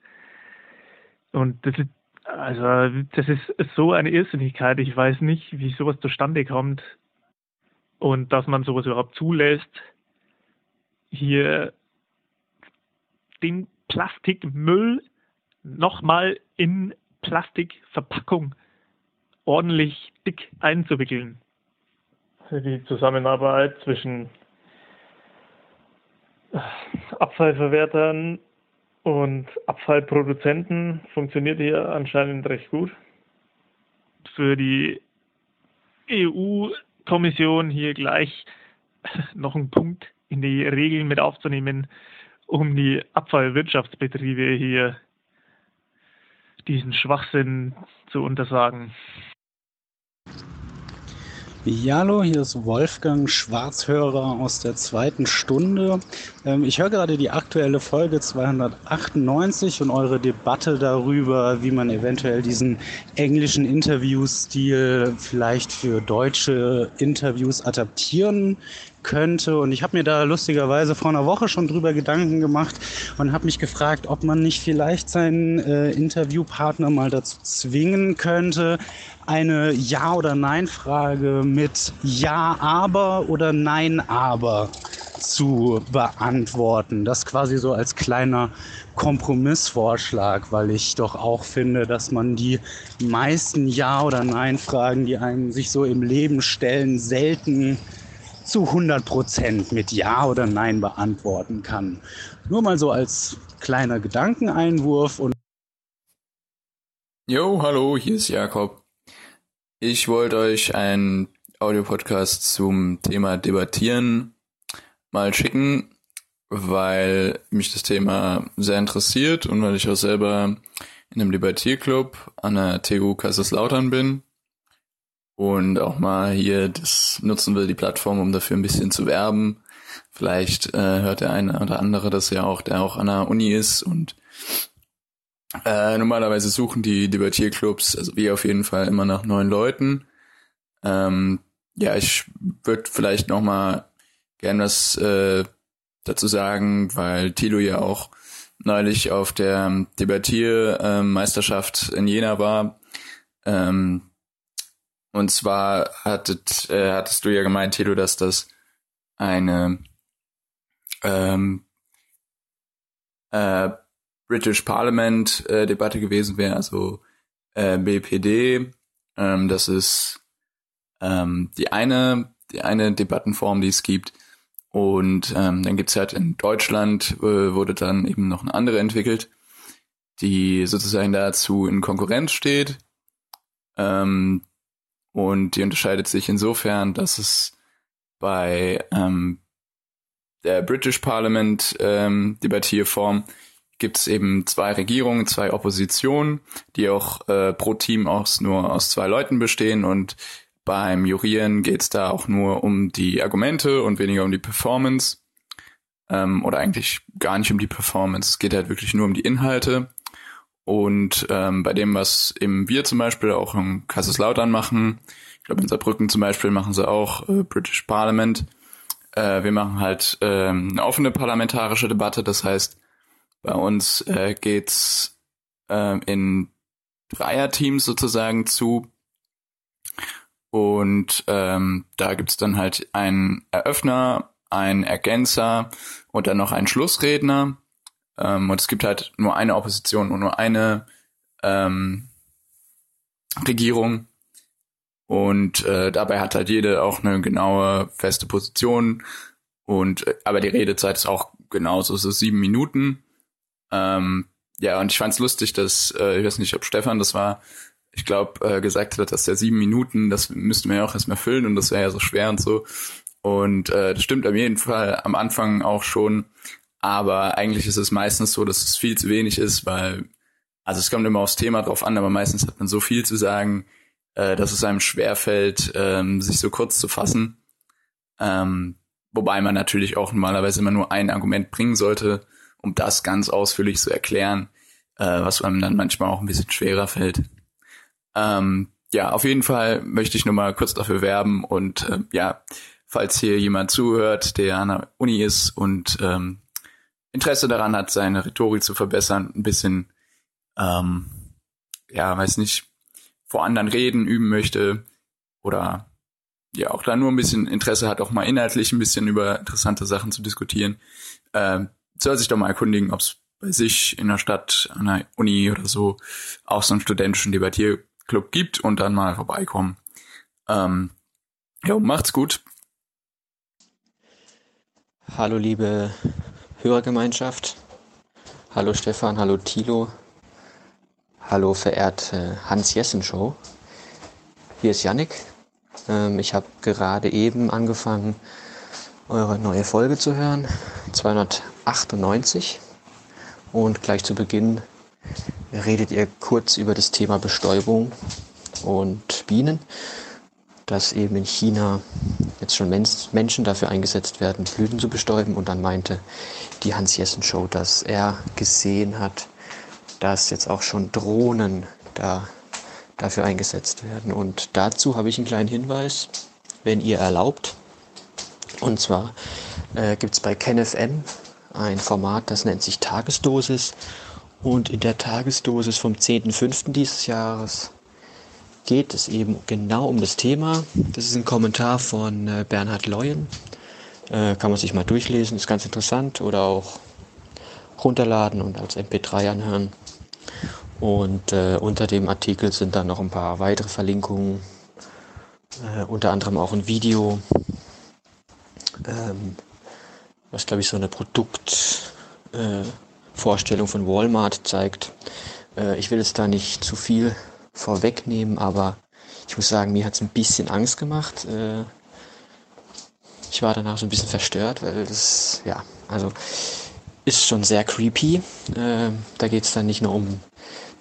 Speaker 97: und das ist, also, das ist so eine Irrsinnigkeit. Ich weiß nicht, wie sowas zustande kommt und dass man sowas überhaupt zulässt. Hier den Plastikmüll nochmal in Plastikverpackung ordentlich dick einzuwickeln. Die Zusammenarbeit zwischen Abfallverwertern und Abfallproduzenten funktioniert hier anscheinend recht gut. Für die EU-Kommission hier gleich noch einen Punkt in die Regeln mit aufzunehmen, um die Abfallwirtschaftsbetriebe hier diesen Schwachsinn zu untersagen.
Speaker 98: Ja, hallo, hier ist Wolfgang Schwarzhörer aus der zweiten Stunde. Ähm, ich höre gerade die aktuelle Folge 298 und eure Debatte darüber, wie man eventuell diesen englischen Interviewstil vielleicht für deutsche Interviews adaptieren könnte. Und ich habe mir da lustigerweise vor einer Woche schon drüber Gedanken gemacht und habe mich gefragt, ob man nicht vielleicht seinen äh, Interviewpartner mal dazu zwingen könnte, eine Ja- oder Nein-Frage mit Ja, aber oder Nein, aber zu beantworten. Das quasi so als kleiner Kompromissvorschlag, weil ich doch auch finde, dass man die meisten Ja- oder Nein-Fragen, die einem sich so im Leben stellen, selten zu 100 Prozent mit Ja oder Nein beantworten kann. Nur mal so als kleiner Gedankeneinwurf und
Speaker 99: Jo, hallo, hier ist Jakob. Ich wollte euch einen Audiopodcast zum Thema Debattieren
Speaker 100: mal schicken, weil mich das Thema sehr interessiert und weil ich auch selber in einem Debattierclub an der TU Kaiserslautern bin und auch mal hier das nutzen will, die Plattform, um dafür ein bisschen zu werben. Vielleicht äh, hört der eine oder andere das ja auch, der auch an der Uni ist und äh, normalerweise suchen die Debattierclubs, also wir auf jeden Fall immer nach neuen Leuten. Ähm, ja, ich würde vielleicht noch mal gern was äh, dazu sagen, weil Thilo ja auch neulich auf der Debattiermeisterschaft in Jena war. Ähm, und zwar hattet, äh, hattest du ja gemeint, Thilo, dass das eine ähm, äh, British Parliament äh, Debatte gewesen wäre, also äh, BPD. Ähm, das ist ähm, die eine, die eine Debattenform, die es gibt. Und ähm, dann gibt's halt in Deutschland, äh, wurde dann eben noch eine andere entwickelt, die sozusagen dazu in Konkurrenz steht. Ähm, und die unterscheidet sich insofern, dass es bei ähm, der British Parliament ähm, Debattierform gibt es eben zwei Regierungen, zwei Oppositionen, die auch äh, pro Team aus nur aus zwei Leuten bestehen und beim Jurieren geht es da auch nur um die Argumente und weniger um die Performance. Ähm, oder eigentlich gar nicht um die Performance. Es geht halt wirklich nur um die Inhalte. Und ähm, bei dem, was eben wir zum Beispiel auch in Kaiserslautern machen, ich glaube in Saarbrücken zum Beispiel machen sie auch äh, British Parliament. Äh, wir machen halt äh, eine offene parlamentarische Debatte. Das heißt, bei uns äh, geht's äh, in Dreierteams sozusagen zu und ähm, da gibt's dann halt einen Eröffner, einen Ergänzer und dann noch einen Schlussredner. Ähm, und es gibt halt nur eine Opposition und nur eine ähm, Regierung. Und äh, dabei hat halt jede auch eine genaue feste Position. Und äh, aber die Redezeit ist auch genauso, so sieben Minuten. Ähm, ja, und ich fand's lustig, dass, äh, ich weiß nicht, ob Stefan das war, ich glaube, äh, gesagt hat, dass der sieben Minuten, das müssten wir ja auch erstmal füllen und das wäre ja so schwer und so. Und äh, das stimmt auf jeden Fall am Anfang auch schon. Aber eigentlich ist es meistens so, dass es viel zu wenig ist, weil, also es kommt immer aufs Thema drauf an, aber meistens hat man so viel zu sagen, äh, dass es einem schwerfällt, ähm, sich so kurz zu fassen. Ähm, wobei man natürlich auch normalerweise immer nur ein Argument bringen sollte, um das ganz ausführlich zu erklären, äh, was einem dann manchmal auch ein bisschen schwerer fällt. Ähm, ja, auf jeden Fall möchte ich nur mal kurz dafür werben und äh, ja, falls hier jemand zuhört, der an der Uni ist und ähm, Interesse daran hat, seine Rhetorik zu verbessern, ein bisschen, ähm, ja, weiß nicht, vor anderen reden üben möchte oder ja auch da nur ein bisschen Interesse hat, auch mal inhaltlich ein bisschen über interessante Sachen zu diskutieren, äh, soll sich doch mal erkundigen, ob es bei sich in der Stadt, an der Uni oder so auch so einen studentischen Debattier Club gibt und dann mal vorbeikommen. Ähm, ja, macht's gut.
Speaker 99: Hallo liebe Hörergemeinschaft. Hallo Stefan, hallo Thilo. Hallo verehrte Hans-Jessen-Show. Hier ist Yannick. Ähm, ich habe gerade eben angefangen, eure neue Folge zu hören. 298. Und gleich zu Beginn redet ihr kurz über das Thema Bestäubung und Bienen, dass eben in China jetzt schon Menschen dafür eingesetzt werden, Blüten zu bestäuben. Und dann meinte die Hans-Jessen-Show, dass er gesehen hat, dass jetzt auch schon Drohnen da dafür eingesetzt werden. Und dazu habe ich einen kleinen Hinweis, wenn ihr erlaubt. Und zwar äh, gibt es bei KenFM ein Format, das nennt sich Tagesdosis. Und in der Tagesdosis vom 10.05. dieses Jahres geht es eben genau um das Thema. Das ist ein Kommentar von äh, Bernhard Leuen. Äh, kann man sich mal durchlesen, ist ganz interessant. Oder auch runterladen und als MP3 anhören. Und äh, unter dem Artikel sind dann noch ein paar weitere Verlinkungen. Äh, unter anderem auch ein Video, ähm, was glaube ich so eine Produkt... Äh, von Walmart zeigt. Äh, ich will jetzt da nicht zu viel vorwegnehmen, aber ich muss sagen, mir hat es ein bisschen Angst gemacht. Äh, ich war danach so ein bisschen verstört, weil das, ja, also ist schon sehr creepy. Äh, da geht es dann nicht nur um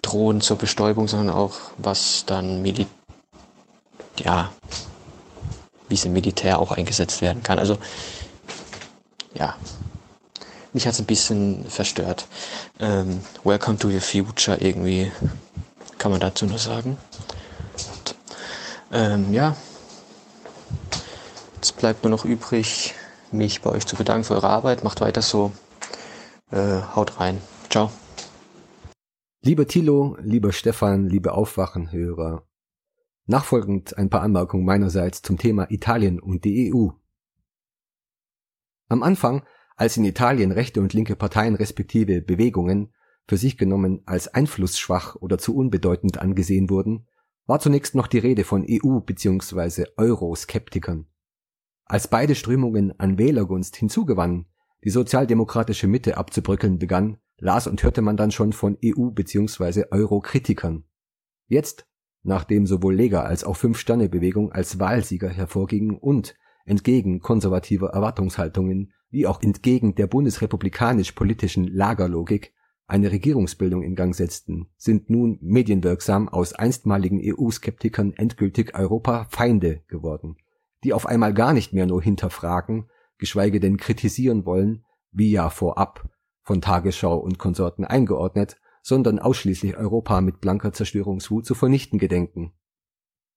Speaker 99: Drohnen zur Bestäubung, sondern auch, was dann Mili ja, wie es im Militär auch eingesetzt werden kann. Also, ja, mich hat es ein bisschen verstört. Ähm, Welcome to the future irgendwie, kann man dazu nur sagen. Und, ähm, ja, jetzt bleibt nur noch übrig, mich bei euch zu bedanken für eure Arbeit. Macht weiter so. Äh, haut rein. Ciao.
Speaker 101: Lieber Thilo, lieber Stefan, liebe Aufwachenhörer. Nachfolgend ein paar Anmerkungen meinerseits zum Thema Italien und die EU. Am Anfang, als in Italien rechte und linke Parteien respektive Bewegungen für sich genommen als einflussschwach oder zu unbedeutend angesehen wurden, war zunächst noch die Rede von EU- bzw. Euroskeptikern. Als beide Strömungen an Wählergunst hinzugewannen, die sozialdemokratische Mitte abzubröckeln begann, las und hörte man dann schon von EU- bzw. Euro-Kritikern. Jetzt, nachdem sowohl Lega als auch Fünf-Sterne-Bewegung als Wahlsieger hervorgingen und entgegen konservativer Erwartungshaltungen wie auch entgegen der bundesrepublikanisch-politischen Lagerlogik eine Regierungsbildung in Gang setzten, sind nun medienwirksam aus einstmaligen EU-Skeptikern endgültig Europa-Feinde geworden, die auf einmal gar nicht mehr nur hinterfragen, geschweige denn kritisieren wollen, wie ja vorab von Tagesschau und Konsorten eingeordnet, sondern ausschließlich Europa mit blanker Zerstörungswut zu vernichten gedenken.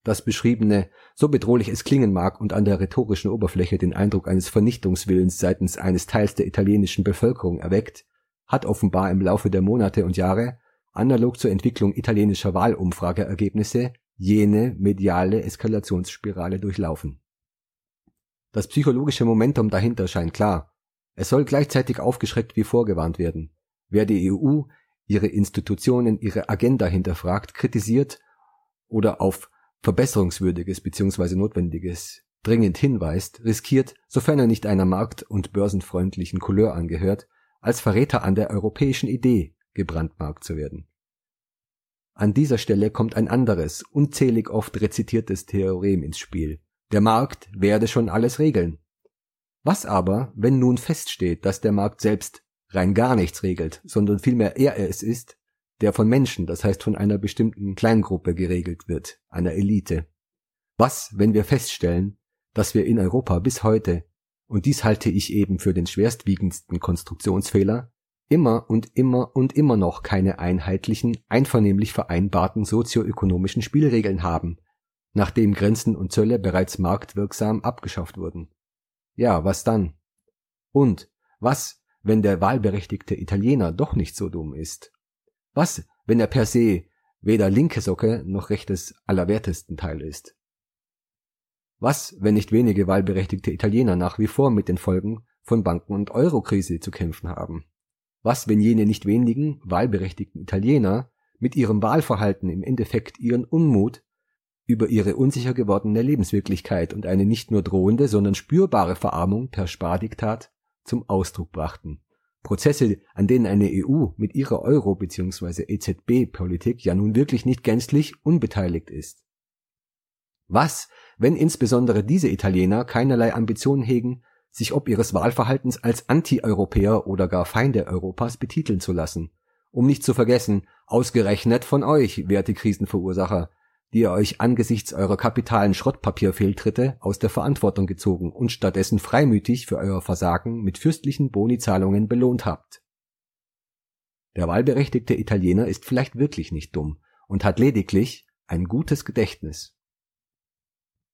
Speaker 101: Das Beschriebene, so bedrohlich es klingen mag und an der rhetorischen Oberfläche den Eindruck eines Vernichtungswillens seitens eines Teils der italienischen Bevölkerung erweckt, hat offenbar im Laufe der Monate und Jahre, analog zur Entwicklung italienischer Wahlumfrageergebnisse, jene mediale Eskalationsspirale durchlaufen. Das psychologische Momentum dahinter scheint klar. Es soll gleichzeitig aufgeschreckt wie vorgewarnt werden. Wer die EU, ihre Institutionen, ihre Agenda hinterfragt, kritisiert oder auf Verbesserungswürdiges bzw. Notwendiges dringend hinweist, riskiert, sofern er nicht einer markt- und börsenfreundlichen Couleur angehört, als Verräter an der europäischen Idee gebrandmarkt zu werden. An dieser Stelle kommt ein anderes, unzählig oft rezitiertes Theorem ins Spiel. Der Markt werde schon alles regeln. Was aber, wenn nun feststeht, dass der Markt selbst rein gar nichts regelt, sondern vielmehr er es ist, der von Menschen, das heißt von einer bestimmten Kleingruppe geregelt wird, einer Elite. Was, wenn wir feststellen, dass wir in Europa bis heute, und dies halte ich eben für den schwerstwiegendsten Konstruktionsfehler, immer und immer und immer noch keine einheitlichen, einvernehmlich vereinbarten sozioökonomischen Spielregeln haben, nachdem Grenzen und Zölle bereits marktwirksam abgeschafft wurden. Ja, was dann? Und was, wenn der wahlberechtigte Italiener doch nicht so dumm ist? Was, wenn er per se weder linke Socke noch rechtes allerwertesten Teil ist? Was, wenn nicht wenige wahlberechtigte Italiener nach wie vor mit den Folgen von Banken- und Eurokrise zu kämpfen haben? Was, wenn jene nicht wenigen wahlberechtigten Italiener mit ihrem Wahlverhalten im Endeffekt ihren Unmut über ihre unsicher gewordene Lebenswirklichkeit und eine nicht nur drohende, sondern spürbare Verarmung per Spardiktat zum Ausdruck brachten? Prozesse, an denen eine EU mit ihrer Euro- bzw. EZB-Politik ja nun wirklich nicht gänzlich unbeteiligt ist. Was, wenn insbesondere diese Italiener keinerlei Ambitionen hegen, sich ob ihres Wahlverhaltens als Anti-Europäer oder gar Feinde Europas betiteln zu lassen, um nicht zu vergessen, ausgerechnet von euch, werte Krisenverursacher, die ihr euch angesichts eurer kapitalen Schrottpapierfehltritte aus der Verantwortung gezogen und stattdessen freimütig für euer Versagen mit fürstlichen Bonizahlungen belohnt habt. Der wahlberechtigte Italiener ist vielleicht wirklich nicht dumm und hat lediglich ein gutes Gedächtnis.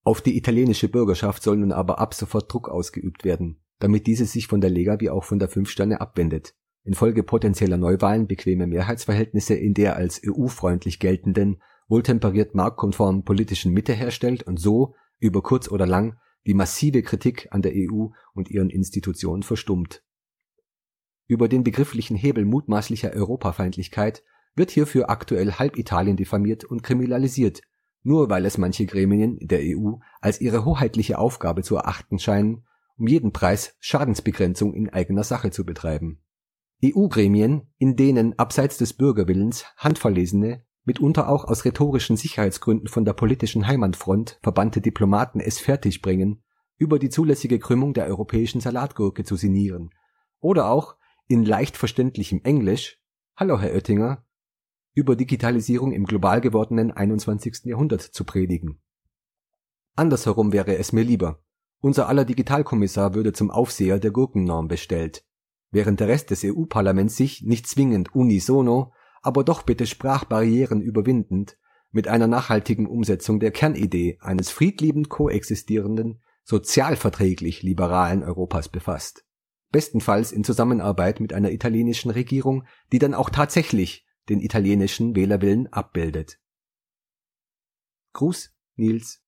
Speaker 101: Auf die italienische Bürgerschaft soll nun aber ab sofort Druck ausgeübt werden, damit diese sich von der Lega wie auch von der Fünf Sterne abwendet, infolge potenzieller Neuwahlen bequeme Mehrheitsverhältnisse in der als EU-freundlich geltenden wohltemperiert marktkonformen politischen Mitte herstellt und so über kurz oder lang die massive Kritik an der EU und ihren Institutionen verstummt. Über den begrifflichen Hebel mutmaßlicher Europafeindlichkeit wird hierfür aktuell halb Italien diffamiert und kriminalisiert, nur weil es manche Gremien der EU als ihre hoheitliche Aufgabe zu erachten scheinen, um jeden Preis Schadensbegrenzung in eigener Sache zu betreiben. EU-Gremien, in denen abseits des Bürgerwillens handverlesene mitunter auch aus rhetorischen Sicherheitsgründen von der politischen Heimatfront verbannte Diplomaten es fertigbringen, über die zulässige Krümmung der europäischen Salatgurke zu sinnieren oder auch in leicht verständlichem Englisch Hallo Herr Oettinger über Digitalisierung im global gewordenen 21. Jahrhundert zu predigen. Andersherum wäre es mir lieber. Unser aller Digitalkommissar würde zum Aufseher der Gurkennorm bestellt, während der Rest des EU-Parlaments sich nicht zwingend unisono, aber doch bitte Sprachbarrieren überwindend mit einer nachhaltigen Umsetzung der Kernidee eines friedliebend koexistierenden, sozialverträglich liberalen Europas befasst. Bestenfalls in Zusammenarbeit mit einer italienischen Regierung, die dann auch tatsächlich den italienischen Wählerwillen abbildet. Gruß, Nils